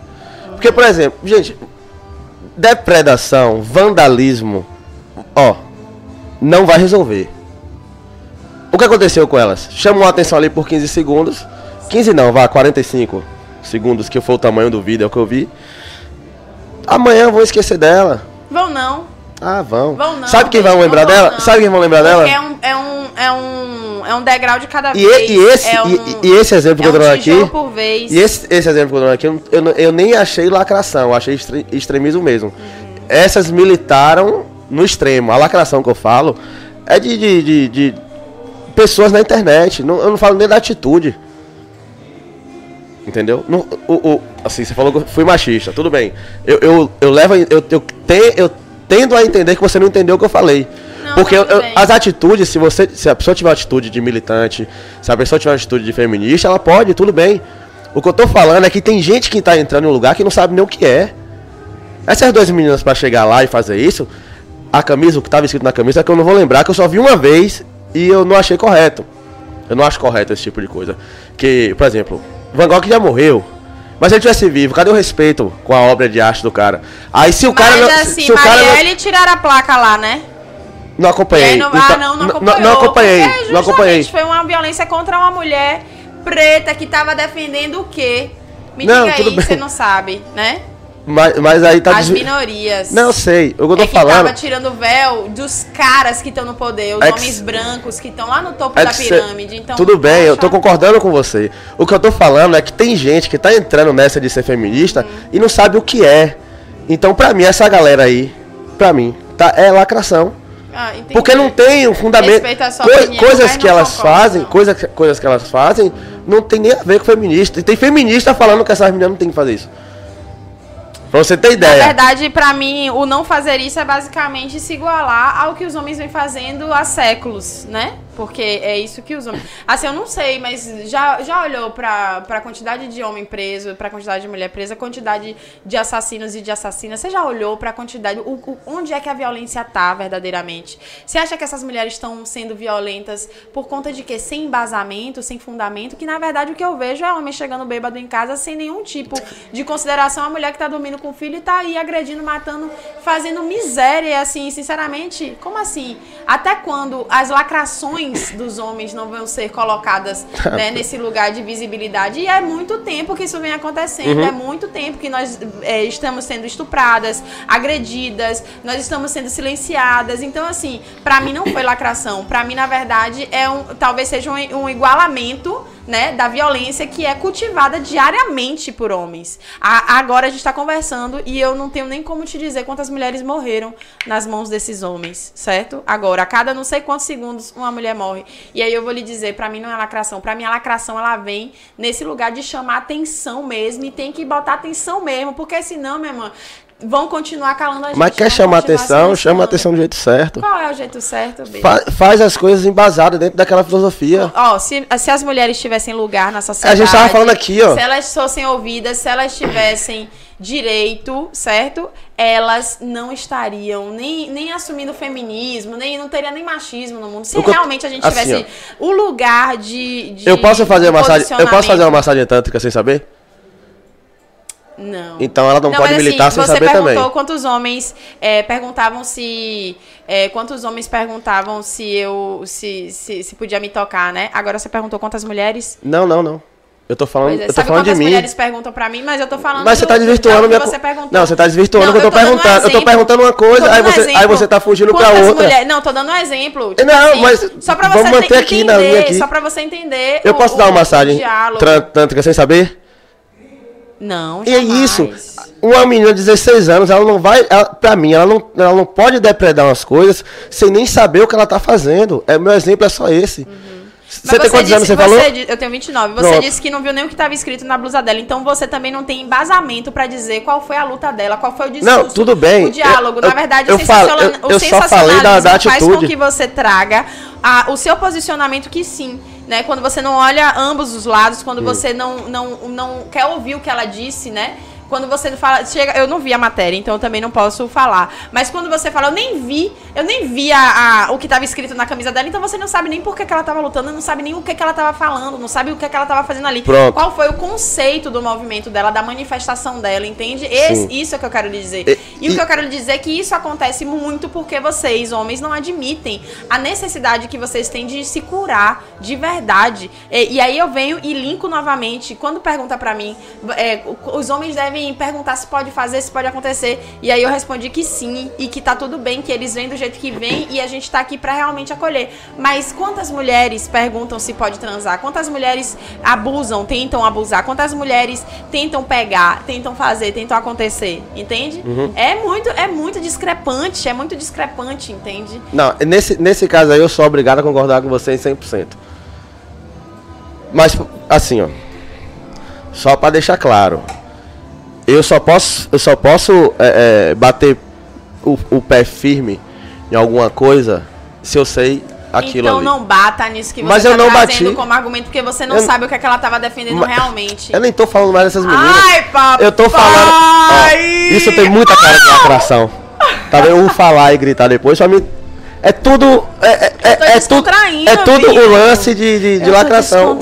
Porque, por exemplo, gente, depredação, vandalismo, ó, não vai resolver. O que aconteceu com elas? Chamou a atenção ali por 15 segundos. 15 não, vá, 45 segundos, que foi o tamanho do vídeo, é o que eu vi. Amanhã vão esquecer dela. Vão não. Ah, vão. Vão não. Sabe quem vão lembrar não dela? não. Sabe quem vão lembrar dela? É um, é um, é um, é um degrau de cada E, vez. e esse, é um, e, e esse exemplo que é eu tô dando tijolo aqui. por vez. E esse, esse exemplo que eu tô dando aqui, eu, eu, nem achei lacração, eu achei extre- extremismo mesmo. Essas militaram no extremo. A lacração que eu falo é de, de, de- de pessoas na internet. Não, eu não falo nem da atitude. Entendeu? Não, o, o- assim, você falou que eu fui machista, tudo bem. Eu, eu, eu levo. Eu, eu, te, eu tendo a entender que você não entendeu o que eu falei. Não, Porque eu- as atitudes, se você. Se a pessoa tiver uma atitude de militante, se a pessoa tiver uma atitude de feminista, ela pode, tudo bem. O que eu tô falando é que tem gente que tá entrando em um lugar que não sabe nem o que é. Essas duas meninas pra chegar lá e fazer isso, a camisa, o que tava escrito na camisa, é que eu não vou lembrar, que eu só vi uma vez e eu não achei correto. Eu não acho correto esse tipo de coisa. Que, por exemplo, Van Gogh já morreu. Mas se ele tivesse vivo, cadê o respeito com a obra de arte do cara? Aí se o cara Mas não, assim, se o cara não, Marielle tiraram a placa lá, né? não acompanhei. não, Então, ah, não, não acompanhou. Não, acompanhei, porque não acompanhei. Foi uma violência contra uma mulher preta que tava defendendo o quê? Me Não, diga aí, bem. você não sabe, né? Mas, mas aí tá As minorias. Não, eu sei. O que eu tô é que falando. tava tirando o véu dos caras que estão no poder, os É que homens brancos que estão lá no topo É da cê- pirâmide. Então, Tudo bem, eu tô concordando com você. O que eu tô falando é que tem gente que tá entrando nessa de ser feminista Hum. e não sabe o que é. Então, pra mim, essa galera aí, pra mim, tá, é lacração. Ah. Porque não tem um fundamento. Opinião, coisas que elas concordo, fazem, não. coisa, coisas que elas fazem, não tem nem a ver com feminista. E tem feminista falando que essas meninas não tem que fazer isso. Pra você ter Na ideia. verdade, pra mim, o não fazer isso é basicamente se igualar ao que os homens vêm fazendo há séculos, né? Porque é isso que os homens. Assim, eu não sei, mas já, já olhou pra, pra quantidade de homem preso, pra quantidade de mulher presa, quantidade de assassinos e de assassinas? Você já olhou pra quantidade. O, o- onde é que a violência tá verdadeiramente? Você acha que essas mulheres estão sendo violentas por conta de quê? Sem embasamento, sem fundamento? Que na verdade o que eu vejo é homem chegando bêbado em casa sem nenhum tipo de consideração. A mulher que tá dormindo com o filho e tá aí agredindo, matando, fazendo miséria. Assim, sinceramente, como assim? Até quando as lacrações dos homens não vão ser colocadas né, nesse lugar de visibilidade? E é muito tempo que isso vem acontecendo. É muito tempo que nós é, estamos sendo estupradas, agredidas, nós estamos sendo silenciadas. Então, assim, pra mim não foi lacração. Pra mim, na verdade, é um, talvez seja um, um igualamento né, da violência que é cultivada diariamente por homens. A- agora a gente está conversando e eu não tenho nem como te dizer quantas mulheres morreram nas mãos desses homens, certo? Agora, a cada não sei quantos segundos uma mulher morre. E aí eu vou lhe dizer, pra mim não é lacração. Pra mim a lacração ela vem nesse lugar de chamar atenção mesmo e tem que botar atenção mesmo, porque senão, minha irmã, vão continuar calando a gente. Mas quer vão chamar atenção, chama silenciando. atenção do jeito certo. Qual é o jeito certo, Bê? Fa- faz as coisas embasadas dentro daquela filosofia. Ó, se, se as mulheres tivessem lugar na sociedade. A gente tava falando aqui, ó. Se elas fossem ouvidas, se elas tivessem direito, certo? Elas não estariam nem, nem assumindo feminismo, nem não teria nem machismo no mundo. Se eu- realmente a gente assim, tivesse o lugar de, de Eu posso fazer massagem, eu posso fazer uma massagem tântrica sem saber? Não. Então ela não, pode mas militar assim, sem você saber perguntou também. quantos homens é, perguntavam se. é, quantos homens perguntavam se eu. Se, se, se podia me tocar, né? Agora você perguntou quantas mulheres? Não, não, não. Eu tô falando, é, eu tô sabe falando de mim. mulheres perguntam pra mim, mas eu tô falando. Mas você tá do desvirtuando minha você perguntou. Não, você tá desvirtuando o que eu tô um perguntando. Eu tô perguntando uma coisa, Tô aí um você- aí você tá fugindo pra Quantas outra. mulheres- Não, tô dando um exemplo. tipo Não, assim, mas só pra vamos você manter ter- aqui na linha entender, aqui. Só pra você entender. Eu o- posso dar uma massagem tântrica sem saber? Não, E é jamais. isso. Uma menina de 16 anos, ela não vai. Ela, pra mim, ela não, ela não pode depredar umas coisas sem nem saber o que ela tá fazendo. É, meu exemplo é só esse. Você tem quantos anos, você falou? di- Eu tenho 29. Você Pronto. disse que não viu nem o que estava escrito na blusa dela. Então você também não tem embasamento pra dizer qual foi a luta dela, qual foi o discurso. Não, tudo bem. O diálogo. Eu- Na verdade, eu o, eu- o eu só falei da- da sensacionalismo faz com atitude. que você traga a- o seu posicionamento que sim. Né? Quando você não olha ambos os lados, quando você não, não, não quer ouvir o que ela disse, né? Quando você fala, chega, eu não vi a matéria, então eu também não posso falar. Mas quando você fala, eu nem vi, eu nem vi a, a- o que estava escrito na camisa dela, então você não sabe nem por que, que ela estava lutando, não sabe nem o que, que ela estava falando, não sabe o que, que ela estava fazendo ali. Pronto. Qual foi o conceito do movimento dela, da manifestação dela, entende? Esse- isso é que eu quero lhe dizer. E- E, o que eu quero lhe dizer é que isso acontece muito porque vocês, homens, não admitem a necessidade que vocês têm de se curar de verdade. E, e aí eu venho e linko novamente. Quando pergunta pra mim, é, o- os homens devem perguntar se pode fazer, se pode acontecer. E aí eu respondi que sim, e que tá tudo bem, que eles vêm do jeito que vem e a gente tá aqui pra realmente acolher. Mas quantas mulheres perguntam se pode transar? Quantas mulheres abusam, tentam abusar? Quantas mulheres tentam pegar, tentam fazer, tentam acontecer? Entende? É muito, é muito discrepante, é muito discrepante, entende? Não, nesse, nesse caso aí eu sou obrigado a concordar com você em 100%. Mas, assim, ó. Só pra deixar claro. Eu só posso, eu só posso é, é, bater o, o pé firme em alguma coisa se eu sei aquilo então ali. não bata nisso que você Mas tá eu não bati. como argumento, porque você não Eu- sabe o que, é que ela tava defendendo Mas- realmente. Eu nem tô falando mais dessas meninas. Ai, papai! Eu tô falando. ó, isso tem muita cara de lacração. Tá vendo? Um falar e gritar depois, só me. É tudo. É, é, é, é tudo. É tudo o lance de, de, de lacração.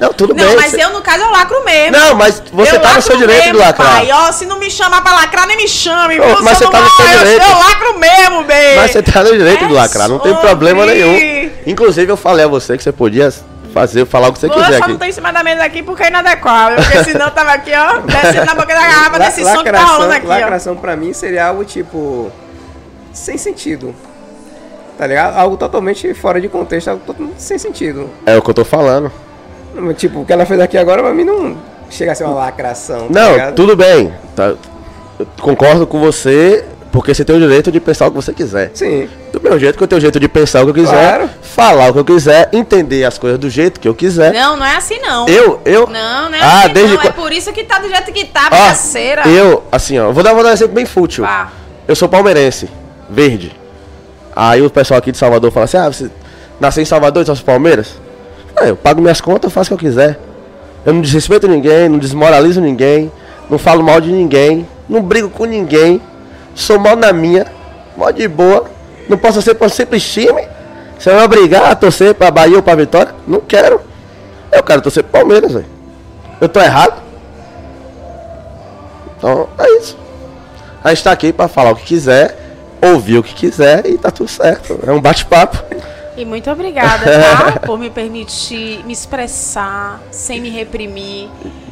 Não, tudo Não, bem. mas cê- eu, no caso, eu lacro mesmo. Não, mas você Eu tá no seu direito mesmo, de lacrar. Pai. Ó, se não me chamar pra lacrar, nem me chame. Ô, mas você tá não no seu eu- direito. Eu lacro mesmo, bem. Mas você tá no direito de É lacrar, não tem sobre. problema nenhum. Inclusive, eu falei a você que você podia fazer, falar o que você Pô, quiser eu só aqui. não tô em cima da mesa aqui porque é inadequado. Porque senão eu tava aqui, ó, descendo na boca da garrafa La- desse som que tá rolando aqui, ó. lacração pra mim seria algo tipo. sem sentido. Tá ligado? Algo totalmente fora de contexto, algo totalmente sem sentido. É o que eu tô falando. Tipo, o que ela fez aqui agora pra mim não chega a ser uma lacração. tá Não, ligado? tudo bem. Tá, eu concordo com você, porque você tem o direito de pensar o que você quiser. Sim. Do mesmo jeito que eu tenho o direito de pensar o que eu quiser, Claro. falar o que eu quiser, entender as coisas do jeito que eu quiser. Não, não é assim não. Eu, eu. Não, não é Ah, assim desde não. É por isso que tá do jeito que tá, Ó, bagaceira. eu, assim, ó, vou dar, vou dar um exemplo bem fútil. Vá. Eu sou palmeirense, verde. Aí o pessoal aqui de Salvador fala assim: ah, você nasceu em Salvador e torce pro Palmeiras? Ah, eu pago minhas contas, faço o que eu quiser. Eu não desrespeito ninguém, não desmoralizo ninguém, não falo mal de ninguém, não brigo com ninguém, sou mal na minha, mal de boa, não posso ser por simples time. Você vai obrigar a torcer pra Bahia ou pra Vitória? Não quero. Eu quero torcer pro Palmeiras, velho. Eu tô errado? Então, é isso. A gente tá aqui pra falar o que quiser, ouvir o que quiser e tá tudo certo. É um bate-papo. E muito obrigada, tá? Por me permitir me expressar sem me reprimir,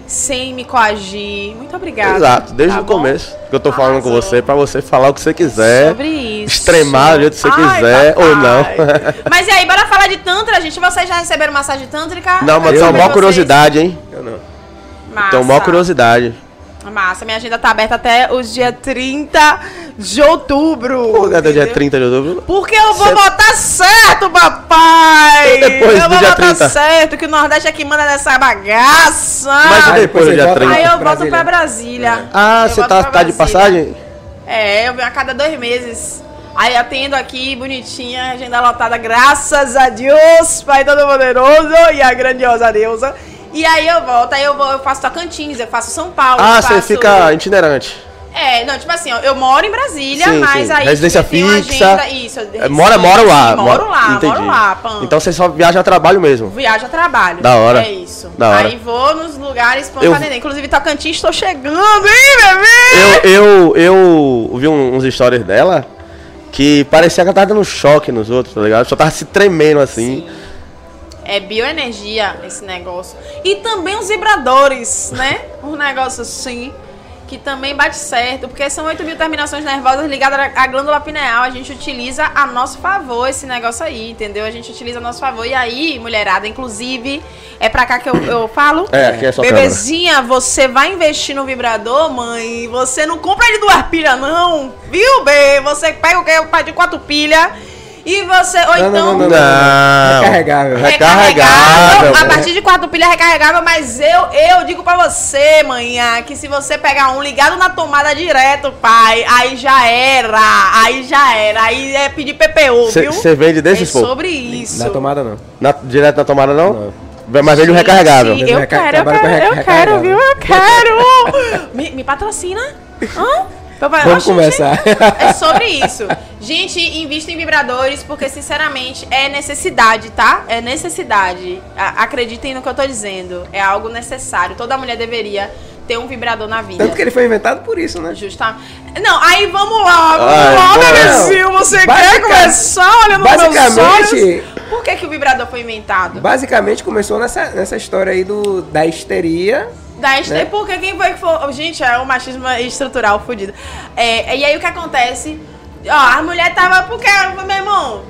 sem me coagir. Muito obrigada. Exato, desde tá o bom? começo que eu tô falando com Arrasou. você, pra você falar o que você quiser. Sobre isso. extremar do jeito que você Ai, quiser papai. ou não. Mas e aí, bora falar de Tantra, gente? Vocês já receberam massagem tântrica? Não, mas é uma curiosidade, hein? Eu não. Massa. Então, maior curiosidade. Massa, minha agenda tá aberta até os dia 30 de outubro. Por que é dia entendeu? 30 de outubro? Porque eu vou Cê- botar certo, papai! E depois eu do vou botar 30? certo, que o Nordeste é que manda nessa bagaça. Mas e depois do dia volta 30? Aí eu volto pra Brasília. Brasília. Ah, Eu você tá, tá de passagem? É, eu venho a cada dois meses. Aí atendo aqui, bonitinha, agenda lotada, graças a Deus, Pai Todo-Poderoso e a grandiosa deusa. E aí eu volto, aí eu vou, eu faço Tocantins, eu faço São Paulo. Ah, você faço- fica itinerante. É, não, tipo assim, ó, eu moro em Brasília, Sim, mas sim. aí Residência tipo, fixa. agenda, isso, É, mora, mora lá. Moro lá, Entendi. moro lá, pã. Então você só viaja a trabalho mesmo. Viaja a trabalho. Da hora. É isso. Da hora. Aí vou nos lugares pra Eu- atender. Inclusive, Tocantins, tô chegando, hein, bebê? Eu, eu, eu vi uns stories dela que parecia que ela tava dando choque nos outros, tá ligado? Só tava se tremendo assim. É bioenergia esse negócio. E também os vibradores, né? Um negócio assim. Que também bate certo, porque são 8 mil terminações nervosas ligadas à glândula pineal. A gente utiliza a nosso favor esse negócio aí, entendeu? A gente utiliza a nosso favor. E aí, mulherada, inclusive, é pra cá que eu, eu falo. É, aqui é só Bebezinha, você vai investir no vibrador, mãe? Você não compra de duas pilhas, não. Viu, bê? Você pega o que? O pai de quatro pilhas. E você. Ou Não, não, então. não, não, Não. Recarregável. Recarregável. A partir de quatro pilhas recarregável, mas eu, eu digo pra você, manhã, que se você pegar um ligado na tomada direto, pai, aí já era. Aí já era. Aí é pedir PPO, viu? Você vende é desses, pô? sobre isso. Na tomada não. Na- direto na tomada não? Não. Mas vende o recarregável. Eu Reca- quero, eu quero, eu quero, viu? Eu quero. me, me patrocina? Hã? Papai, Vamos começar. É sobre isso. Gente, invista em vibradores porque, sinceramente, é necessidade, tá? É necessidade. Acreditem no que eu tô dizendo. É algo necessário. Toda mulher deveria ter um vibrador na vida. Tanto que ele foi inventado por isso, né? Justa. Não, aí vamos lá, lá, bora. Bebezinho. Você quer começar olhando nos meus basicamente- olhos? Por que, que o vibrador foi inventado? Basicamente começou nessa, nessa história aí do, da histeria. Da. Né? Porque quem foi que foi. Gente, é o machismo estrutural fudido. É, e aí o que acontece? Ó, a mulher tava. Porque, meu irmão,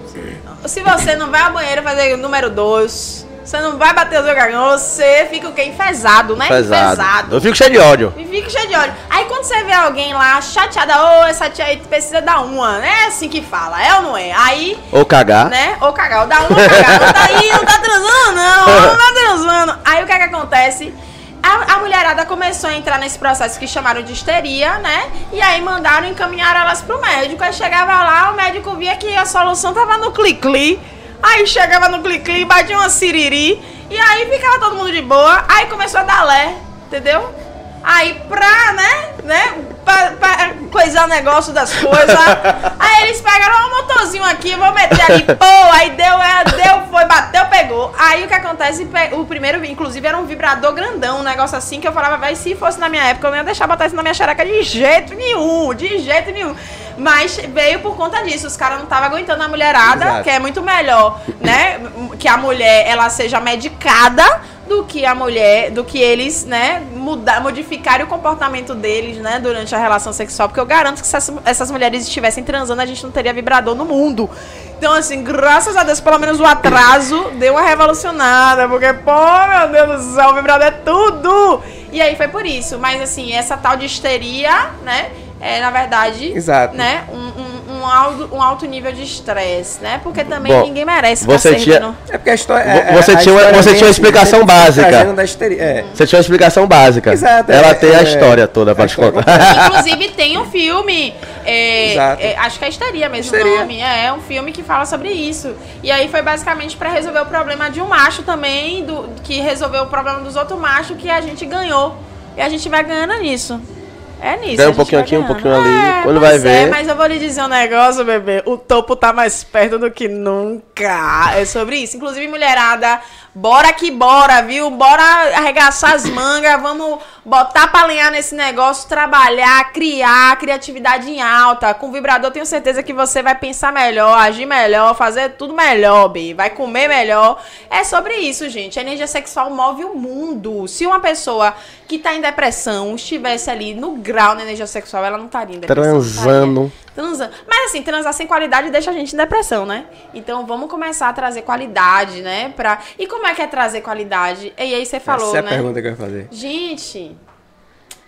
se você não vai ao banheiro fazer o número 2, você não vai bater o seu gargão, você fica o quê? Enfesado, né? Pesado. Eu fico cheio de ódio. E fica cheio de óleo. Aí quando você vê alguém lá chateada, ô, essa tia aí precisa dar uma, né? É assim que fala, é ou não é? Aí Ou cagar. né? Ou cagar, ou dar uma ou cagar. Não tá aí, não tá transando, não, não tá transando. Aí o que é que acontece? A, a mulherada começou a entrar nesse processo que chamaram de histeria, né? E aí mandaram encaminhar elas pro médico. Aí chegava lá, o médico via que a solução tava no cli-cli. Aí chegava no cli-cli, batia uma siriri. E aí ficava todo mundo de boa. Aí começou a dar lé, entendeu? Aí pra, né, né, pra, pra coisar o negócio das coisas. aí eles pegaram um motorzinho aqui, vou meter ali, pô, aí deu, é, deu, foi, bateu, pegou. Aí o que acontece, o primeiro, inclusive, era um vibrador grandão, um negócio assim, que eu falava, vai, se fosse na minha época, eu não ia deixar botar isso na minha xereca de jeito nenhum, de jeito nenhum. Mas veio por conta disso, os caras não estavam aguentando a mulherada, Exato. que é muito melhor, né, que a mulher, ela seja medicada, do que a mulher, do que eles, né, mudar, modificarem o comportamento deles, né, durante a relação sexual, porque eu garanto que se essas, essas mulheres estivessem transando, a gente não teria vibrador no mundo. Então, assim, graças a Deus, pelo menos o atraso deu uma revolucionada, porque, pô, meu Deus do céu, o vibrador é tudo! E aí foi por isso, mas assim, essa tal de histeria, né, é, na verdade, Exato. né, um, um, um alto, um alto nível de estresse, né, porque também Bom, ninguém merece ficar você tinha- É porque a história. É- você a tinha uma- história você vem tinha uma assim, explicação sempre básica. É. Você tinha uma explicação básica. Exato, Ela é- tem a é- história toda pra te contar. Inclusive tem um filme, é, é, acho que é Histeria mesmo Histeria. o nome. É, é um filme que fala sobre isso. E aí foi basicamente pra resolver o problema de um macho também, do, que resolveu o problema dos outros machos, que a gente ganhou. E a gente vai ganhando nisso. É nisso. Ganha um pouquinho aqui, um pouquinho ali. É, Quando vai é, ver- mas eu vou lhe dizer um negócio, bebê. O topo tá mais perto do que nunca. É sobre isso. Inclusive, mulherada, bora que bora, viu? Bora arregaçar as mangas, vamos botar pra alinhar nesse negócio, trabalhar, criar, criatividade em alta. Com vibrador, tenho certeza que você vai pensar melhor, agir melhor, fazer tudo melhor, Bi. Vai comer melhor. É sobre isso, gente. A energia sexual move o mundo. Se uma pessoa que tá em depressão estivesse ali no grau na energia sexual, ela não estaria em depressão. Transando. Transando. Mas assim, transar sem qualidade deixa a gente em depressão, né? Então vamos começar a trazer qualidade, né? Pra... E como é que é trazer qualidade? E aí você falou, Essa é a né? pergunta que eu ia fazer. Gente,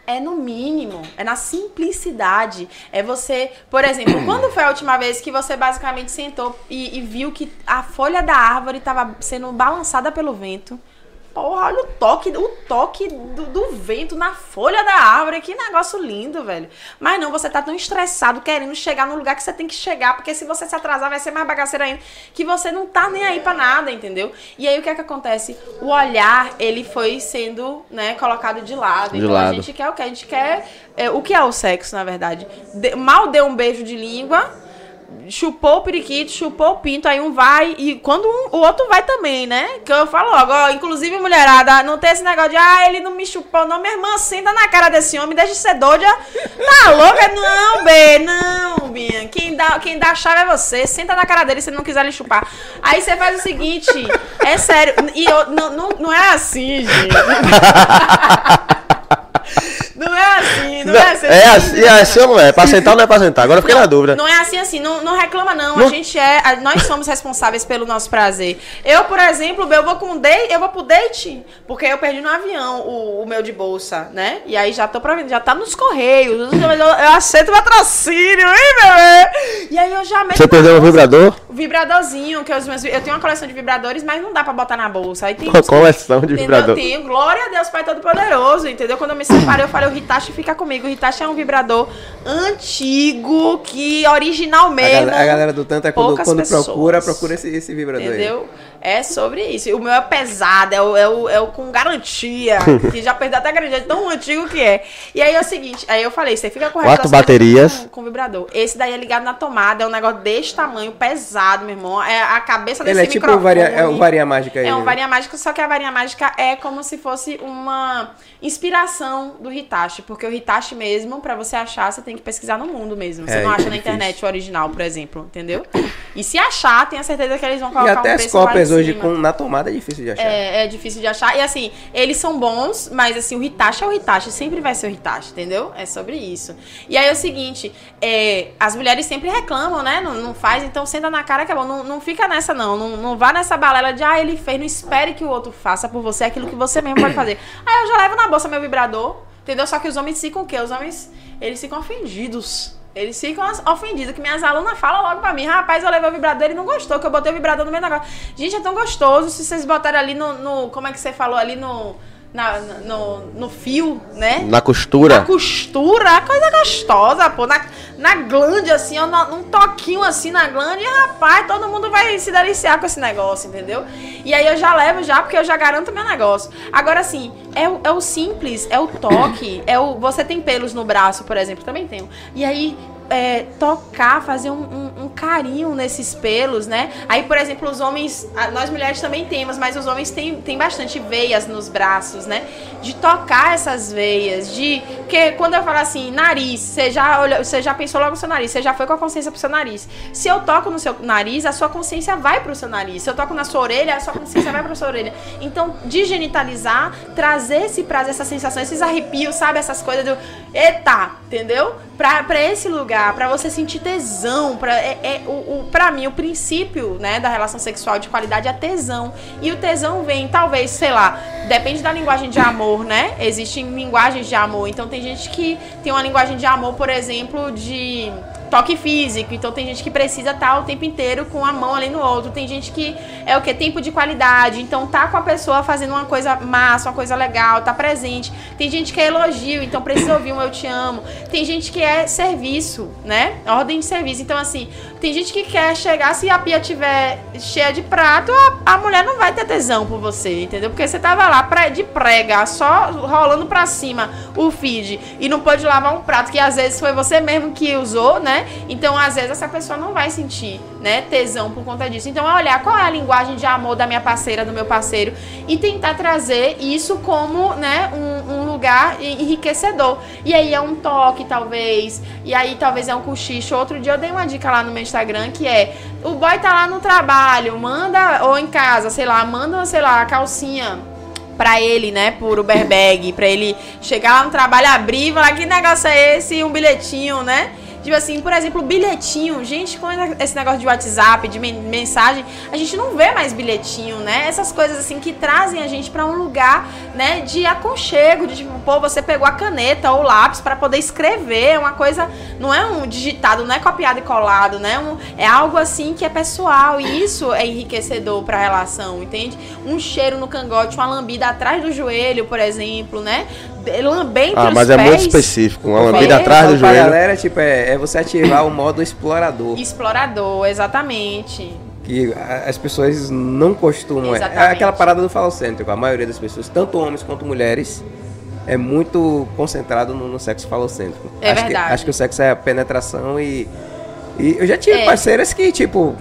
é no mínimo, é na simplicidade. É você, por exemplo, quando foi a última vez que você basicamente sentou e, e viu que a folha da árvore estava sendo balançada pelo vento? Porra, olha o toque, o toque do, do vento na folha da árvore. Que negócio lindo, velho. Mas não, você tá tão estressado querendo chegar no lugar que você tem que chegar, porque se você se atrasar vai ser mais bagaceiro ainda, que você não tá nem aí pra nada, entendeu? E aí o que é que acontece? O olhar, ele foi sendo, né, colocado de lado. De então lado. a gente quer o quê? A gente quer é, o que é o sexo, na verdade. De- mal deu um beijo de língua, chupou o periquito, chupou o pinto, aí um vai e quando um- o outro vai também, né? Que eu falo logo, ó, inclusive mulherada, não tem esse negócio de, ah, ele não me chupou, não, minha irmã, senta na cara desse homem, deixa de ser doida. Tá louca? Não, B, não, Binha. Quem dá, quem dá a chave é você, senta na cara dele se ele não quiser lhe chupar. Aí você faz o seguinte, é sério, e eu, não, não, não é assim, gente. Não é assim, não, Não, é assim. é assim, é assim ou não é? Pra sentar ou não é pra sentar? Agora eu fiquei na dúvida. Não é assim, assim, não, não reclama não. Não- A gente é, a- nós somos responsáveis pelo nosso prazer. Eu, por exemplo, eu vou com date, eu vou pro date, porque eu perdi no avião o, o meu de bolsa, né? E aí já tô pra já tá nos correios. Eu, eu aceito patrocínio, hein, bebê? E aí eu já meto Você perdeu o vibrador? O vibradorzinho, que os meus, eu tenho uma coleção de vibradores, mas não dá pra botar na bolsa. Aí tem Uma coleção de vibrador. Eu tenho, glória a Deus, Pai Todo-Poderoso, entendeu? Quando eu me separei, eu falei, o Hitachi fica comigo. O Hitachi é um vibrador antigo, que original A, mesmo. galera, a galera do tanto é quando, quando pessoas. procura, procura esse, esse vibrador aí. É sobre isso. O meu é pesado, é o, é o, é o com garantia. que já perdeu até a garantia, tão antigo que é. E aí é o seguinte, aí eu falei, você fica com o resto Quatro baterias. Com, com vibrador. Esse daí é ligado na tomada, é um negócio desse tamanho, pesado, meu irmão. É a cabeça desse Ele é tipo o varia, é o varinha mágica aí. É um né? varinha mágica, só que a varinha mágica é como se fosse uma inspiração do Hitachi. Porque o Hitachi mesmo, pra você achar, você tem que pesquisar no mundo mesmo. Você É, não acha é na internet o original, por exemplo, entendeu? E se achar, tenha certeza que eles vão E colocar até um as cópias hoje com, na tomada é difícil de achar. É, é difícil de achar. E assim, eles são bons, mas assim, o Hitachi é o Hitachi, sempre vai ser o Hitachi, entendeu? É sobre isso. E aí é o seguinte, é, as mulheres sempre reclamam, né? Não, não faz, então senta na cara que é bom. Não, não fica nessa, não. não. Não vá nessa balela de, ah, ele fez, não espere que o outro faça por você aquilo que você mesmo pode fazer. Aí eu já levo na bolsa meu vibrador, entendeu? Só que os homens ficam o quê? Os homens, eles ficam ofendidos. Eles ficam ofendidos, que minhas alunas falam logo pra mim, rapaz, eu levei o vibrador, ele não gostou, que eu botei o vibrador no meu negócio. Gente, é tão gostoso se vocês botarem ali no, no- como é que você falou, ali no, na- no, no fio, né? Na costura. Na costura, a coisa gostosa, pô. Na, na glande, assim, ó, num toquinho assim na glande, e, rapaz, todo mundo vai se deliciar com esse negócio, entendeu? E aí eu já levo já, porque eu já garanto meu negócio. Agora, assim, é, o- é o simples, é o toque, é o. Você tem pelos no braço, por exemplo, também tenho. E aí. É, tocar, fazer um, um- um carinho nesses pelos, né? Aí, por exemplo, os homens, nós mulheres também temos, mas os homens têm, têm bastante veias nos braços, né? De tocar essas veias, de. Porque quando eu falo assim, nariz, você já, olhou, você já pensou logo no seu nariz, você já foi com a consciência pro seu nariz. Se eu toco no seu nariz, a sua consciência vai pro seu nariz. Se eu toco na sua orelha, a sua consciência vai pra sua orelha. Então, de genitalizar, trazer esse prazer, essa sensação, esses arrepios, sabe? Essas coisas do. Eita! Entendeu? Pra, pra esse lugar, pra você sentir tesão. Pra, é, é, o, o, pra mim, o princípio né, da relação sexual de qualidade é tesão. E o tesão vem, talvez, sei lá, depende da linguagem de amor, né? Existem linguagens de amor. Então tem gente que tem uma linguagem de amor, por exemplo, de toque físico. Então tem gente que precisa estar o tempo inteiro com a mão ali no outro. Tem gente que é o que? Tempo de qualidade. Então tá com a pessoa fazendo uma coisa massa, uma coisa legal, tá presente. Tem gente que é elogio, então precisa ouvir um eu te amo. Tem gente que é serviço, né? Ordem de serviço. Então, assim, tem gente que quer chegar, se a pia tiver cheia de prato, a, a mulher não vai ter tesão por você, entendeu? Porque você tava lá pra, de prega, só rolando pra cima o feed e não pode lavar um prato que às vezes foi você mesmo que usou, né? Então, às vezes, essa pessoa não vai sentir, né, tesão por conta disso. Então, é olhar qual é a linguagem de amor da minha parceira, do meu parceiro e tentar trazer isso como, né, um, um lugar enriquecedor. E aí é um toque, talvez, e aí talvez é um cochicho. Outro dia eu dei uma dica lá no meu Instagram que é: o boy tá lá no trabalho, manda, ou em casa, sei lá, manda, sei lá, a calcinha pra ele, né, por Uber Bag, pra ele chegar lá no trabalho, abrir falar que negócio é esse, um bilhetinho, né? Tipo assim, por exemplo, bilhetinho. Gente, com esse negócio de WhatsApp, de men- mensagem, a gente não vê mais bilhetinho, né? Essas coisas assim que trazem a gente pra um lugar, né, de aconchego, de tipo, pô, você pegou a caneta ou o lápis pra poder escrever, é uma coisa, não é um digitado, não é copiado e colado, né? Um, é algo assim que é pessoal e isso é enriquecedor pra relação, entende? Um cheiro no cangote, uma lambida atrás do joelho, por exemplo, né? Lambendo Ah, os mas é pés. muito específico. Uma lambida atrás do pra joelho. galera, tipo, é, é você ativar o modo explorador. Explorador, exatamente. Que a- as pessoas não costumam. É, Exatamente. é aquela parada do falocêntrico. A maioria das pessoas, tanto homens quanto mulheres, é muito concentrado no, no sexo falocêntrico. É acho verdade. Que, acho que o sexo é a penetração e. E eu já tive É. parceiras que, tipo,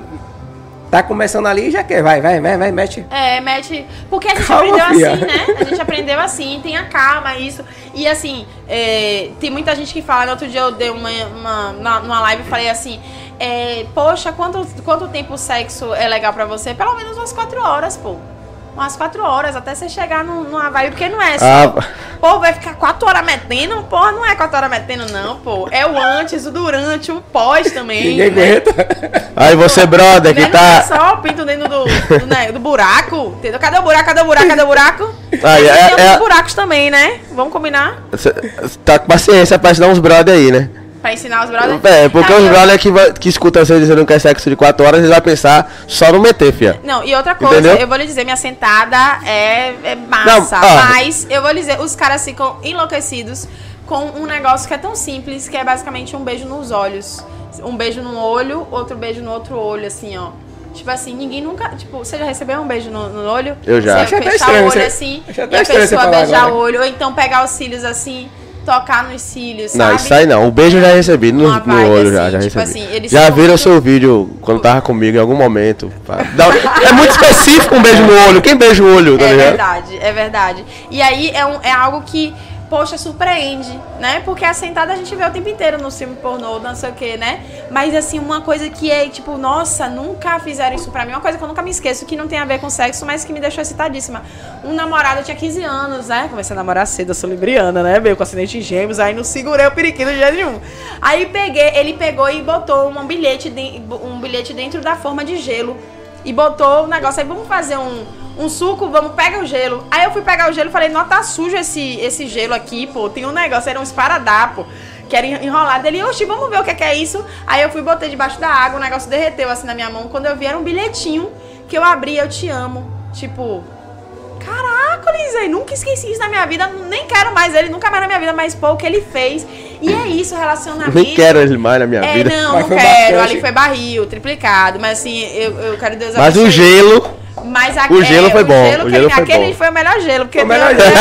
tá começando ali e já quer. Vai, vai, vai, vai, mete. É, mete. Porque a gente Calma, aprendeu fia. assim, né? A gente aprendeu assim, tenha calma, isso. E assim, é, tem muita gente que fala, no outro dia eu dei uma, uma numa live e falei assim. é, poxa, quanto, quanto tempo o sexo é legal pra você? Pelo menos umas quatro horas, pô. Umas quatro horas, até você chegar no, numa vibe, porque não é só. Ah, Pô, vai ficar quatro horas metendo? Pô, não é quatro horas metendo, não, pô. É o antes, o durante, o pós também. Ninguém né? aguenta. Aí você, brother, que Né? Não é tá. só o pinto dentro do, do, né, do buraco, entendeu? Cadê o buraco? Cadê o buraco? Cadê o buraco? Aí, é- Tem outros é- buracos também, né? Vamos combinar? Você tá com paciência pra ensinar uns brother aí, né? Pra ensinar os brothers. É, porque Tá, os e eu- brother que, vai- que escutam você dizendo que é sexo de 4 horas, eles vão pensar só no meter, fia. Não, e outra coisa, Entendeu? eu vou lhe dizer, minha sentada é, é massa. Não, ó. mas eu vou lhe dizer, os caras ficam enlouquecidos com um negócio que é tão simples, que é basicamente um beijo nos olhos. Um beijo num olho, outro beijo no outro olho, assim, ó. Tipo assim, ninguém nunca. Tipo, você já recebeu um beijo no, no olho? Eu já. Você fechar o olho você- assim, e até a pessoa beijar agora. o olho, ou então pegar os cílios assim, tocar nos cílios, Não, sabe? isso aí não. O beijo eu já recebi no, no vibe olho, já, assim, já tipo recebi. assim, já viram muito- seu vídeo quando tava comigo em algum momento. é muito específico um beijo no olho. Quem beija o olho, tá É ligado? verdade, é verdade. E aí é, um, é algo que, poxa, surpreende, né? Porque a sentada a gente vê o tempo inteiro no filme pornô, não sei o que, né? Mas assim, uma coisa que é tipo, nossa, nunca fizeram isso pra mim. Uma coisa que eu nunca me esqueço, que não tem a ver com sexo, mas que me deixou excitadíssima. Um namorado, tinha 15 anos, né? Comecei a namorar cedo, eu sou libriana, né? Veio com acidente em gêmeos, aí não segurei o periquito de jeito nenhum. Aí peguei, ele pegou e botou um bilhete, de- um bilhete dentro da forma de gelo e botou o negócio aí, vamos fazer um, um suco, vamos, pega o gelo. Aí eu fui pegar o gelo e falei, não, tá sujo esse, esse gelo aqui, pô. Tem um negócio, era um esparadrapo, que era enrolado. Ele, oxi, vamos ver o que é, que é isso. Aí eu fui, botei debaixo da água, o negócio derreteu assim na minha mão. Quando eu vi, era um bilhetinho que eu abri, eu te amo. Tipo, caraca, Lisei, nunca esqueci isso na minha vida, nem quero mais ele, nunca mais na minha vida, mas pô, o que ele fez. E é isso, relacionamento. Nem quero ele mais na minha É, vida. não, Mas não quero. bastante. Ali foi barril, triplicado. Mas assim, eu, eu quero Deus Mas o gelo. Mas a, o gelo é, foi bom, gelo o gelo foi aquele bom. foi o melhor gelo. Porque o melhor gelo.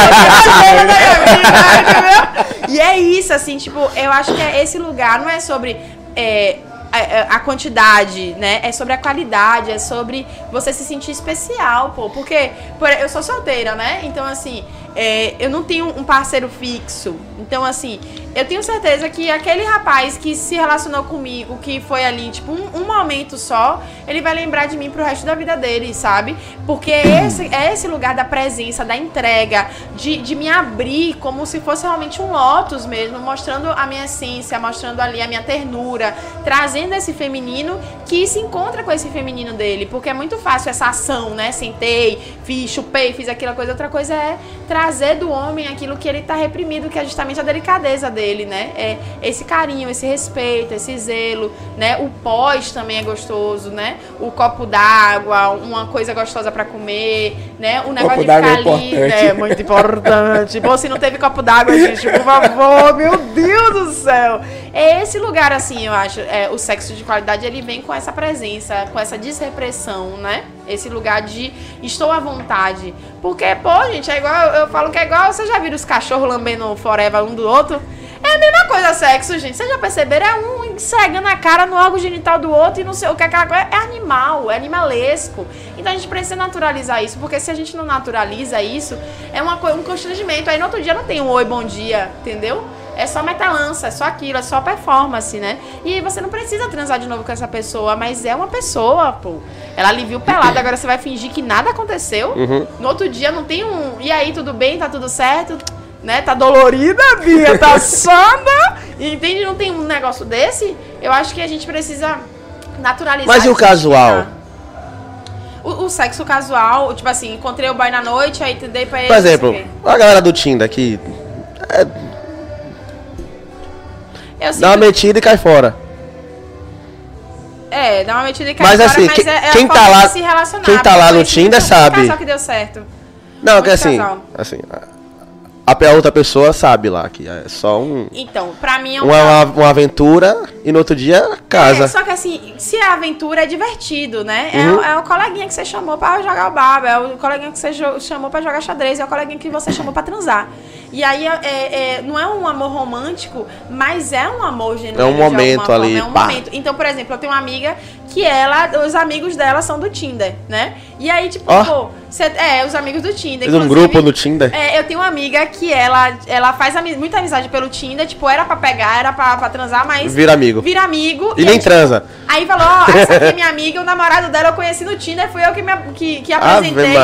E é isso, assim, tipo, eu acho que é esse lugar não é sobre. é, a, a quantidade, né? É sobre a qualidade, é sobre você se sentir especial, pô. Porque por- eu sou solteira, né? Então, assim, é, eu não tenho um parceiro fixo. Então, assim, eu tenho certeza que aquele rapaz que se relacionou comigo, que foi ali, tipo, um, um momento só, ele vai lembrar de mim pro resto da vida dele, sabe? Porque esse, é esse lugar da presença, da entrega, de, de me abrir como se fosse realmente um lotus mesmo, mostrando a minha essência, mostrando ali a minha ternura, trazendo esse feminino que se encontra com esse feminino dele. Porque é muito fácil essa ação, né? Sentei, fiz, chupei, fiz aquela coisa. Outra coisa é trazer do homem aquilo que ele tá reprimido, que é justamente a delicadeza dele, né? É esse carinho, esse respeito, esse zelo, né? O pós também é gostoso, né? O copo d'água, uma coisa gostosa pra comer, né? O negócio de d'água ficar é ali, é muito importante. Bom, se não teve copo d'água, gente, por favor, meu Deus do céu. É esse lugar assim, eu acho, é, o sexo de qualidade ele vem com essa presença, com essa desrepressão, né? Esse lugar de estou à vontade. Porque, pô, gente, é igual, eu falo que é igual, vocês já viram os cachorros lambendo forever um do outro? É a mesma coisa sexo, gente. Vocês já perceberam? É um esfregando a cara no órgão genital do outro e não sei o que aquela coisa. É animal, é animalesco. Então a gente precisa naturalizar isso, porque se a gente não naturaliza isso, é uma um constrangimento. Aí no outro dia não tem um oi, bom dia, entendeu? É só metalança, é só aquilo, é só performance, né? E aí você não precisa transar de novo com essa pessoa, mas é uma pessoa, pô. Ela lhe viu pelada, agora você vai fingir que nada aconteceu. Uhum. No outro dia não tem um. E aí, tudo bem? Tá tudo certo? Né? Tá dolorida, Bia? Tá samba? Entende? Não tem um negócio desse? Eu acho que a gente precisa naturalizar. Mas e o isso, casual? né? O, o sexo casual, tipo assim, encontrei o boy na noite, aí dei pra ele. Por exemplo, a galera do Tinder que Eu dá uma metida e cai fora. É, dá uma metida e cai Mas fora, assim, mas que- é, é a quem tá forma lá- de se relacionar, quem tá lá no Tinder sabe. casal que deu certo. Não, Muito que assim, casal. assim, a, a outra pessoa sabe lá que é só um, Então, pra mim é um uma, uma, uma aventura e no outro dia É, casa. só que assim, se a aventura é divertido, né? É, Uhum. o- é o coleguinha que você chamou pra jogar o baba, é o coleguinha que você chamou pra jogar xadrez, é o coleguinha que você chamou pra transar. E aí, é, é- não é um amor romântico, mas é um amor genuíno. É um momento forma, ali, É um pá. momento. Então, por exemplo, eu tenho uma amiga que ela, os amigos dela são do Tinder, né? E aí, tipo, Ó. pô, cê- é, os amigos do Tinder. Fez um grupo no Tinder. é, eu tenho uma amiga que ela, ela faz ami- muita amizade pelo Tinder, tipo, era pra pegar, era pra, pra transar, mas Vira amigo. vira amigo. E aí, nem tipo, transa. Aí falou, ó, essa aqui é minha amiga, o namorado dela eu conheci no Tinder, fui eu que, me, que, que apresentei.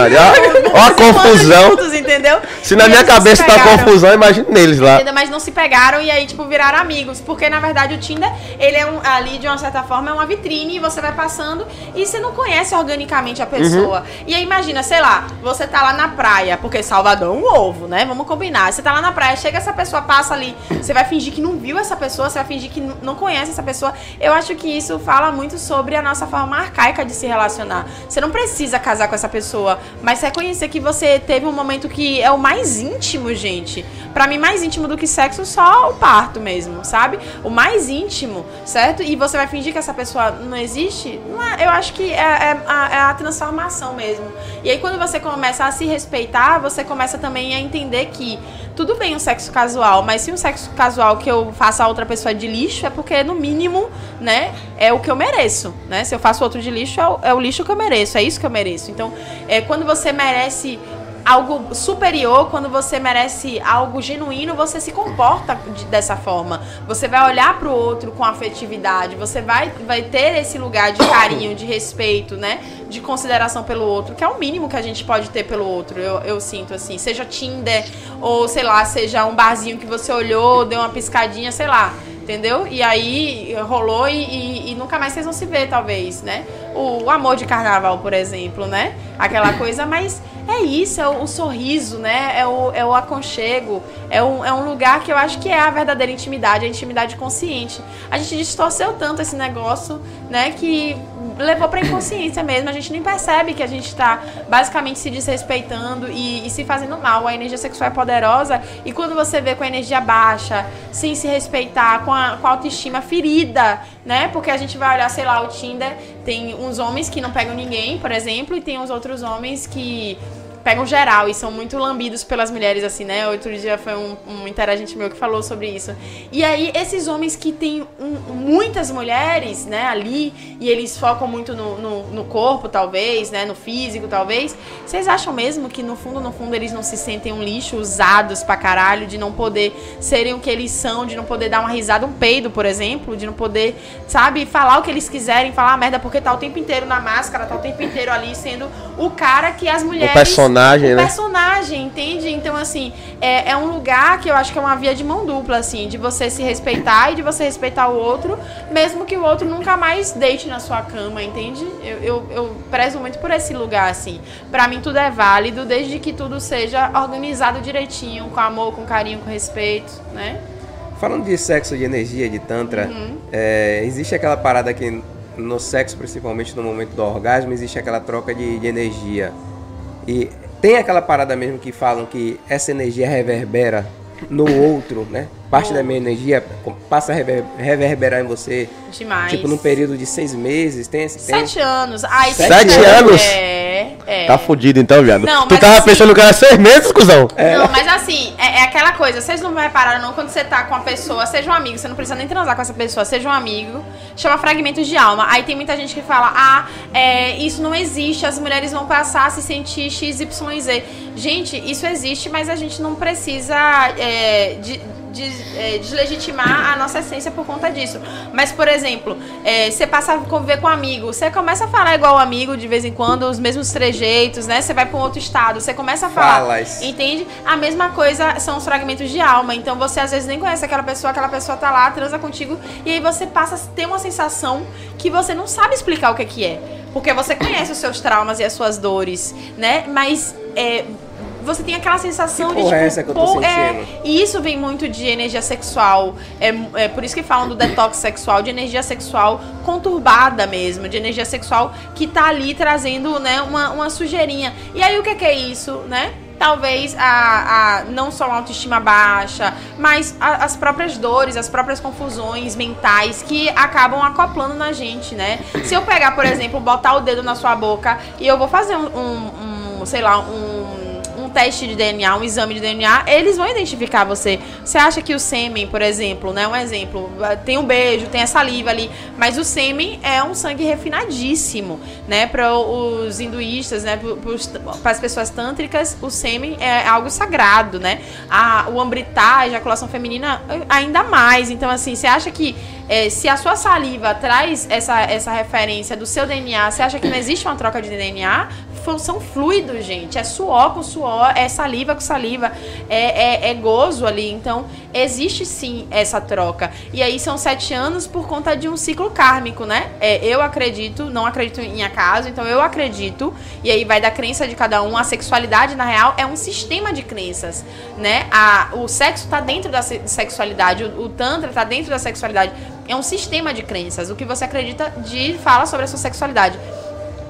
Ó a confusão. juntos, entendeu? Se na E minha cabeça tá pegaram. confusão, imagine neles lá. Entendeu? Mas não se pegaram e aí, tipo, viraram amigos. Porque, na verdade, o Tinder, ele é um, ali, de uma certa forma, é uma vitrine e você vai passando e você não conhece organicamente a pessoa. Uhum. E aí, imagina, sei lá, você tá lá na praia, porque Salvador é um ovo, né? Vamos combinar. Você tá lá na praia, chega essa pessoa, passa ali, você vai fingir que não viu essa pessoa, você vai fingir que não conhece essa pessoa. Eu acho que isso fala muito sobre a nossa forma arcaica de se relacionar. Você não precisa casar com essa pessoa, mas reconhecer que você teve um momento que é o mais íntimo, gente. Pra mim, mais íntimo do que sexo, só o parto mesmo, sabe? O mais íntimo, certo? E você vai fingir que essa pessoa não existe? Não é- eu acho que é, é a, é a transformação mesmo. E aí, quando você começa a se respeitar, você começa também a entender que tudo bem um sexo casual, mas se um sexo casual que eu faça a outra pessoa de lixo, é porque, no mínimo, né, é o que eu mereço, né? Se eu faço outro de lixo, é o, é o lixo que eu mereço, é isso que eu mereço. Então, é, quando você merece algo superior, quando você merece algo genuíno, você se comporta de- dessa forma. Você vai olhar pro outro com afetividade, você vai, vai ter esse lugar de carinho, de respeito, né? De consideração pelo outro, que é o mínimo que a gente pode ter pelo outro, eu, eu sinto assim. Seja Tinder, ou sei lá, seja um barzinho que você olhou, deu uma piscadinha, sei lá. Entendeu? E aí rolou e, e- e nunca mais vocês vão se ver, talvez, né? O, o amor de carnaval, por exemplo, né? Aquela coisa, mas é isso, é o, o sorriso, né? É o, é o aconchego, é um, é um lugar que eu acho que é a verdadeira intimidade, a intimidade consciente. A gente distorceu tanto esse negócio, né? Que levou pra inconsciência mesmo. A gente nem percebe que a gente tá basicamente se desrespeitando e, e se fazendo mal. A energia sexual é poderosa e quando você vê com a energia baixa, sem se respeitar, com a, com a autoestima ferida, né? Porque a gente vai olhar, sei lá, o Tinder, tem uns homens que não pegam ninguém, por exemplo, e tem uns outros homens que pegam geral e são muito lambidos pelas mulheres, assim, né? Outro dia foi um, um interagente meu que falou sobre isso. E aí, esses homens que têm um- muitas mulheres, né, ali, e eles focam muito no, no, no corpo, talvez, né, no físico, talvez, vocês acham mesmo que no fundo, no fundo, eles não se sentem um lixo, usados pra caralho, de não poder serem o que eles são, de não poder dar uma risada, um peido, por exemplo, de não poder, sabe, falar o que eles quiserem, falar merda, porque tá o tempo inteiro na máscara, tá o tempo inteiro ali sendo o cara que as mulheres personagem, o né? personagem, entende? Então, assim, é, é um lugar que eu acho que é uma via de mão dupla, assim, de você se respeitar e de você respeitar o outro, mesmo que o outro nunca mais deite na sua cama, entende? Eu, eu, eu prezo muito por esse lugar, assim. Pra mim, tudo é válido, desde que tudo seja organizado direitinho, com amor, com carinho, com respeito, né? Falando de sexo, de energia, de tantra, Uhum. é, existe aquela parada que no sexo, principalmente no momento do orgasmo, existe aquela troca de, de energia. E tem aquela parada mesmo que falam que essa energia reverbera no outro, né? Parte da minha energia passa a rever- reverberar em você, Demais. tipo, num período de seis meses. Tem, esse- tem... Sete anos. Ai, Sete anos? É, é. Tá fudido então, viado. Não, tu tava assim- pensando que era seis meses, cuzão? Não, mas assim, é, é aquela coisa, vocês não repararam não quando você tá com uma pessoa, seja um amigo, você não precisa nem transar com essa pessoa, seja um amigo, chama fragmentos de alma. Aí tem muita gente que fala, ah, é, isso não existe, as mulheres vão passar a se sentir XYZ. Gente, isso existe, mas a gente não precisa é, de, de- é, deslegitimar a nossa essência por conta disso. Mas, por exemplo, é, você passa a conviver com um amigo, você começa a falar igual o amigo de vez em quando, os mesmos trejeitos, né? Você vai pra um outro estado, você começa a falar. Falas. Entende? A mesma coisa são os fragmentos de alma. Então você às vezes nem conhece aquela pessoa, aquela pessoa tá lá, transa contigo, e aí você passa a ter uma sensação que você não sabe explicar o que, que é. Porque você conhece os seus traumas e as suas dores, né? Mas é, você tem aquela sensação Que de tipo, é essa que eu tô pô, é, sentindo? e isso vem muito de energia sexual. É, é por isso que falam do detox sexual, de energia sexual conturbada mesmo, de energia sexual que tá ali trazendo, né, uma, uma sujeirinha. E aí o que, que é isso, né? Talvez a, a não só uma autoestima baixa, mas a- as próprias dores, as próprias confusões mentais que acabam acoplando na gente, né? Se eu pegar, por exemplo, botar o dedo na sua boca e eu vou fazer um, um- um, sei lá, um teste de DNA, um exame de DNA, eles vão identificar você. Você acha que o sêmen, por exemplo, né? Um exemplo, tem um beijo, tem a saliva ali, mas o sêmen é um sangue refinadíssimo, né? Para os hinduístas, né? Para as pessoas tântricas, o sêmen é algo sagrado, né? A, o ambritar, a ejaculação feminina, ainda mais. Então, assim, você acha que é, se a sua saliva traz essa, essa referência do seu DNA, você acha que não existe uma troca de DNA? São fluidos, gente. É suor com suor, é saliva com saliva, é, é, é gozo ali. Então, existe sim essa troca. E aí são sete anos por conta de um ciclo kármico, né? É, eu acredito, não acredito em acaso, então eu acredito, e aí vai da crença de cada um. A sexualidade, na real, é um sistema de crenças, né? A, o sexo tá dentro da sexualidade, o, o Tantra tá dentro da sexualidade é um sistema de crenças. O que você acredita de fala sobre a sua sexualidade.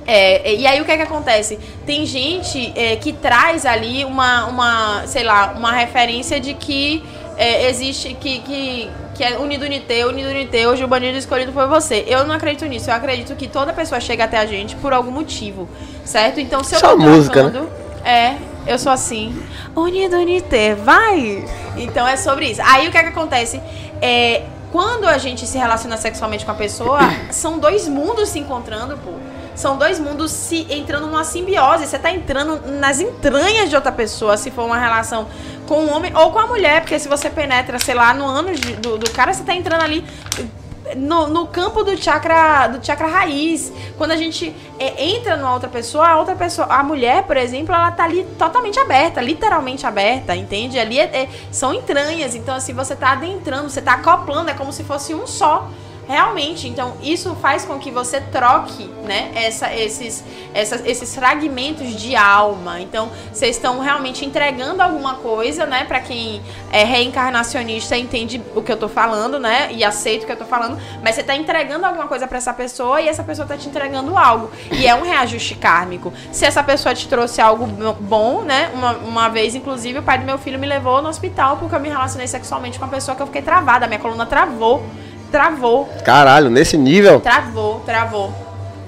É, e aí o que é que acontece? Tem gente é, que traz ali uma, uma, sei lá, uma referência de que é, existe, que, que, que é unido unité, unido unité, hoje o bandido escolhido foi você. Eu não acredito nisso, eu acredito que toda pessoa chega até a gente por algum motivo, certo? Então se eu Só tô música, né? é, eu sou assim, unido unité, vai! Então é sobre isso. Aí o que é que acontece? É, quando a gente se relaciona sexualmente com a pessoa, são dois mundos se encontrando, pô. São dois mundos se entrando numa simbiose. Você tá entrando nas entranhas de outra pessoa, se for uma relação com um homem ou com a mulher, porque se você penetra, sei lá, no ano de, do, do cara, você tá entrando ali no, no campo do chakra, do chakra raiz. Quando a gente é, entra numa outra pessoa, a outra pessoa, a mulher, por exemplo, ela tá ali totalmente aberta, literalmente aberta, entende? Ali é, é, são entranhas, então assim, você tá adentrando, você tá acoplando, é como se fosse um só. Realmente, então isso faz com que você troque, né, essa, esses, essas, esses fragmentos de alma. Então, vocês estão realmente entregando alguma coisa, né, para quem é reencarnacionista entende o que eu tô falando, né, e aceita o que eu tô falando, mas você tá entregando alguma coisa para essa pessoa e essa pessoa tá te entregando algo. E é um reajuste kármico. Se essa pessoa te trouxe algo bom, né, uma, uma vez, inclusive, o pai do meu filho me levou no hospital porque eu me relacionei sexualmente com uma pessoa que eu fiquei travada, minha coluna travou travou. Caralho, nesse nível? Travou, travou.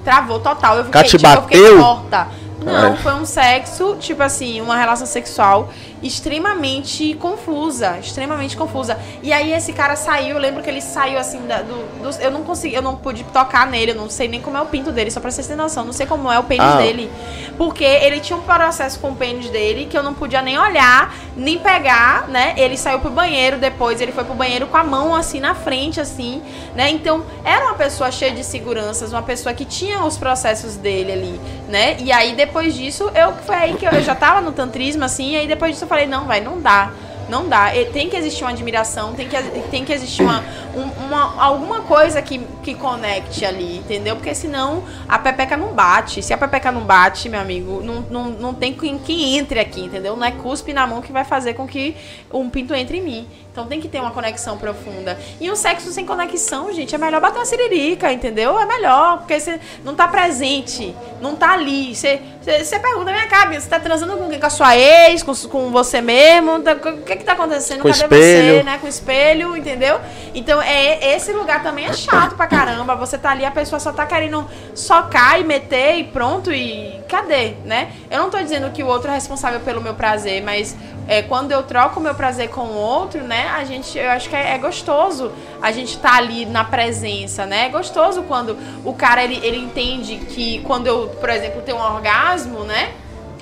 Travou total. Eu fiquei, tipo, eu fiquei morta. Não, foi um sexo, tipo assim, uma relação sexual extremamente confusa, extremamente confusa. E aí esse cara saiu, eu lembro que ele saiu assim da, do, do, eu não consegui, eu não pude tocar nele, eu não sei nem como é o pinto dele, só pra vocês terem noção, não sei como é o pênis ah. dele, porque ele tinha um processo com o pênis dele que eu não podia nem olhar, nem pegar, né? Ele saiu pro banheiro depois, ele foi pro banheiro com a mão assim na frente assim, né? Então, era uma pessoa cheia de seguranças, uma pessoa que tinha os processos dele ali, né? E aí depois disso, eu foi aí que eu, eu já tava no tantrismo assim, e aí depois disso eu falei, não, vai, não dá. Não dá. Tem que existir uma admiração, tem que, tem que existir uma, uma, alguma coisa que, que conecte ali, entendeu? Porque senão a pepeca não bate. Se a pepeca não bate, meu amigo, não, não, não tem quem, quem entre aqui, entendeu? Não é cuspe na mão que vai fazer com que um pinto entre em mim. Então tem que ter uma conexão profunda. E um sexo sem conexão, gente, é melhor bater uma siririca, entendeu? É melhor, porque você não tá presente, não tá ali. Você, você, você pergunta, minha cara, você tá transando com quem? Com a sua ex, com, com você mesmo? Tá, o que que tá acontecendo? Com Cadê espelho. você, né? Com o espelho, entendeu? Então, é, esse lugar também é chato pra caramba. Você tá ali, a pessoa só tá querendo socar e meter e pronto, e cadê, né? Eu não tô dizendo que o outro é responsável pelo meu prazer, mas é, quando eu troco o meu prazer com o outro, né, a gente, eu acho que é, é gostoso a gente tá ali na presença, né? É gostoso quando o cara ele, ele entende que quando eu, por exemplo, tenho um orgasmo, né?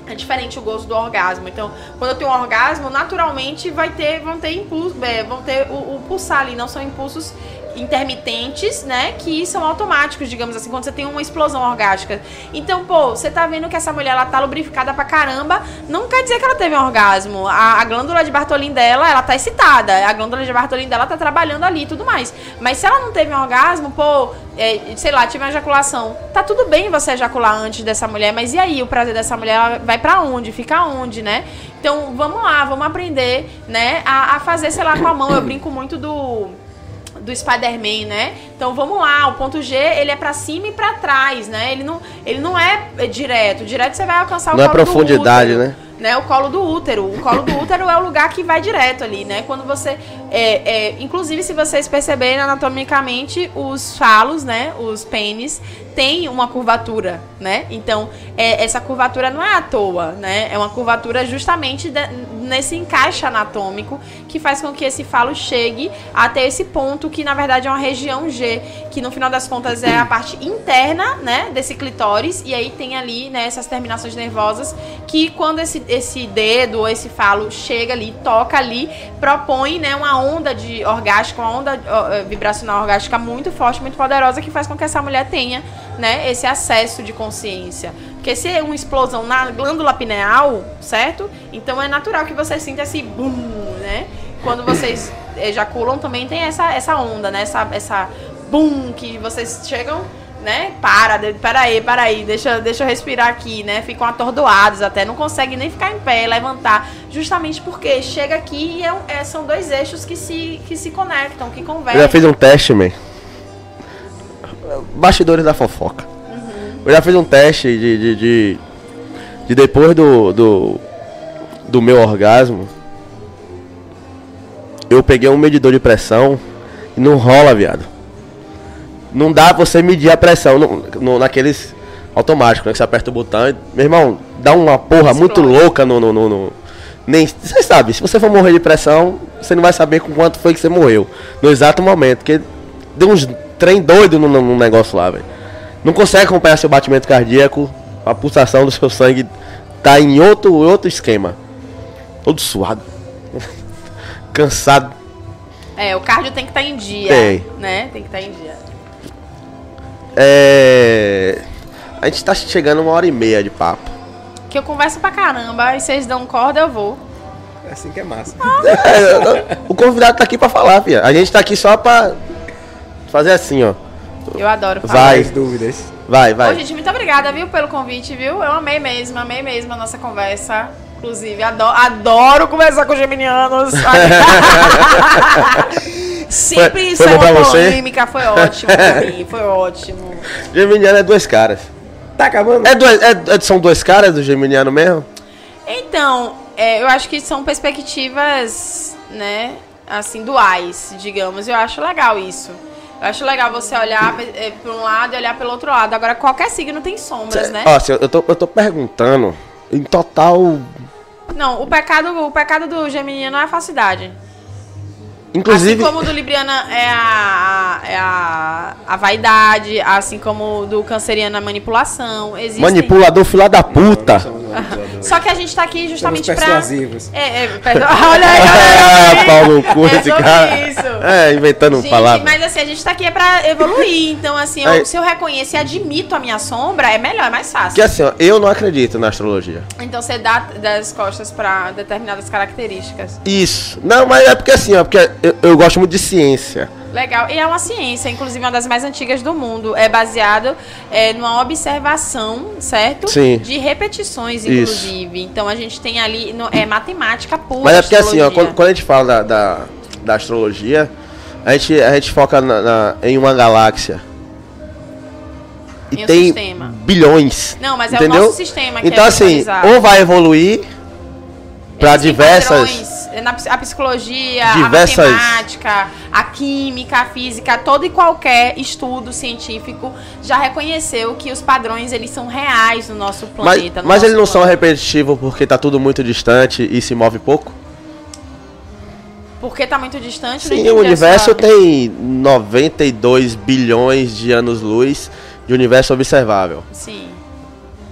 É diferente o gosto do orgasmo. Então, quando eu tenho um orgasmo, naturalmente vai ter, vão ter impulso, é, vão ter o, o pulsar ali, não são impulsos intermitentes, né? Que são automáticos, digamos assim, quando você tem uma explosão orgástica. Então, pô, você tá vendo que essa mulher ela tá lubrificada pra caramba, não quer dizer que ela teve um orgasmo. A, a glândula de Bartolin dela, ela tá excitada. A glândula de Bartolin dela tá trabalhando ali e tudo mais. Mas se ela não teve um orgasmo, pô, é, sei lá, tive uma ejaculação. Tá tudo bem você ejacular antes dessa mulher, mas e aí o prazer dessa mulher vai para onde? Fica onde, né? Então, vamos lá, vamos aprender, né, a, a fazer, sei lá, com a mão. Eu brinco muito do do Spider-Man, né? Então vamos lá, o ponto G, ele é para cima e para trás, né? Ele não, ele não é direto. Direto você vai alcançar o Não é profundidade, né? né? O colo do útero. O colo do útero é o lugar que vai direto ali, né? Quando você É, é, inclusive, se vocês perceberem anatomicamente, os falos, né? Os pênis têm uma curvatura, né? Então, é, essa curvatura não é à toa, né? É uma curvatura justamente de- nesse encaixe anatômico que faz com que esse falo chegue até esse ponto que, na verdade, é uma região G, que no final das contas é a parte interna, né? Desse clitóris. E aí tem ali, né? Essas terminações nervosas que quando esse, esse dedo ou esse falo chega ali, toca ali, propõe, né? Uma onda de orgástica, uma onda eh, vibracional orgástica muito forte, muito poderosa que faz com que essa mulher tenha, né? Esse acesso de consciência. Porque se é uma explosão na glândula pineal, certo? Então é natural que você sinta esse boom, né? Quando vocês ejaculam também tem essa, essa onda, né? Essa, essa boom que vocês chegam, né? Para, para aí, para aí, deixa, deixa eu respirar aqui, né? Ficam atordoados até, não conseguem nem ficar em pé, levantar. Justamente porque chega aqui e é é- são dois eixos que se, que se conectam, que Eu já conversam. fiz um teste, man. Bastidores da fofoca. Eu já fiz um teste de, de, de, de depois do, do, do meu orgasmo. Eu peguei um medidor de pressão e não rola, viado. Não dá pra você medir a pressão no, no- naqueles automáticos, né? Que você aperta o botão e, meu irmão, dá uma porra muito Explode. louca no, no, no, Nem, você sabe, se você for morrer de pressão, você não vai saber com quanto foi que você morreu. No exato momento. Porque deu uns trem doido no, no negócio lá, velho. Não consegue acompanhar seu batimento cardíaco, a pulsação do seu sangue tá em outro, outro esquema. Todo suado. Cansado. É, o cardio tem que estar em dia, Tem. né? Tem que estar em dia. É. A gente tá chegando uma hora e meia de papo. Que eu converso pra caramba e vocês dão corda, eu vou. É assim que é massa. É, o convidado tá aqui pra falar, filha. A gente tá aqui só pra fazer assim, ó. Eu adoro falar. Vai. Mais dúvidas. Vai, Ô, vai. gente, muito obrigada, viu, pelo convite, viu? Eu amei mesmo, amei mesmo a nossa conversa. Inclusive, adoro, adoro conversar com geminianos. Sempre Foi- isso foi é uma você? polêmica, foi ótimo pra mim, foi ótimo. Geminiano é dois caras. Tá acabando? É dois, é- é- são dois caras do Geminiano mesmo? Então, é, eu acho que são perspectivas, né, assim, duais, digamos. Eu acho legal isso. Eu acho legal você olhar é, para um lado e olhar pelo outro lado. Agora, qualquer signo tem sombras, né? Ó, eu, eu, tô, eu tô perguntando. Em total. Não, o pecado, o pecado do geminiano é a falsidade. Inclusive. Assim como o do Libriana é a, é a, a vaidade, assim como o do canceriano a manipulação. Existem... Manipulador filha da puta. Só que a gente tá aqui justamente pra. persuasivos. É, é, perdão. Olha aí, olha aí. Pau no cu É esse cara. isso. É, inventando Gente, palavras. mas assim, a gente tá aqui é pra evoluir. Então, assim, eu- Aí- se eu reconheço e admito a minha sombra, é melhor, é mais fácil. Porque assim, ó, eu não acredito na astrologia. Então você dá das costas pra determinadas características. Isso. Não, mas é porque assim, ó, porque eu, eu gosto muito de ciência. Legal. E é uma ciência, inclusive uma das mais antigas do mundo. É baseado é, numa observação, certo? Sim. De repetições, Isso. inclusive. Então a gente tem ali. no- é matemática pura. Mas é porque assim, ó, astrologia. quando, quando a gente fala da, da, da astrologia, a gente, a gente foca na- na- em uma galáxia. E Em tem sistema. bilhões. Não, mas é o entendeu? nosso sistema que Então é assim, ou vai evoluir para diversas padrões, na a psicologia, diversas- a matemática, a química, a física, todo e qualquer estudo científico já reconheceu que os padrões eles são reais no nosso Mas, planeta. no mas eles não são planeta. repetitivos porque tá tudo muito distante e se move pouco? Porque tá muito distante, Sim, entendi o universo sua- tem 92 bilhões de anos-luz de universo observável. Sim.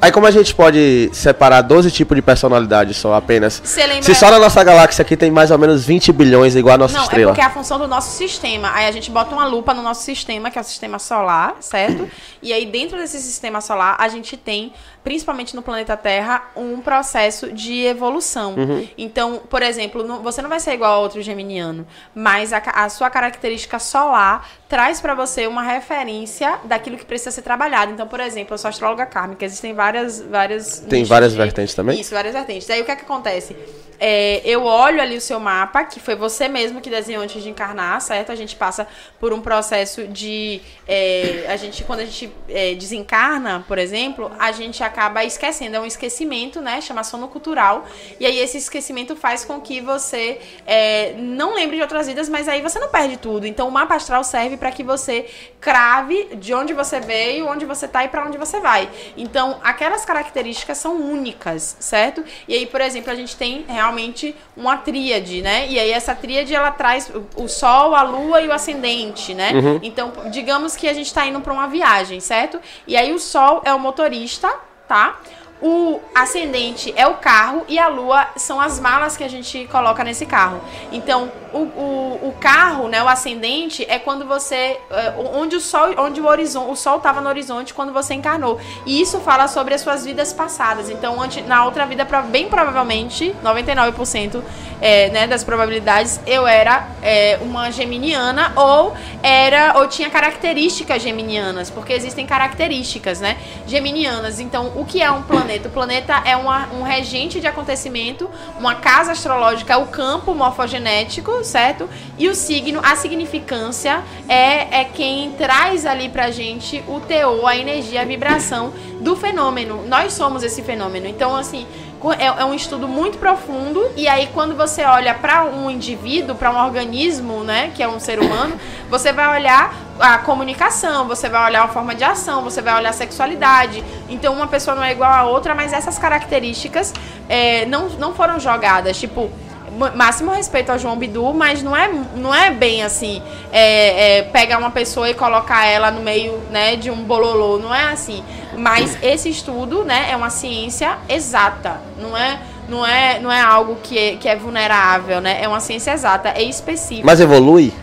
Aí como a gente pode separar 12 tipos de personalidade só apenas? Lembra... Se só na nossa galáxia aqui tem mais ou menos 20 bilhões igual a nossa Não, é estrela. porque é a função do nosso sistema. Aí a gente bota uma lupa no nosso sistema, que é o sistema solar, certo? E aí dentro desse sistema solar a gente tem, principalmente no planeta Terra, um processo de evolução. Uhum. Então, por exemplo, não- você não vai ser igual a outro geminiano, mas a, a sua característica solar traz pra você uma referência daquilo que precisa ser trabalhado. Então, por exemplo, eu sou astróloga kármica, existem várias. várias Tem várias vertentes também? Isso, várias vertentes. Aí o que é que acontece? É, eu olho ali o seu mapa, que foi você mesmo que desenhou antes de encarnar, certo? A gente passa por um processo de. é, a gente, quando a gente é, desencarna, por exemplo, a gente acaba esquecendo. É um esquecimento, né? Chama sono cultural. E aí esse esquecimento faz com que você é, não lembre de outras vidas, mas aí você não perde tudo. Então o mapa astral serve para que você crave de onde você veio, onde você tá e para onde você vai. Então aquelas características são únicas, certo? E aí, por exemplo, a gente tem realmente uma tríade, né? E aí essa tríade ela traz o- sol, a lua e o ascendente, né? Então, digamos que a gente tá indo para uma viagem, certo? E aí o sol é o motorista, tá? O ascendente é o carro e a lua são as malas que a gente coloca nesse carro. Então, o, o, o carro, né, o ascendente, é quando você. é, onde o sol, onde o horizonte, o sol estava no horizonte quando você encarnou. E isso fala sobre as suas vidas passadas. Então, antes, na outra vida, bem provavelmente, 99% é, né, das probabilidades, eu era é, uma geminiana ou era ou tinha características geminianas, porque existem características, né, geminianas. Então, o que é um planeta? O planeta é uma- um regente de acontecimento, uma casa astrológica o campo morfogenético, certo? E o signo, a significância é, é quem traz ali pra gente o teor, a energia, a vibração do fenômeno. Nós somos esse fenômeno. Então, assim, é, é um estudo muito profundo e aí quando você olha para um indivíduo, para um organismo, né, que é um ser humano, você vai olhar a comunicação, você vai olhar a forma de ação, você vai olhar a sexualidade. Então uma pessoa não é igual a outra, mas essas características é, não, não foram jogadas, tipo máximo respeito ao João Bidu, mas não é, não é bem assim, é, é, pegar uma pessoa e colocar ela no meio, né, de um bololô, não é assim. Mas esse estudo, né, é uma ciência exata, não é, não é, não é algo que é, que é vulnerável, né, é uma ciência exata, é específica. Mas evolui?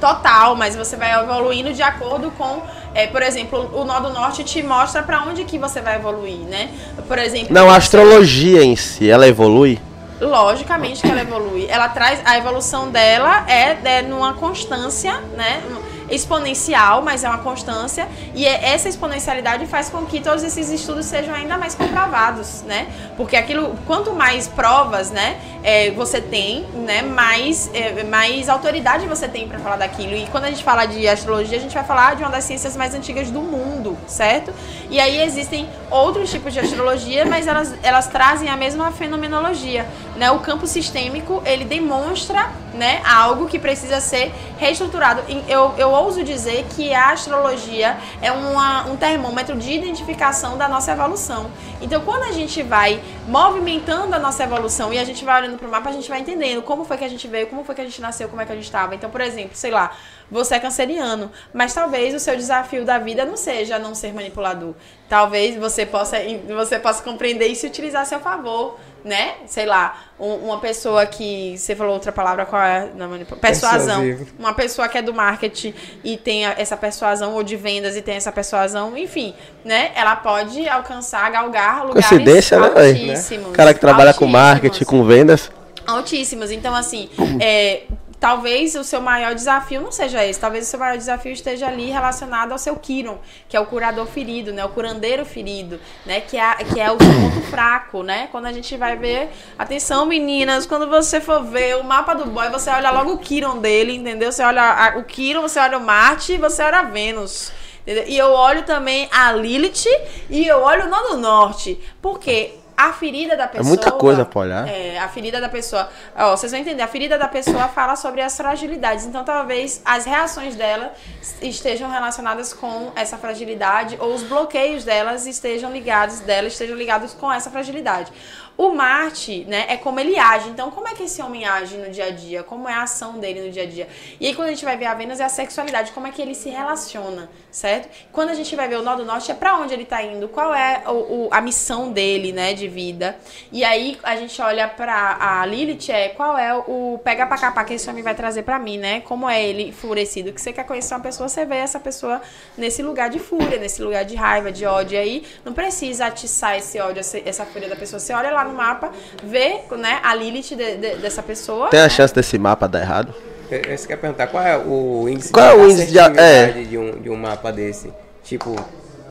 Total, mas você vai evoluindo de acordo com, é, por exemplo, o nó do norte te mostra pra onde que você vai evoluir, né? Por exemplo, Não, a astrologia em si, ela evolui? Logicamente que ela evolui. Ela traz a evolução dela é, é numa constância, né? Exponencial, mas é uma constância e é- essa exponencialidade faz com que todos esses estudos sejam ainda mais comprovados, né? Porque aquilo, quanto mais provas, né, é, você tem, né, mais é, mais autoridade você tem para falar daquilo. E quando a gente fala de astrologia, a gente vai falar de uma das ciências mais antigas do mundo, certo? E aí existem outros tipos de astrologia, mas elas, elas trazem a mesma fenomenologia, né? O campo sistêmico, ele demonstra, né, algo que precisa ser reestruturado. Eu, eu ouso dizer que a astrologia é uma, um termômetro de identificação da nossa evolução. Então, quando a gente vai movimentando a nossa evolução e a gente vai olhando para o mapa, a gente vai entendendo como foi que a gente veio, como foi que a gente nasceu, como é que a gente estava. Então, por exemplo, sei lá, você é canceriano, mas talvez o seu desafio da vida não seja não ser manipulador. Talvez você possa, você possa compreender e utilizar a seu favor, né? Sei lá, um- uma pessoa que. Você falou outra palavra, qual é? Não, manipula- persuasão. Persuasivo. Uma pessoa que é do marketing e tem essa persuasão, ou de vendas e tem essa persuasão, enfim, né? Ela pode alcançar, galgar lugares Coincidência, né, altíssimos. O cara que trabalha com altíssimos marketing, com vendas. altíssimas. Então, assim, é, talvez o seu maior desafio não seja esse. Talvez o seu maior desafio esteja ali relacionado ao seu Kiron, que é o curador ferido, né? O curandeiro ferido, né? Que é, que é o seu ponto fraco, né? Quando a gente vai ver... Atenção, meninas, quando você for ver o mapa do boy, você olha logo o Kiron dele, entendeu? Você olha a- o Kiron, você olha o Marte e você olha a Vênus. entendeu? E eu olho também a Lilith e eu olho o nó do norte. Porque a ferida da pessoa... muita coisa pra olhar. É, a ferida da pessoa. Ó, vocês vão entender, a ferida da pessoa fala sobre as fragilidades. Então, talvez as reações dela estejam relacionadas com essa fragilidade, ou os bloqueios delas estejam ligados, dela estejam ligados com essa fragilidade. O Marte, né, é como ele age. Então, como é que esse homem age no dia a dia? Como é a ação dele no dia a dia? E aí, quando a gente vai ver a Vênus, é a sexualidade, como é que ele se relaciona, certo? Quando a gente vai ver o nó do norte, é pra onde ele tá indo, qual é o, o- a missão dele, né, de vida. E aí, a gente olha pra a Lilith, é qual é o pega pra capar que esse homem vai trazer pra mim, né? Como é ele enfurecido. Que você quer conhecer uma pessoa, você vê essa pessoa nesse lugar de fúria, nesse lugar de raiva, de ódio. E aí, não precisa atiçar esse ódio, essa fúria da pessoa. Você olha lá no mapa, vê, né, a Lilith de- de- dessa pessoa. Tem a né? chance desse mapa dar errado? Eu- Você quer perguntar qual é o índice Qual é o de índice de- é. de, um, de um mapa desse? Tipo,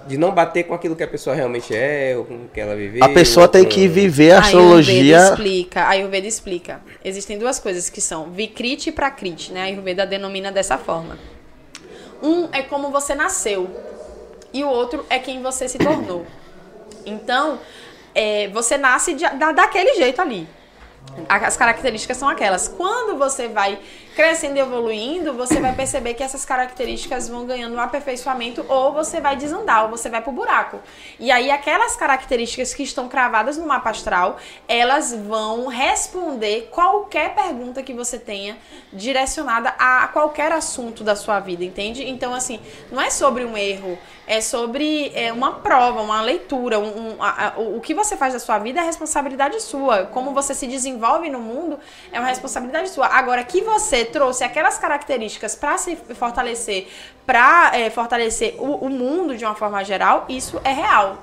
de não bater com aquilo que a pessoa realmente é, ou com o que ela viveu. A pessoa tem com- que viver a Ayurveda astrologia. explica. A Ayurveda explica. Existem duas coisas que são Vikriti e Prakriti, né? A Ayurveda denomina dessa forma. Um é como você nasceu e o outro é quem você se tornou. Então, é, você nasce de- da- daquele jeito ali. As características são aquelas. Quando você vai crescendo e evoluindo, você vai perceber que essas características vão ganhando um aperfeiçoamento ou você vai desandar, ou você vai pro buraco. E aí aquelas características que estão cravadas no mapa astral, elas vão responder qualquer pergunta que você tenha direcionada a qualquer assunto da sua vida, entende? Então assim, não é sobre um erro, é sobre é, uma prova, uma leitura, um, um- a- a- o que você faz da sua vida é responsabilidade sua. Como você se desenvolve no mundo é uma responsabilidade sua. Agora que você trouxe aquelas características para se fortalecer, para fortalecer o, o mundo de uma forma geral, isso é real.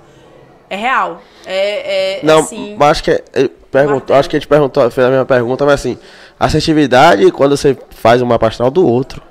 É real. É, é Não, assim, mas acho que é- perguntou, Martelo. acho que a gente perguntou, fez a mesma pergunta, mas assim, assertividade quando você faz um mapa astral do outro.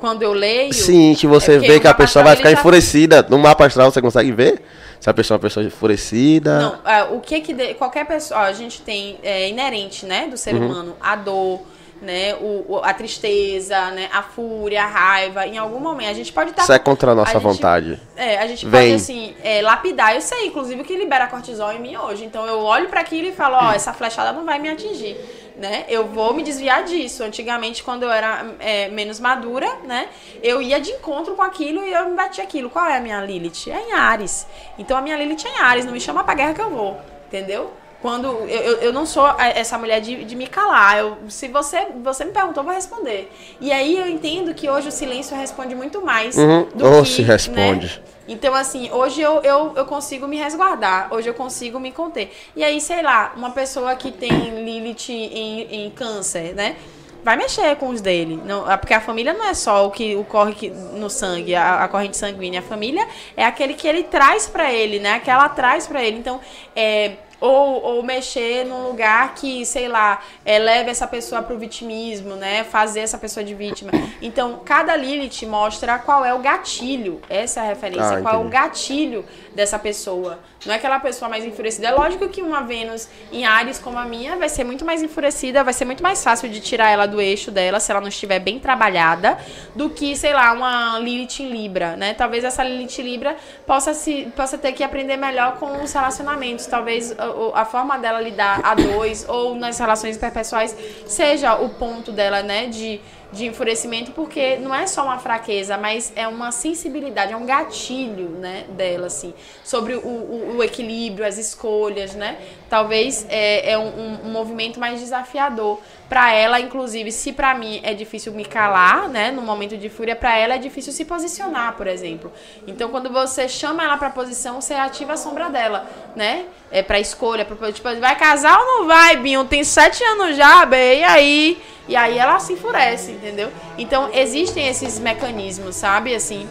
Quando eu leio. Sim, que você É vê que a pessoa vai ficar enfurecida. No mapa astral você consegue ver se a pessoa é uma pessoa enfurecida. Não, é, o que que de- qualquer pessoa, ó, a gente tem é, inerente, né, do ser humano, a dor, né, o, a tristeza, né, a fúria, a raiva, em algum momento a gente pode estar Isso é contra a nossa gente- vontade. É, a gente Vem. pode assim é, lapidar. Eu sei, inclusive, que libera cortisol em mim hoje. Então eu olho pra aquilo e falo, ó, essa flechada não vai me atingir. Né? Eu vou me desviar disso. Antigamente, quando eu era é, menos madura, né? Eu ia de encontro com aquilo e eu me batia aquilo. Qual é a minha Lilith? É em Ares. Então a minha Lilith é em Ares. Não me chama pra guerra que eu vou. Entendeu? Quando eu, eu, eu não sou essa mulher de, de me calar. Eu, se você, você me perguntou, eu vou responder. E aí eu entendo que hoje o silêncio responde muito mais Uhum. do Ou que. se responde. né? Então, assim, hoje eu, eu, eu consigo me resguardar, hoje eu consigo me conter. E aí, sei lá, uma pessoa que tem Lilith em, em câncer, né? Vai mexer com os dele. Não, é porque a família não é só o que o corre que- no sangue, a, a corrente sanguínea. A família é aquele que ele traz pra ele, né? Que ela traz pra ele. Então, é. Ou, ou mexer num lugar que, sei lá, é, leve essa pessoa pro vitimismo, né? Fazer essa pessoa de vítima. Então, cada Lilith mostra qual é o gatilho. Essa é a referência. Ah, qual é o gatilho dessa pessoa. Não é aquela pessoa mais enfurecida. É lógico que uma Vênus em Ares como a minha vai ser muito mais enfurecida, vai ser muito mais fácil de tirar ela do eixo dela, se ela não estiver bem trabalhada, do que, sei lá, uma Lilith em Libra, né? Talvez essa Lilith em Libra possa, se, possa ter que aprender melhor com os relacionamentos. Talvez a, forma dela lidar a dois ou nas relações interpessoais seja o ponto dela, né? De de enfurecimento, porque não é só uma fraqueza, mas é uma sensibilidade, é um gatilho, né, dela, assim, sobre o, o, o equilíbrio, as escolhas, né? Talvez é, é um, um- movimento mais desafiador para ela, inclusive, se para mim é difícil me calar, né, no momento de fúria, para ela é difícil se posicionar, por exemplo. Então, quando você chama ela para posição, você ativa a sombra dela, né? É para escolha, pra, tipo, vai casar ou não vai, Binho? Tem sete anos já, bem, e aí? E aí ela se enfurece, entendeu? Então existem esses mecanismos, sabe? Assim,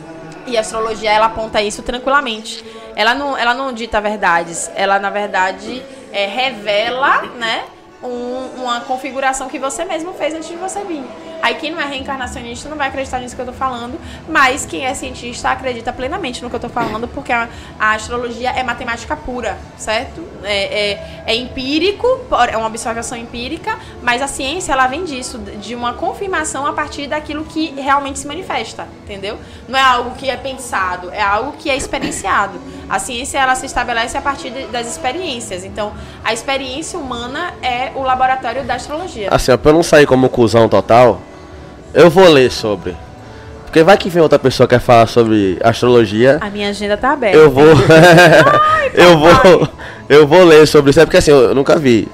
e a astrologia ela aponta isso tranquilamente. Ela não, ela não dita verdades, ela na verdade é, revela, né? Um- uma configuração que você mesmo fez antes de você vir. Aí quem não é reencarnacionista não vai acreditar nisso que eu tô falando, mas quem é cientista acredita plenamente no que eu tô falando, porque a, a astrologia é matemática pura, certo? É, é, é empírico, é uma observação empírica, mas a ciência ela vem disso, de uma confirmação a partir daquilo que realmente se manifesta, entendeu? Não é algo que é pensado, é algo que é experienciado. A ciência ela se estabelece a partir de- das experiências. Então, a experiência humana é o laboratório da astrologia. Assim, ó, pra eu não sair como cuzão total, eu vou ler sobre. Porque vai que vem outra pessoa que quer falar sobre astrologia. A minha agenda tá aberta. Eu vou. eu vou. Eu vou ler sobre isso. É porque assim, eu nunca vi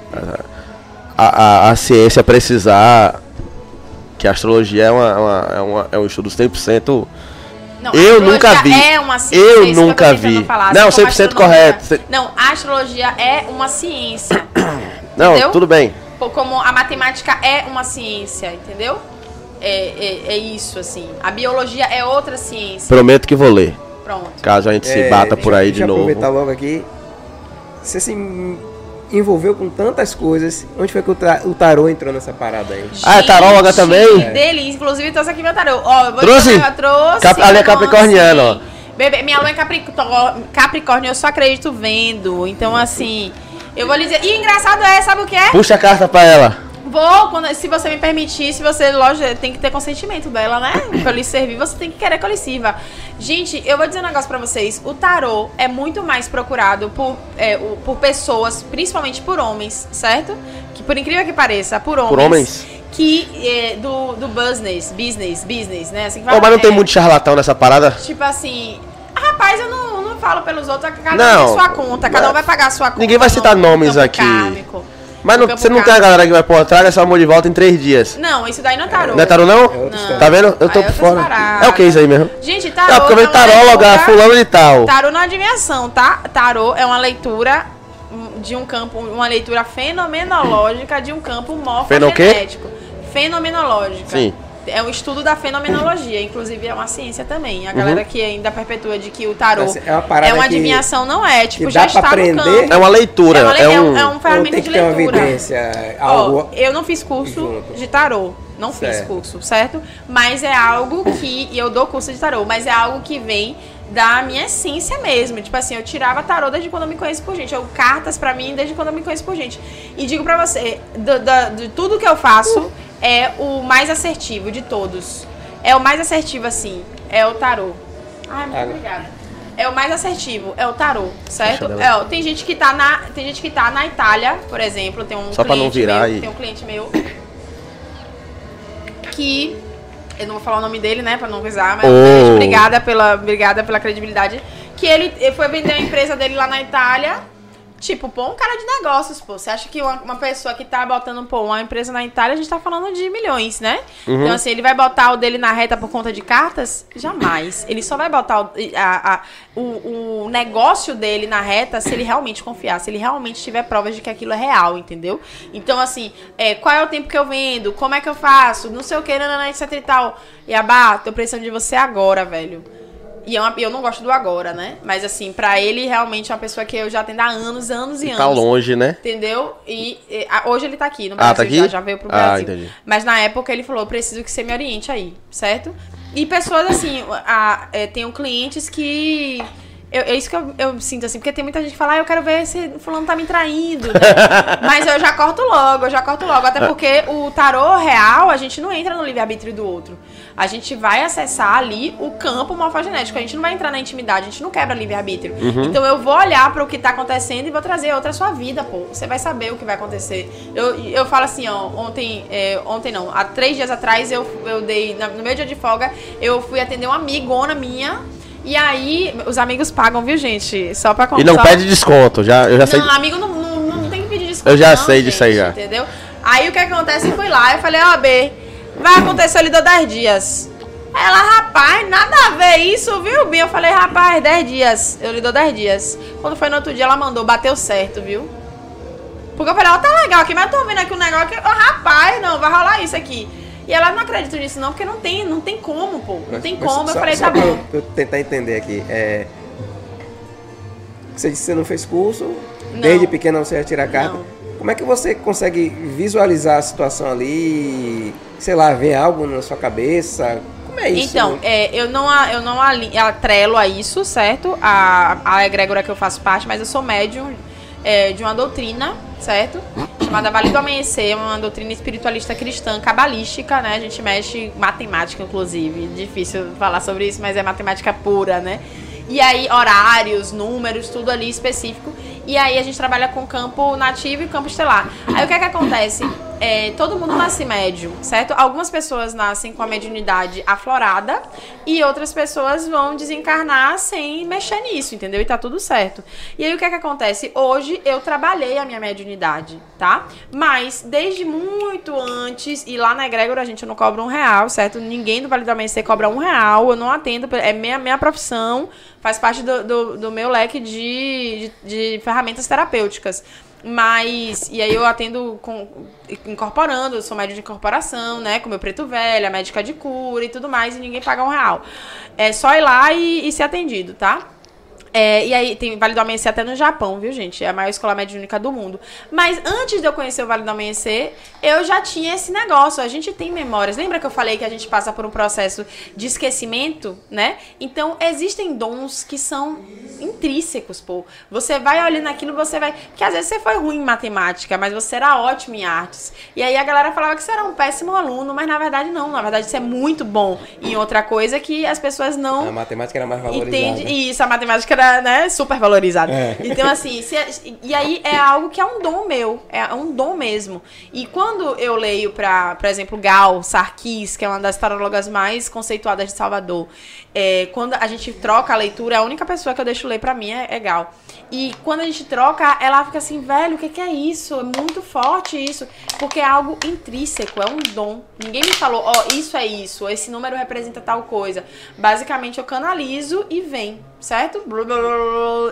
a, a, a ciência precisar que a astrologia é, uma, uma- é, uma- é um estudo 100%. Não, Eu nunca vi. É uma ciência, Eu nunca vi. falar, Não, assim como a 100% astronomia. correto. Não, a astrologia é uma ciência. Não, Entendeu? tudo bem. Como a matemática é uma ciência, entendeu? É, é, é isso, assim. A biologia é outra ciência. Prometo que vou ler. Pronto. Caso a gente se É, bata por aí deixa de eu novo. aproveitar logo aqui. Você se envolveu com tantas coisas. Onde foi que o, tra- o tarô entrou nessa parada aí? Ah, é taróloga Gente, também? Delícia. Inclusive, trouxe aqui meu tarô. Ó, eu vou Trouxe? dizer, eu trouxe. Cap- ali é capricorniano, ó. Bebê, minha lua é Capricórnio, Capricórnio, eu só acredito vendo. Então, assim, eu vou lhe dizer. E engraçado é, sabe o que é? Puxa a carta pra ela. Vou, quando, se você me permitir, se você, lógico, tem que ter consentimento dela, né? Pra lhe servir, você tem que querer que eu lhe sirva. Gente, eu vou dizer um negócio pra vocês. O tarô é muito mais procurado por, é, por pessoas, principalmente por homens, certo? Que por incrível que pareça, por homens. homens? Que é, do, do business, business, business, né? Assim fala, mas não tem é, muito charlatão nessa parada? Tipo assim, rapaz, eu não, não falo pelos outros, cada um Não, tem sua conta, cada um vai pagar a sua conta. Ninguém vai citar no nomes aqui. kármico. Mas não- você não tem a galera que vai pôr traga seu amor de volta em três dias. Não, isso daí não é tarô. Não é tarô, não? outra Não. Tá vendo? Eu tô Aí por fora. paradas. É o que isso aí mesmo? Gente, tarô. Não, porque eu é vejo taróloga, fulano de tal. Tarô não é adivinhação, tá? Tarô é uma leitura de um campo, uma leitura fenomenológica de um campo morfogenético. Fenomenológica. Sim. É um estudo da fenomenologia, inclusive é uma ciência também. A galera que ainda perpetua de que o tarô é uma é uma que- adivinhação, não é. Tipo, que já está aprender. no campo. É uma leitura, É, uma é é um... é um ferramenta tem de que ter uma leitura. evidência, Ó, algo... eu não fiz curso junto. de tarô. Não fiz Certo. curso, certo? Mas é algo que. E eu dou curso de tarô, mas é algo que vem da minha essência mesmo. Tipo assim, eu tirava tarô desde quando eu me conheço por gente. Eu cartas pra mim desde quando eu me conheço por gente. E digo pra você, do- da- de tudo que eu faço, é o mais assertivo de todos. É o mais assertivo, assim. É o tarô. Ai, muito Água. obrigada. É o mais assertivo, é o tarô, certo? É, tem gente que tá na, tem gente que tá na Itália, por exemplo, tem um Só pra não cliente virar meu, e- tem um cliente meu que eu não vou falar o nome dele, né, pra não coisar, mas Oh. um beijo, obrigada pela, obrigada pela credibilidade, que ele, ele foi vender a empresa dele lá na Itália, tipo, pô, um cara de negócios, pô, você acha que uma, uma pessoa que tá botando, pô, uma empresa na Itália, a gente tá falando de milhões, né? Uhum. Então, assim, ele vai botar o dele na reta por conta de cartas? Jamais. Ele só vai botar o, a- a- o, o negócio dele na reta se ele realmente confiar, se ele realmente tiver provas de que aquilo é real, entendeu? Então, assim, é, qual é o tempo que eu vendo? Como é que eu faço? Não sei o que, nanana, etc e tal. E abá, tô precisando de você agora, velho. E é uma- eu não gosto do agora, né? Mas assim, pra ele realmente é uma pessoa que eu já atendo há anos, anos e anos. Tá longe, né? Entendeu? E, e, a- hoje ele tá aqui no Ah, Brasil, tá aqui? Já, já veio pro Ah, Brasil. entendi. Mas na época ele falou, preciso que você me oriente aí, certo? E pessoas assim, a, é, tenho clientes que. eu- é isso que eu, eu sinto, assim, porque tem muita gente que fala, ah, eu quero ver se o fulano tá me traindo, né? Mas eu já corto logo, eu já corto logo. Até porque o tarô real, a gente não entra no livre-arbítrio do outro. A gente vai acessar ali o campo morfogenético. A gente não vai entrar na intimidade, a gente não quebra livre-arbítrio. Então eu vou olhar para o que tá acontecendo e vou trazer outra sua vida, pô. Você vai saber o que vai acontecer. Eu, eu falo assim, ó, ontem, é, ontem não, há três dias atrás eu, eu dei, no meu dia de folga, eu fui atender uma amigona minha. E aí, os amigos pagam, viu, gente? Só pra E não só- pede desconto, já, eu já sei. não, amigo não, não, não tem que pedir desconto. Eu já não, sei disso aí, já. Entendeu? Aí o que acontece? Eu fui lá, eu falei, ó, B, vai acontecer, dou 10 dias. Ela, rapaz, nada a ver isso, viu, Bia? Eu falei, rapaz, 10 dias. Eu lhe dou 10 dias. Quando foi no outro dia, ela mandou, bateu certo, viu? Porque eu falei, ó, tá legal aqui, mas eu tô vendo aqui um negócio que, ó, rapaz, não, vai rolar isso aqui. E ela não acredita nisso, não, porque não tem, não tem como, pô. Não tem Mas como. só- eu falei, tá bom. eu- pra eu tentar entender aqui. É... Você disse que você não fez curso, Não. desde pequena você já tira carta. Não. Como é que você consegue visualizar a situação ali? Sei lá, ver algo na sua cabeça? Como é isso? Então, é, eu não, eu não atrelo a isso, certo? A, a egrégora que eu faço parte, mas eu sou médium é, de uma doutrina, certo? Chamada Vale do Amanhecer, uma doutrina espiritualista cristã, cabalística, né? A gente mexe matemática, inclusive. Difícil falar sobre isso, mas é matemática pura, né? E aí, horários, números, tudo ali específico. E aí a gente trabalha com campo nativo e campo estelar. Aí o que é que acontece? É, todo mundo nasce médium, certo? Algumas pessoas nascem com a mediunidade aflorada e outras pessoas vão desencarnar sem mexer nisso, entendeu? E tá tudo certo. E aí o que é que acontece? Hoje eu trabalhei a minha mediunidade, tá? Mas desde muito antes, e lá na Egrégora a gente não cobra um real, certo? Ninguém do Vale do Amanhecer cobra um real, eu não atendo, é minha, minha profissão, faz parte do, do, do meu leque de, de, de ferramentas terapêuticas. Mas, e aí eu atendo com, incorporando, eu sou médica de incorporação, né? Com meu preto velho, a médica de cura e tudo mais, e ninguém paga um real. É só ir lá e, e ser atendido, tá? É, e aí tem Vale do Amanhecer até no Japão, viu, gente? É a maior escola mediúnica do mundo. Mas antes de eu conhecer o Vale do Amanhecer, eu já tinha esse negócio. A gente tem memórias. Lembra que eu falei que a gente passa por um processo de esquecimento, né? Então, existem dons que são intrínsecos, pô. Você vai olhando aquilo, você vai. Porque às vezes você foi ruim em matemática, mas você era ótimo em artes. E aí a galera falava que você era um péssimo aluno, mas na verdade não. Na verdade, você é muito bom em outra coisa que as pessoas não. A matemática era mais valorizada. Entende? Isso, a matemática era, né, super valorizada. É. Então, assim, se- e aí é algo que é um dom meu, é um dom mesmo. E quando eu leio pra, por exemplo, Gal Sarkis, que é uma das tarólogas mais conceituadas de Salvador, é, quando a gente troca a leitura, a única pessoa que eu deixo ler pra mim é, é Gal. E quando a gente troca, ela fica assim, velho, o que, que é isso? É muito forte isso. Porque é algo intrínseco, é um dom. Ninguém me falou, ó, isso é isso, esse número representa tal coisa. Basicamente, eu canalizo e vem, certo?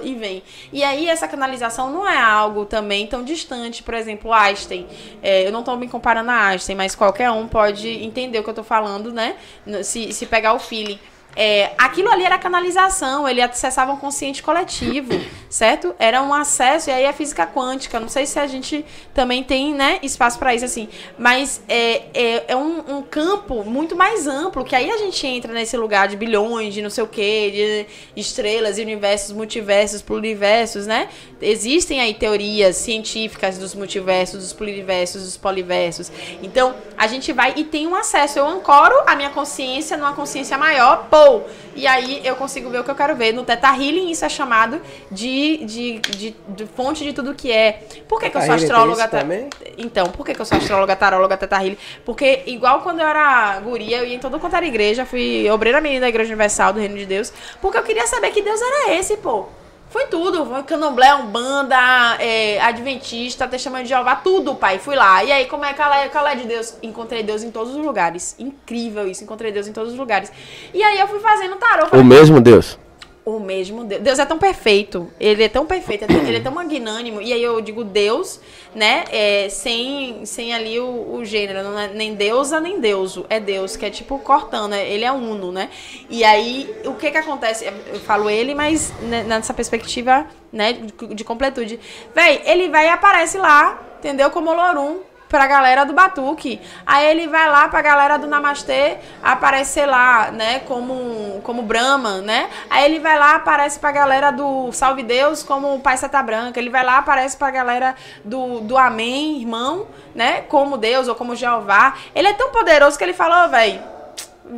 E vem. E aí, essa canalização não é algo também tão distante. Por exemplo, Einstein. É, eu não tô me comparando a Einstein, mas qualquer um pode entender o que eu tô falando, né? Se, se pegar o feeling. É, aquilo ali era canalização, ele acessava um consciente coletivo, certo? Era um acesso, e aí a física quântica. Não sei se a gente também tem né, espaço para isso, assim. Mas é, é, é um, um campo muito mais amplo, que aí a gente entra nesse lugar de bilhões, de não sei o quê, de estrelas, universos, multiversos, pluriversos, né? Existem aí teorias científicas dos multiversos, dos pluriversos, dos poliversos. Então, a gente vai e tem um acesso. Eu ancoro a minha consciência numa consciência maior, pô! E aí eu consigo ver o que eu quero ver. No Teta Healing, isso é chamado de, de, de, de fonte de tudo que é. Por que, que eu sou tem astróloga? ta- também? Então, por que, que eu sou astróloga, taróloga, Teta Healing? Porque, igual quando eu era guria, eu ia em todo quanto era igreja, fui obreira menina da Igreja Universal do Reino de Deus, porque eu queria saber que Deus era esse, pô. Foi tudo, foi candomblé, umbanda, é, adventista, testemunho de Jeová, tudo, pai. Fui lá. E aí, como é que ela é, qual é de Deus? Encontrei Deus em todos os lugares. Incrível isso, encontrei Deus em todos os lugares. E aí eu fui fazendo tarô. O falei, mesmo Deus. o mesmo Deus. Deus é tão perfeito. Ele é tão perfeito. Ele é tão magnânimo. E aí eu digo Deus, né? É, sem, sem ali o, o gênero. Não é nem deusa, nem deuso. É Deus, que é tipo cortando. é- Ele é uno, né? E aí, o que que acontece? Eu falo ele, mas né, nessa perspectiva, né? De, de completude. Véi, ele vai e aparece lá, entendeu? Como Olorum pra galera do Batuque. Aí ele vai lá pra galera do Namastê aparecer lá, né, como, como Brahma, né? Aí ele vai lá, aparece pra galera do Salve Deus como Pai Seta Branca. Ele vai lá, aparece pra galera do, do Amém, irmão, né, como Deus ou como Jeová. Ele é tão poderoso que ele falou, velho,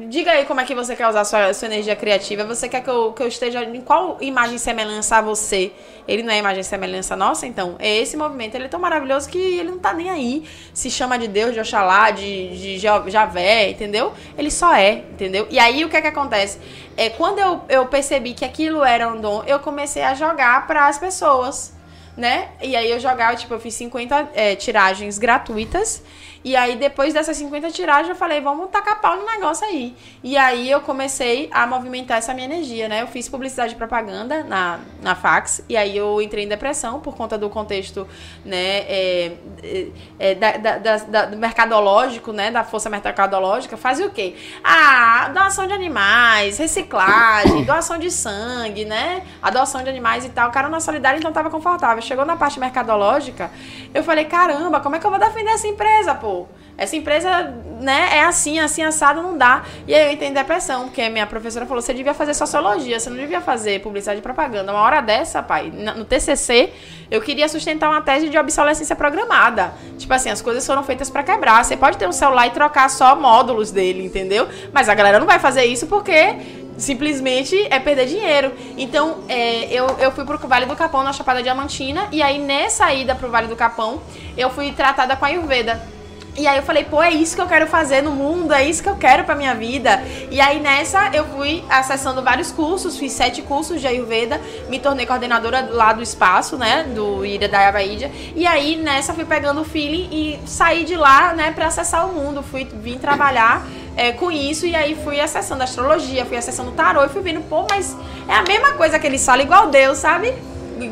Diga aí como é que você quer usar sua, sua energia criativa. Você quer que eu, que eu esteja em qual imagem semelhança a você? Ele não é imagem semelhança nossa, então? É esse movimento. Ele é tão maravilhoso que ele não tá nem aí. Se chama de Deus, de Oxalá, de, de Ja- Javé, entendeu? Ele só é, entendeu? E aí o que é que acontece? É, quando eu, eu percebi que aquilo era um dom, eu comecei a jogar para as pessoas né? E aí eu jogava, tipo, eu fiz 50 é, tiragens gratuitas. E aí, depois dessas 50 tiragens, eu falei, vamos tacar pau no negócio aí. E aí eu comecei a movimentar essa minha energia, né? Eu fiz publicidade e propaganda na, na fax. E aí eu entrei em depressão por conta do contexto, né? é, é, é, da, da- da- da- do mercadológico, né? Da força mercadológica. Fazia o quê? Ah, doação de animais, reciclagem, doação de sangue, né? Adoção de animais e tal. O cara na solidária, então tava confortável. Chegou na parte mercadológica, eu falei, caramba, como é que eu vou defender essa empresa, pô? Essa empresa, né, é assim, assim, assado, não dá. E aí eu entrei em depressão, porque a minha professora falou, você devia fazer sociologia, você não devia fazer publicidade e propaganda. Uma hora dessa, pai, no TCC, eu queria sustentar uma tese de obsolescência programada. Tipo assim, as coisas foram feitas pra quebrar. Você pode ter um celular e trocar só módulos dele, entendeu? Mas a galera não vai fazer isso porque simplesmente é perder dinheiro. Então, é, eu, eu fui pro Vale do Capão, na Chapada Diamantina, e aí nessa ida pro Vale do Capão, eu fui tratada com a Ayurveda. E aí eu falei, pô, é isso que eu quero fazer no mundo, é isso que eu quero pra minha vida. E aí nessa eu fui acessando vários cursos, fiz sete cursos de Ayurveda, me tornei coordenadora lá do espaço, né, do Ida da Ida. E aí nessa fui pegando o feeling e saí de lá, né, pra acessar o mundo. Fui vim trabalhar é, com isso e aí fui acessando astrologia, fui acessando tarô e fui vendo, pô, mas é a mesma coisa que eles falam, igual Deus, sabe?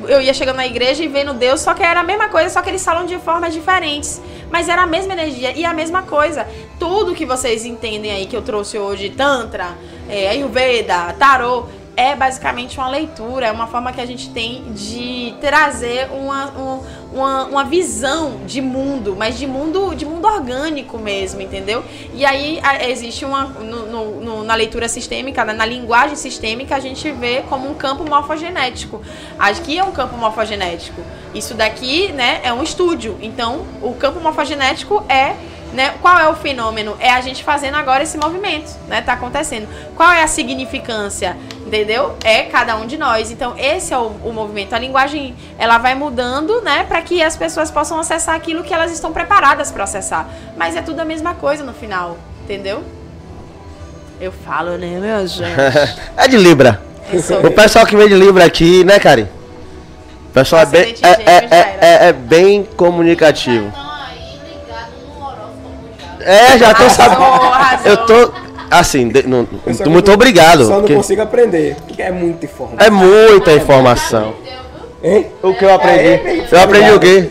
Eu ia chegando na igreja e vendo Deus, só que era a mesma coisa, só que eles falam de formas diferentes. Mas era a mesma energia e a mesma coisa. Tudo que vocês entendem aí que eu trouxe hoje, Tantra, é, Ayurveda, Tarô, é basicamente uma leitura, é uma forma que a gente tem de trazer uma, um- uma, uma visão de mundo, mas de mundo, de mundo orgânico mesmo, entendeu? E aí a- existe uma. no- no- no- na leitura sistêmica, né, na linguagem sistêmica, a gente vê como um campo morfogenético. Aqui é um campo morfogenético. Isso daqui, né, é um estúdio. Então, o campo morfogenético é né? Qual é o fenômeno? É a gente fazendo agora esse movimento, né? Tá acontecendo. Qual é a significância? Entendeu? É cada um de nós. Então, esse é o, o movimento. A linguagem, ela vai mudando, né? Para que as pessoas possam acessar aquilo que elas estão preparadas para acessar. Mas é tudo a mesma coisa no final, entendeu? Eu falo, né, meu gente? é de Libra. Eu sou- O pessoal que vem de Libra aqui, né, Karen? O pessoal é bem, é, é, é, é bem comunicativo. É, já tô Arrasou, sabendo. arrasou. Eu tô. Assim, de- não- muito obrigado. Só não consigo aprender, porque é muita informação. É muita informação. Hein? O que eu aprendi? Eu aprendi o quê?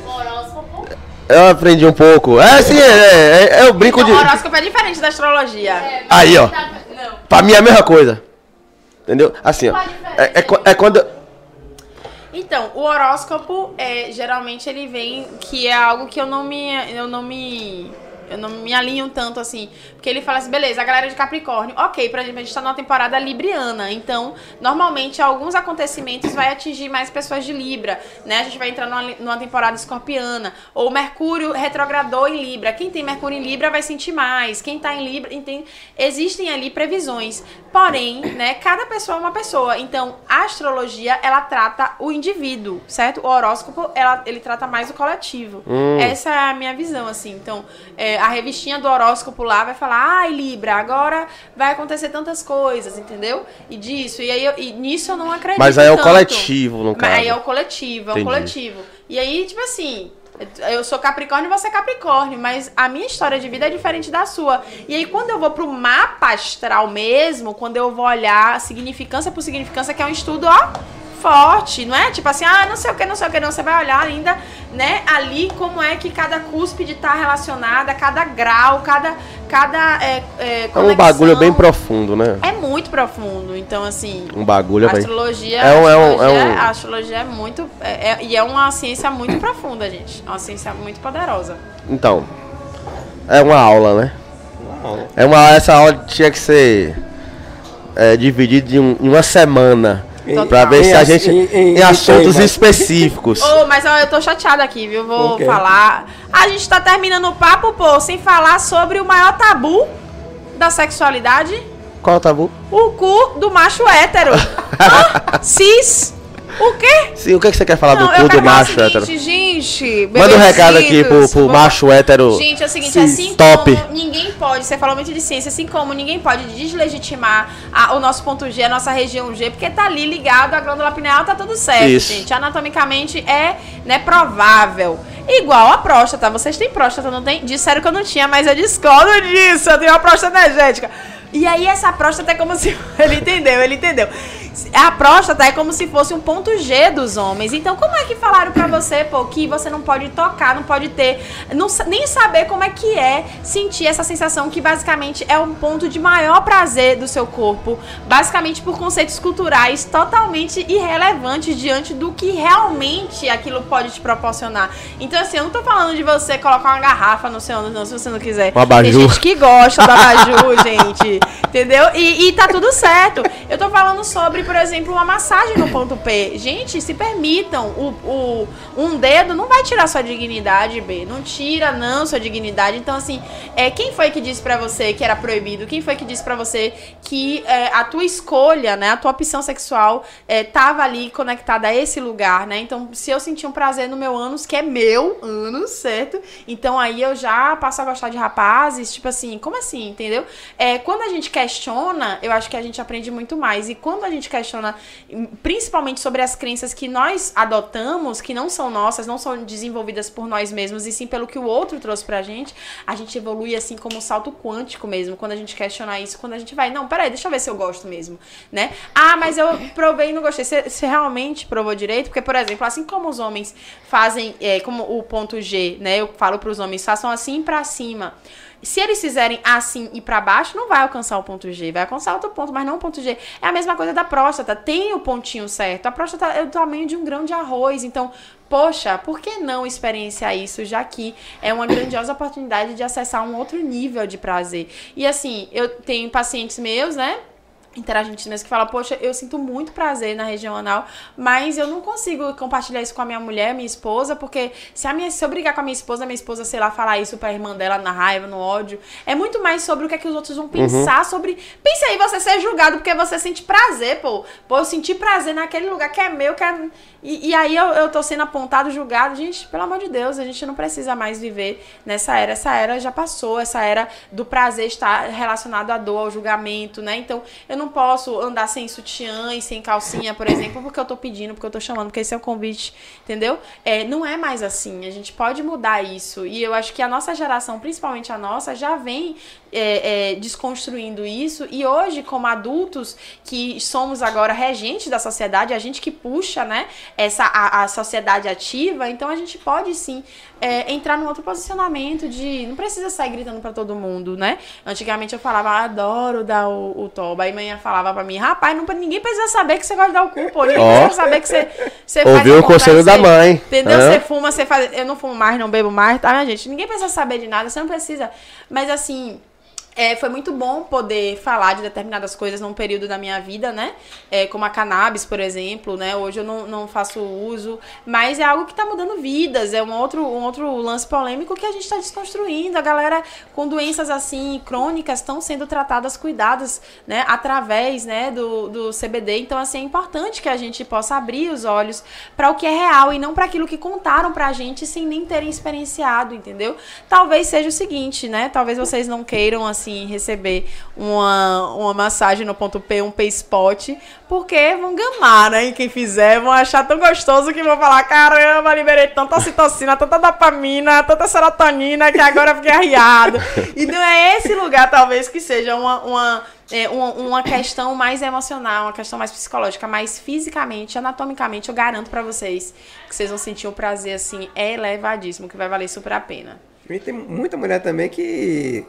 Eu aprendi um pouco. É, sim, é, é, é, eu brinco de. Então, o horóscopo é diferente da astrologia. Aí, ó. Não. Pra mim é a mesma coisa. Entendeu? Assim, ó. É, é, é quando. Então, o horóscopo, é, geralmente ele vem, que é algo que eu não me. Eu não me. Eu não me alinho tanto assim. Porque ele fala assim, beleza, a galera de Capricórnio, ok, por exemplo, a gente tá numa temporada libriana. Então, normalmente, alguns acontecimentos vai atingir mais pessoas de Libra, né? A gente vai entrar numa, numa temporada escorpiana. Ou Mercúrio retrogradou em Libra. Quem tem Mercúrio em Libra vai sentir mais. Quem tá em Libra. Tem, existem ali previsões. Porém, né, cada pessoa é uma pessoa. Então, a astrologia, ela trata o indivíduo, certo? O horóscopo, ela, ele trata mais o coletivo. Essa é a minha visão, assim. Então, é, a revistinha do horóscopo lá vai falar, ai, Libra, agora vai acontecer tantas coisas, entendeu? E disso. E, aí, eu- e nisso eu não acredito. Mas aí é o tanto. coletivo, no Mas aí é caso. o coletivo, é Entendi. o coletivo. E aí, tipo assim, eu sou Capricórnio e você é Capricórnio, mas a minha história de vida é diferente da sua. E aí, quando eu vou pro mapa astral mesmo, quando eu vou olhar significância por significância, que é um estudo, ó, forte, não é? Tipo assim, ah, não sei o que, não sei o que, não. Você vai olhar ainda, né, ali como é que cada cúspide tá relacionada, cada grau, cada. cada é, é, É um bagulho bem profundo, né? É muito profundo. Então, assim. Um bagulho A bem. astrologia, É um- é a, um- astrologia é um- a astrologia é muito. é- é- e é uma ciência muito profunda, gente. É uma ciência muito poderosa. Então. É uma aula, né? Não. É uma essa aula tinha que ser é, dividida em, um- em uma semana. Em- Pra ver em se a gente. em- Em, em- assuntos tema. específicos. Ô, mas ó, eu tô chateada aqui, viu? Vou quê? falar. A gente tá terminando o papo, pô, sem falar sobre o maior tabu da sexualidade: Qual o tabu? o cu do macho hétero. Hã? Cis. O quê? Sim, o que, que você quer falar Não, do cu do macho seguinte, hétero? Gente, Manda um recado aqui pro, pro macho hétero. Gente, é o seguinte, Cis. assim Top. como ninguém pode, você falou muito de ciência, assim como ninguém pode deslegitimar a- o nosso ponto G, a nossa região G, porque tá ali ligado à glândula pineal, tá tudo certo, Isso. gente. Anatomicamente é né, provável. Igual a próstata. Vocês têm próstata, não tem? Disseram que eu não tinha, mas eu discordo disso. Eu tenho uma próstata energética. E aí essa próstata é como se. Ele entendeu, ele entendeu. A próstata é como se fosse um ponto G dos homens. Então, como é que falaram pra você, pô, que você não pode tocar, não pode ter, não nem saber como é que é sentir essa sensação que basicamente é um ponto de maior prazer do seu corpo, basicamente por conceitos culturais totalmente irrelevantes diante do que realmente aquilo pode te proporcionar. Então, assim, eu não tô falando de você colocar uma garrafa no seu ânus, não, se você não quiser. Um abajur. Tem gente que gosta do abajur, gente. Entendeu? E, e tá tudo certo. Eu tô falando sobre, por exemplo, uma massagem no ponto P. Gente, se permitam. O, o- um dedo não vai tirar sua dignidade, B. Não tira, não, sua dignidade. Então, assim, é, quem foi que disse pra você que era proibido? Quem foi que disse pra você que é, a tua escolha, né? A tua opção sexual é, tava ali conectada a esse lugar, né? Então, se eu sentir um prazer no meu ânus, que é meu ânus, certo? Então, aí eu já passo a gostar de rapazes, tipo assim, como assim, entendeu? É, quando a gente questiona, eu acho que a gente aprende muito mais. E quando a gente questiona, principalmente sobre as crenças que nós adotamos, que não são nossas, não são desenvolvidas por nós mesmos, e sim pelo que o outro trouxe pra gente, a gente evolui assim como um salto quântico mesmo. Quando a gente questiona isso, quando a gente vai, não, peraí, deixa eu ver se eu gosto mesmo, né? Ah, mas eu provei e não gostei. Você, realmente provou direito? Porque, por exemplo, assim como os homens fazem, é, como o ponto G, né? Eu falo pros homens, façam assim pra cima. Se eles fizerem assim e pra baixo, não vai alcançar o ponto G, vai alcançar outro ponto, mas não o ponto G. É a mesma coisa da próstata, tem o pontinho certo. A próstata é do tamanho de um grão de arroz, então, poxa, por que não experienciar isso, já que é uma grandiosa oportunidade de acessar um outro nível de prazer. E assim, eu tenho pacientes meus, né? Interargentinas que fala, poxa, eu sinto muito prazer na região anal, mas eu não consigo compartilhar isso com a minha mulher, minha esposa, porque se a minha se eu brigar com a minha esposa, a minha esposa, sei lá, falar isso pra irmã dela na raiva, no ódio, é muito mais sobre o que é que os outros vão pensar sobre. Pense aí você ser julgado porque você sente prazer, pô. Pô, eu senti prazer naquele lugar que é meu, que é e, e aí eu, eu tô sendo apontado, julgado. Gente, pelo amor de Deus, a gente não precisa mais viver nessa era. Essa era já passou, essa era do prazer estar relacionado à dor, ao julgamento, né? Então, eu não posso andar sem sutiã e sem calcinha, por exemplo, porque eu tô pedindo, porque eu tô chamando, porque esse é o convite, entendeu? É, não é mais assim. A gente pode mudar isso. E eu acho que a nossa geração, principalmente a nossa, já vem é, é, desconstruindo isso. E hoje, como adultos que somos agora regentes da sociedade, a gente que puxa, né? essa a, a sociedade ativa, então a gente pode sim é, entrar num outro posicionamento de não precisa sair gritando para todo mundo, né? Antigamente eu falava, ah, adoro dar o, o toba. Aí manhã falava para mim, rapaz, não, ninguém precisa saber que você gosta de dar o cu, pô. Ninguém Ó. precisa saber que você, você Ouviu faz o conselho da mãe. Entendeu? Você fuma, você faz. Eu não fumo mais, não bebo mais, tá, minha gente? Ninguém precisa saber de nada, você não precisa. Mas assim. É, foi muito bom poder falar de determinadas coisas num período da minha vida, né? É, como a cannabis, por exemplo, né? Hoje eu não, não faço uso, mas é algo que tá mudando vidas. É um outro, um outro lance polêmico que a gente tá desconstruindo. A galera com doenças assim, crônicas, estão sendo tratadas, cuidadas, né? Através, né? Do, do CBD. Então, assim, é importante que a gente possa abrir os olhos para o que é real e não para aquilo que contaram pra gente sem nem terem experienciado, entendeu? Talvez seja o seguinte, né? Talvez vocês não queiram, assim, receber uma, uma massagem no ponto P, um P-spot, porque vão gamar, né? E quem fizer vão achar tão gostoso que vão falar: caramba, liberei tanta citocina, tanta dopamina, tanta serotonina que agora eu fiquei arriado. E não é esse lugar, talvez, que seja uma. uma é, uma, uma questão mais emocional, uma questão mais psicológica, mas fisicamente, anatomicamente, eu garanto pra vocês que vocês vão sentir um prazer assim elevadíssimo, que vai valer super a pena. E tem muita mulher também que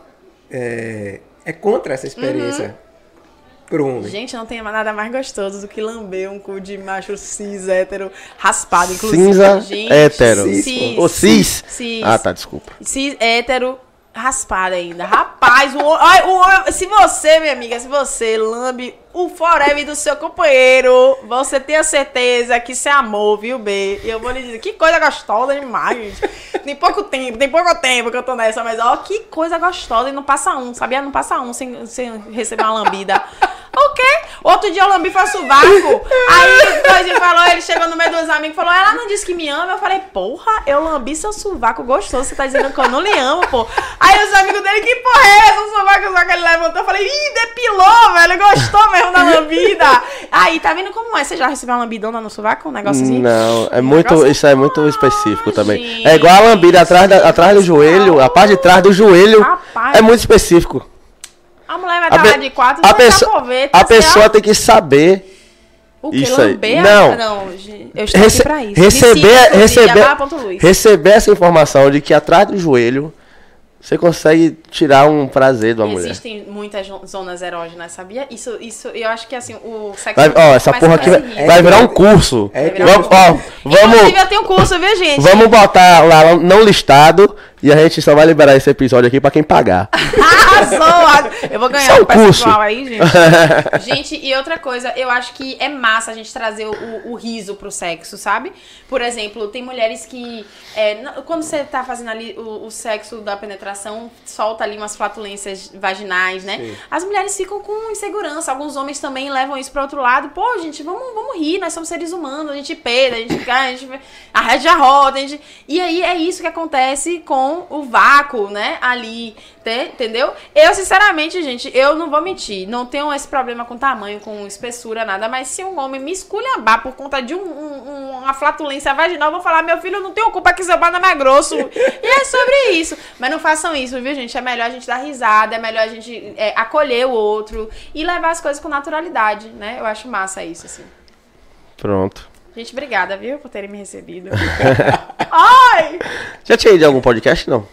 é, é contra essa experiência pro homem. Gente, não tem nada mais gostoso do que lamber um cu de macho cis, hétero, raspado, inclusive. Cinza, gente, hétero. Cis. Ô, cis. Cis. Ah, tá, desculpa. Cis, hétero, raspado ainda. Rapaz, o, o homem- se você, minha amiga, se você lambe o forever do seu companheiro, você tenha certeza que isso é amor, viu, B? E eu vou lhe dizer, que coisa gostosa demais. Tem pouco tempo, tem pouco tempo que eu tô nessa, mas ó, que coisa gostosa. E não passa um, sabia? Não passa um sem, sem receber uma lambida. O quê? Outro dia eu lambi foi sovaco. Aí o Coisinho falou, ele chegou no meio dos amigos e falou: ela não disse que me ama. Eu falei, porra, eu lambi seu sovaco gostoso. Você tá dizendo que eu não lhe amo, pô. Aí os amigos dele, que porra é essa? O sovaco só que ele levantou. Eu falei, ih, depilou, velho. Gostou da lambida. Aí, tá vendo como é? Você já recebeu uma lambidona no sovaco? Um negócio assim? Não, é Um muito, isso é muito específico Ah, também. gente. É igual a lambida atrás, da- atrás do joelho, a parte de trás do joelho Rapaz. é muito específico. A mulher vai A, estar lá de quatro, a pessoa, a lá. pessoa tem que saber O que? isso aí. Lamber? Não. Eu estou rece- aqui pra isso. receber, siga, receber, receber essa informação de que atrás do joelho você consegue tirar um prazer de uma mulher. Existem muitas zonas erógenas, sabia? Isso, isso, eu acho que assim, o sexo. Vai, ó, essa porra aqui vai, vai virar um curso. É que- vamos, ó, Inclusive, vamos, eu tenho curso, viu, gente? vamos botar lá não listado e a gente só vai liberar esse episódio aqui pra quem pagar. Arrasou! Eu vou ganhar é um curso. aí, gente. gente, e outra coisa, eu acho que é massa a gente trazer o, o riso pro sexo, sabe? Por exemplo, tem mulheres que. é, quando você tá fazendo ali o, o sexo da penetração, solta ali umas flatulências vaginais, né? As mulheres ficam com insegurança. Alguns homens também levam isso pro outro lado. Pô, gente, vamos, vamos rir, nós somos seres humanos, a gente peida, a gente cai, a gente arrede a roda, a gente... E aí é isso que acontece com o vácuo, né? Ali, te- entendeu? Eu, sinceramente, gente, eu não vou mentir. Não tenho esse problema com tamanho, com espessura, nada. Mas se um homem me esculhambar por conta de um- um- um- uma flatulência vaginal, eu vou falar, meu filho, não tenho culpa que seu pau é mais grosso. e é sobre isso. Mas não façam isso, viu, gente? É melhor a gente dar risada, é melhor a gente é, acolher o outro e levar as coisas com naturalidade, né? Eu acho massa isso, assim. Pronto. Gente, obrigada, viu, por terem me recebido. Ai! Já tinha ido em algum podcast? Não.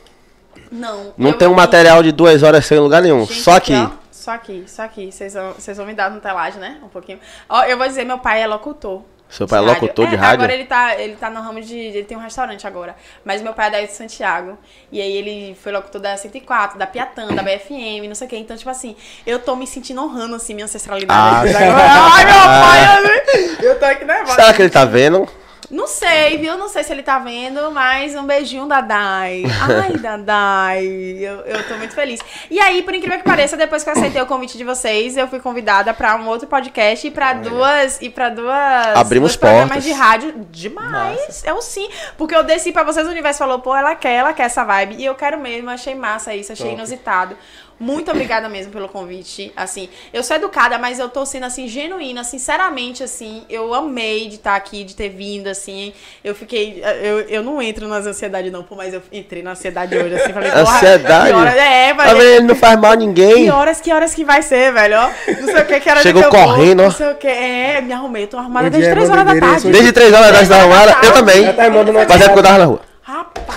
Não. Não tem um material de duas horas sem lugar nenhum. Gente, Só aqui. ó, Só aqui, só aqui. Vocês vão, vocês vão me dar no telagem, né? Um pouquinho. Ó, eu vou dizer, meu pai é locutor. Seu pai é locutor de rádio? Agora ele tá, ele tá no ramo de. Ele tem um restaurante agora. Mas meu pai é daí de Santiago. E aí ele foi locutor da 104, da Piatã, da BFM, não sei o quê. Então, tipo assim, eu tô me sentindo honrando, assim, minha ancestralidade. Ah, Ai, meu pai, eu, eu tô aqui nervosa. Será que ele tá vendo? Não sei, viu? Não sei se ele tá vendo, mas um beijinho, Dadai. Ai, Dadai. Eu, eu tô muito feliz. E aí, por incrível que pareça, depois que eu aceitei o convite de vocês, eu fui convidada pra um outro podcast e pra duas. E pra duas. Abrimos programas portas. de rádio. Demais. É o sim. Porque eu desci pra vocês, o universo falou, pô, ela quer, ela quer essa vibe. E eu quero mesmo, achei massa isso, achei Top. inusitado. Muito obrigada mesmo pelo convite. Assim, eu sou educada, mas eu tô sendo assim genuína, sinceramente assim, eu amei de estar aqui, de ter vindo assim. Eu fiquei eu, eu não entro nas ansiedades não, pô, mas eu entrei na ansiedade hoje assim, falei, Ansiedade? que horas é, Tá falei? Ele não faz mal a ninguém. que horas, que horas que vai ser, velho? Ó, Não sei o que, que horas Chegou que eu vou, correndo, ó. Não sei o que. É, me arrumei, tô arrumada Um desde dia 3 manda horas da tarde. Desde três horas da tarde da arrumada, eu também. Tá Mas é porque eu tava na rua.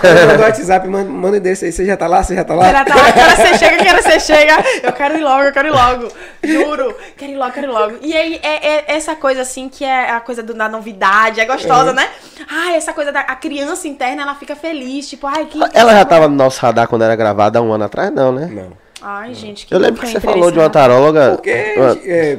Manda no WhatsApp, manda, manda o endereço aí. Você já tá lá? Você já tá lá? Ela tá lá, você chega, que hora você chega. Eu quero ir logo, eu quero ir logo. Juro. Quero ir logo, quero ir logo. E aí, é, é essa coisa assim, que é a coisa do- da novidade, é gostosa, né? Ai, essa coisa da a criança interna, ela fica feliz. Tipo, ai, que. Ela já tava no nosso radar quando era gravada há um ano atrás, não, né? Não. Ai, gente, que Eu lembro que você falou de uma taróloga. Porque uma- é,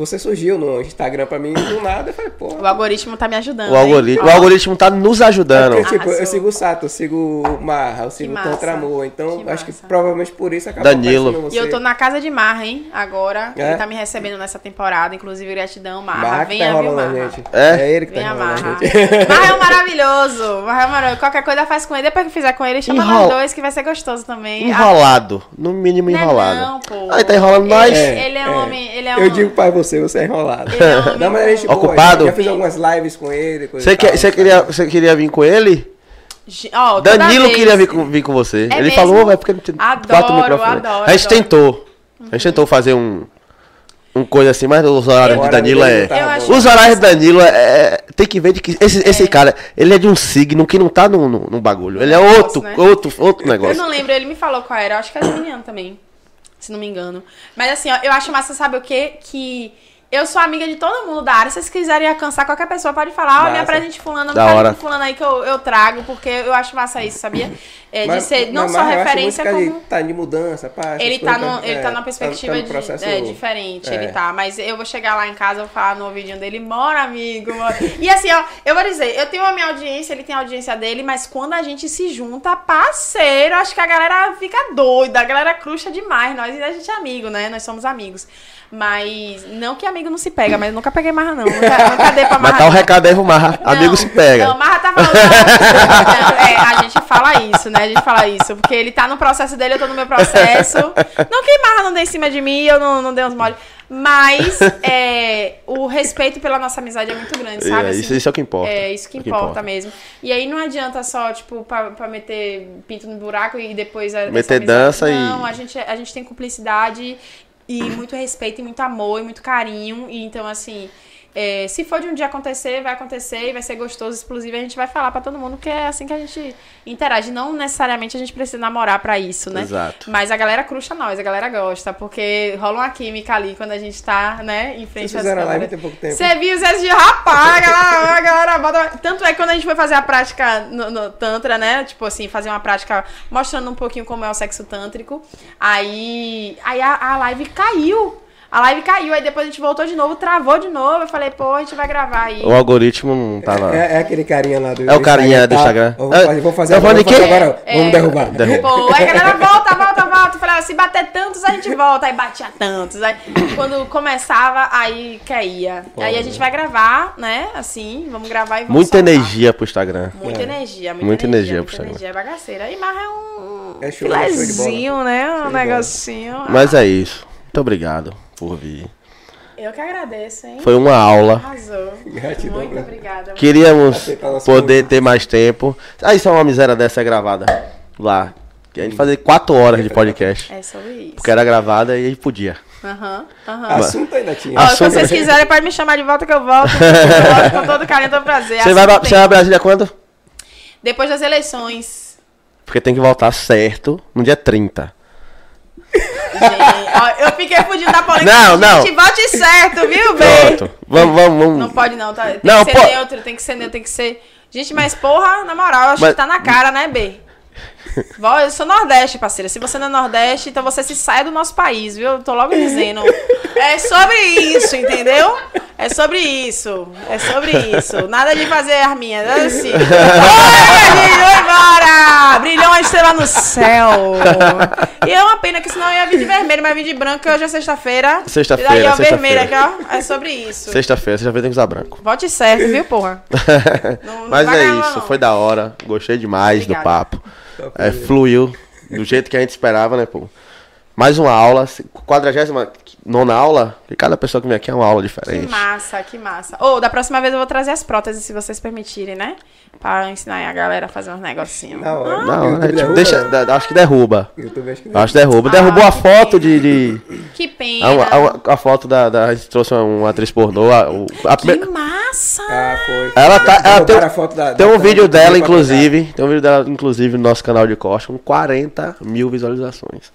você surgiu no Instagram pra mim do nada. Eu falei, pô. O algoritmo tá me ajudando. O algoritmo, o algoritmo tá nos ajudando. Porque, tipo, eu sigo o Sato, eu sigo o Marra, eu sigo o massa. Tantra Amor. Então, Que acho que provavelmente por isso acabou Danilo. E eu tô na casa de Marra, hein? Agora. É? Ele tá me recebendo nessa temporada. Inclusive, gratidão, Marra. Marra que tá Venha, viu, Marra? gente. É? ele que tá Vem enrolando a amarrar. gente. Marra é um maravilhoso. Marra é um maravilhoso. Qualquer coisa faz com ele. Depois que fizer com ele, chama Enrola- nós dois, que vai ser gostoso também. Enrolado. No mínimo Não é enrolado. não, pô. Aí tá enrolando nós. Ele, ele é um homem. Ele é Eu digo pra você, você é enrolado. Ele é um homem Não, mas a gente bom. boa, Ocupado? Já fiz algumas lives com ele. coisa Você que- tal, você queria, você queria vir com ele? Toda Danilo vez- queria vir com, vir com você. É ele mesmo? falou, vai porque não tem Adoro, quatro microfones. adoro, a gente adoro. tentou. A gente tentou fazer um. Um coisa assim, mas os horários Eu- de Danilo é. Eu Os horários de Danilo é, é- Tem que ver de que. Esse, esse cara, ele é de um signo que não tá no, no, no bagulho. Ele é Negócio, outro, né? outro, outro Eu negócio. não lembro, ele me falou qual era. Acho que é geminiano também. Se não me engano. Mas assim, ó, eu acho massa, sabe o quê? Que eu sou amiga de todo mundo da área. Se vocês quiserem alcançar qualquer pessoa, pode falar. Ó, me apresente fulano, me apresente fulano aí que eu, eu trago. Porque eu acho massa isso, sabia? É, de Mas- ser não mas- só mas referência, como... ele tá de mudança, pá, Ele tá, coisas, no, ele é, tá numa perspectiva no de- processo- é, diferente, é. ele tá. Mas eu vou chegar lá em casa, vou falar no ouvidinho dele, mora, amigo. mora." E assim, ó, eu vou dizer, eu tenho a minha audiência, ele tem a audiência dele, mas quando a gente se junta, parceiro, acho que a galera fica doida, a galera cruxa demais. Nós a gente é amigo, né? Nós somos amigos. Mas, não que amigo não se pega, mas eu nunca peguei marra, não. Nunca, nunca dei pra Mas marra. tá o não. recado aí pro Marra. Amigo Não, se pega. Não, Marra tá falando. Não, é, a gente fala isso, né? A gente fala isso. Porque ele tá no processo dele, eu tô no meu processo. Não que Marra não dê em cima de mim, eu não, não dei uns mole. Mas é, o respeito pela nossa amizade é muito grande, sabe? É, Assim, isso, isso é o que importa. é isso que O que importa, importa. mesmo. E aí não adianta só, tipo, pra, pra meter pinto no buraco e depois... a- Meter dança e- Não, a gente, a gente tem cumplicidade e muito respeito e muito amor e muito carinho. E então, assim, é, se for de um dia acontecer, vai acontecer e vai ser gostoso, explosivo. e A gente vai falar pra todo mundo que é assim que a gente interage. Não necessariamente a gente precisa namorar pra isso, né? Exato. Mas a galera cruxa nós, a galera gosta, porque rola uma química ali quando a gente tá, né, em frente Vocês às fizeram a live tem pouco tempo. Você viu os vezes de rapaz, a galera, a galera bota... Tanto é que quando a gente foi fazer a prática no, no Tantra, né? Tipo assim, fazer uma prática mostrando um pouquinho como é o sexo tântrico. Aí, aí a, a live caiu. A live caiu, aí depois a gente voltou de novo, travou de novo. Eu falei, pô, a gente vai gravar aí. O algoritmo não tá lá. É, é aquele carinha lá do É o carinha do tá? Instagram. Vou É, fazer, vou fazer tá agora, falando vou fazer quê? agora. Vamos derrubar. Derruba. Pô, aí a galera volta, volta, volta. Eu falei, ah, se bater tantos, a gente volta. Aí batia tantos. Aí quando começava, aí caía. Aí a gente vai gravar, né? Assim, vamos gravar e vamos Muita soltar. energia pro Instagram. Muita É. energia, muita, Muita energia, energia muita pro Instagram. energia, é bagaceira. E Marra é um É show, é show de bola. filezinho, né? Um Show de bola. negocinho. Mas é isso. Muito obrigado por vir. Eu que agradeço, hein? Foi uma aula. Arrasou. Gratidão, Muito né? obrigada. Queríamos poder ter mais tempo. Aí só uma miséria dessa é gravada lá. Que a gente fazia quatro horas de podcast. É sobre isso. Porque era gravada e podia. Aham, aham. Assunto ainda tinha. Ó, se vocês quiserem, pode me chamar de volta que eu volto. Eu volto com todo carinho, todo prazer. Você vai, pra- tem. você vai a Brasília quando? Depois das eleições. Porque tem que voltar certo no dia 30. Ó, eu fiquei fugindo da polêmica. Não, não. Gente, vote certo, viu, bem? Pronto. Vamos, vamos, vamos. Não pode não, tá? Tem Não, que ser pô- neutro, tem que ser neutro, tem que ser... Gente, mas porra, na moral, acho Mas- que tá na cara, né, B? Eu sou Nordeste, parceira. Se você não é Nordeste, então você se sai do nosso país, viu? Eu tô logo dizendo. É sobre isso, entendeu? É sobre isso. É sobre isso. Nada de fazer arminha. Nada assim. Oi, oi, embora! Brilhou uma estrela no céu. E é uma pena que senão eu ia vir de vermelho, mas vim de branco, hoje é sexta-feira. Sexta-feira, E daí, ó, sexta-feira. vermelho aqui, ó. É sobre isso. Sexta-feira, sexta-feira tem que usar branco. Vote certo, viu, porra? Não- não Mas é isso, não. foi da hora. Gostei demais Obrigada. do papo. É, fluiu do jeito que a gente esperava, né, pô? Mais uma aula, 49 aula, e cada pessoa que vem aqui é uma aula Que diferente. massa, que massa. Ou, da próxima vez eu vou trazer as próteses, se vocês permitirem, né? Pra ensinar aí a galera a fazer uns negocinhos. Não, né, tipo, derruba? deixa, da- acho que derruba. YouTube acho que Acho que derruba. Ah, Derrubou a que foto pena. de. de Que pena. a, a- a foto da, da. A gente trouxe uma, uma atriz pornô. A, a Que primeira- massa! Ah, foi. ela tá. Ela tem, a foto da- tem da- um vídeo dela, inclusive. Tem um vídeo dela, inclusive, no nosso canal de Costa, com 40 mil visualizações.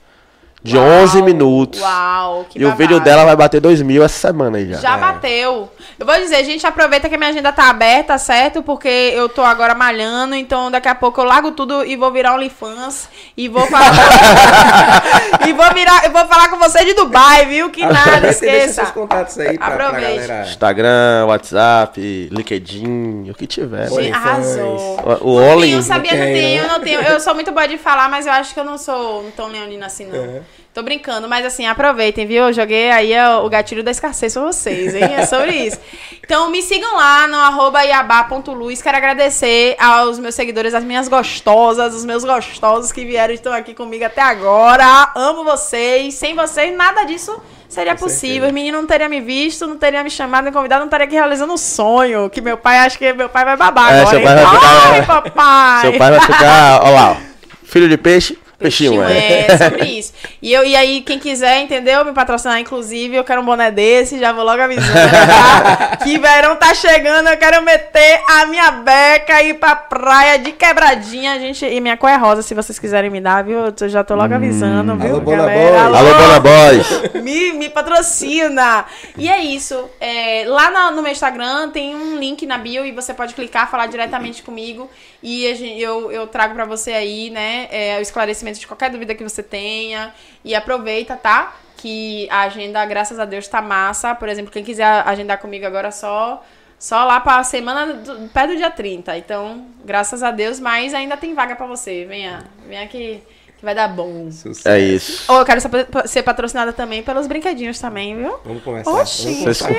De 11 Uau, minutos. Uau, que e o babado. vídeo dela vai bater 2 mil essa semana aí já. Já É. bateu. Eu vou dizer, gente, aproveita que a minha agenda tá aberta, certo? Porque eu tô agora malhando, então daqui a pouco eu largo tudo e vou virar OnlyFans e vou falar. e vou virar, eu vou falar com você de Dubai, viu? Que nada, Aproveita esqueça. seus contatos aí pra, pra Aproveite. galera. Instagram, WhatsApp, LinkedIn, o que tiver. Sim, arrasou. O, o Only. Eu sabia, não tenho, não tenho. Eu sou muito boa de falar, mas eu acho que eu não sou tão leonina assim, não. Uhum. Tô brincando, mas assim, aproveitem, viu? Eu joguei aí ó, o gatilho da escassez pra vocês, hein? É sobre isso. Então me sigam lá no arroba iabá.luz. Quero agradecer aos meus seguidores, as minhas gostosas, os meus gostosos que vieram e estão aqui comigo até agora. Amo vocês. Sem vocês, nada disso seria possível. Os meninos não teriam me visto, não teriam me chamado, me convidado, não estaria aqui realizando um sonho. Que meu pai, acho que meu pai vai babar É, agora. seu hein? pai vai ficar- Ai, papai! Seu pai vai ficar. Ó lá, ó. Filho de peixe, peixinho, é. é. sobre isso. E, eu, e aí, quem quiser, entendeu? Me patrocinar, inclusive, eu quero um boné desse, já vou logo avisando, tá? que verão tá chegando, eu quero meter a minha beca e ir pra praia de quebradinha, gente. E minha cor é rosa, se vocês quiserem me dar, viu? Eu já tô logo avisando, viu? Alô, Bona galera? Boy. Alô, Bona Boys. me, me patrocina. E é isso. É, lá na- no meu Instagram tem um link na bio e você pode clicar, falar diretamente comigo. E a gen- eu, eu trago pra você aí, né, é, o esclarecimento de qualquer dúvida que você tenha. E aproveita, tá? Que a agenda, graças a Deus, tá massa. Por exemplo, quem quiser agendar comigo agora só. Só lá pra semana do, pé do dia 30. Então, graças a Deus, mas ainda tem vaga pra você. Venha, venha que, que vai dar bom. Sucesso. É isso. Ou eu quero ser, ser patrocinada também pelos brinquedinhos também, viu? Vamos conversar. Oxi, Vamos conversar.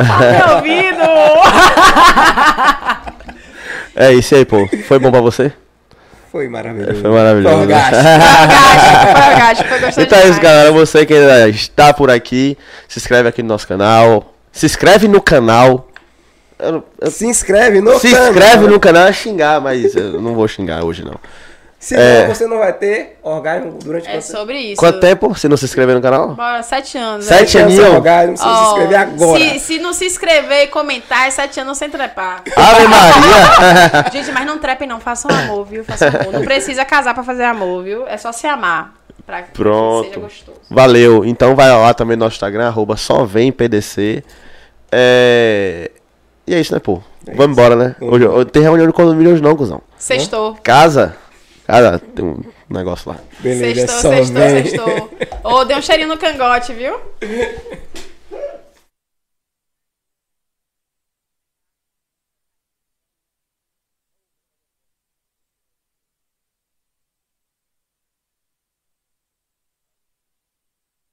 ah, tá ouvido! É isso aí, pô. Foi bom pra você? Foi maravilhoso. Foi maravilhoso. Foi orgástico. Foi orgástico, foi gostoso Então é isso, galera. Você que ainda está por aqui, se inscreve aqui no nosso canal. Se inscreve no canal. Eu eu- Se inscreve no se canal. inscreve no canal é xingar, mas eu não vou xingar hoje não. Senão É. você não vai ter orgasmo durante É quanto sobre isso. Quanto tempo se não se inscrever no canal? Bora, sete anos. Sete né? Chance aninho? orgasmo, se você se inscrever agora. Se, se não se inscrever e comentar, é sete anos sem trepar. Ave Maria! Gente, mas não trepem não, façam amor, viu? Façam amor. Não precisa casar pra fazer amor, viu? É só se amar. Pra que Pronto. seja gostoso. Valeu. Então vai lá também no nosso Instagram, arroba só vem PDC. É... E é isso, né, pô? Vamos embora, né? Hoje, hoje tem reunião de condomínio hoje não, cuzão. Sextou. Casa? Casa, tem um negócio lá. Beleza, Sextou, só sextou, vem. sextou. Ô, deu um cheirinho no cangote, viu?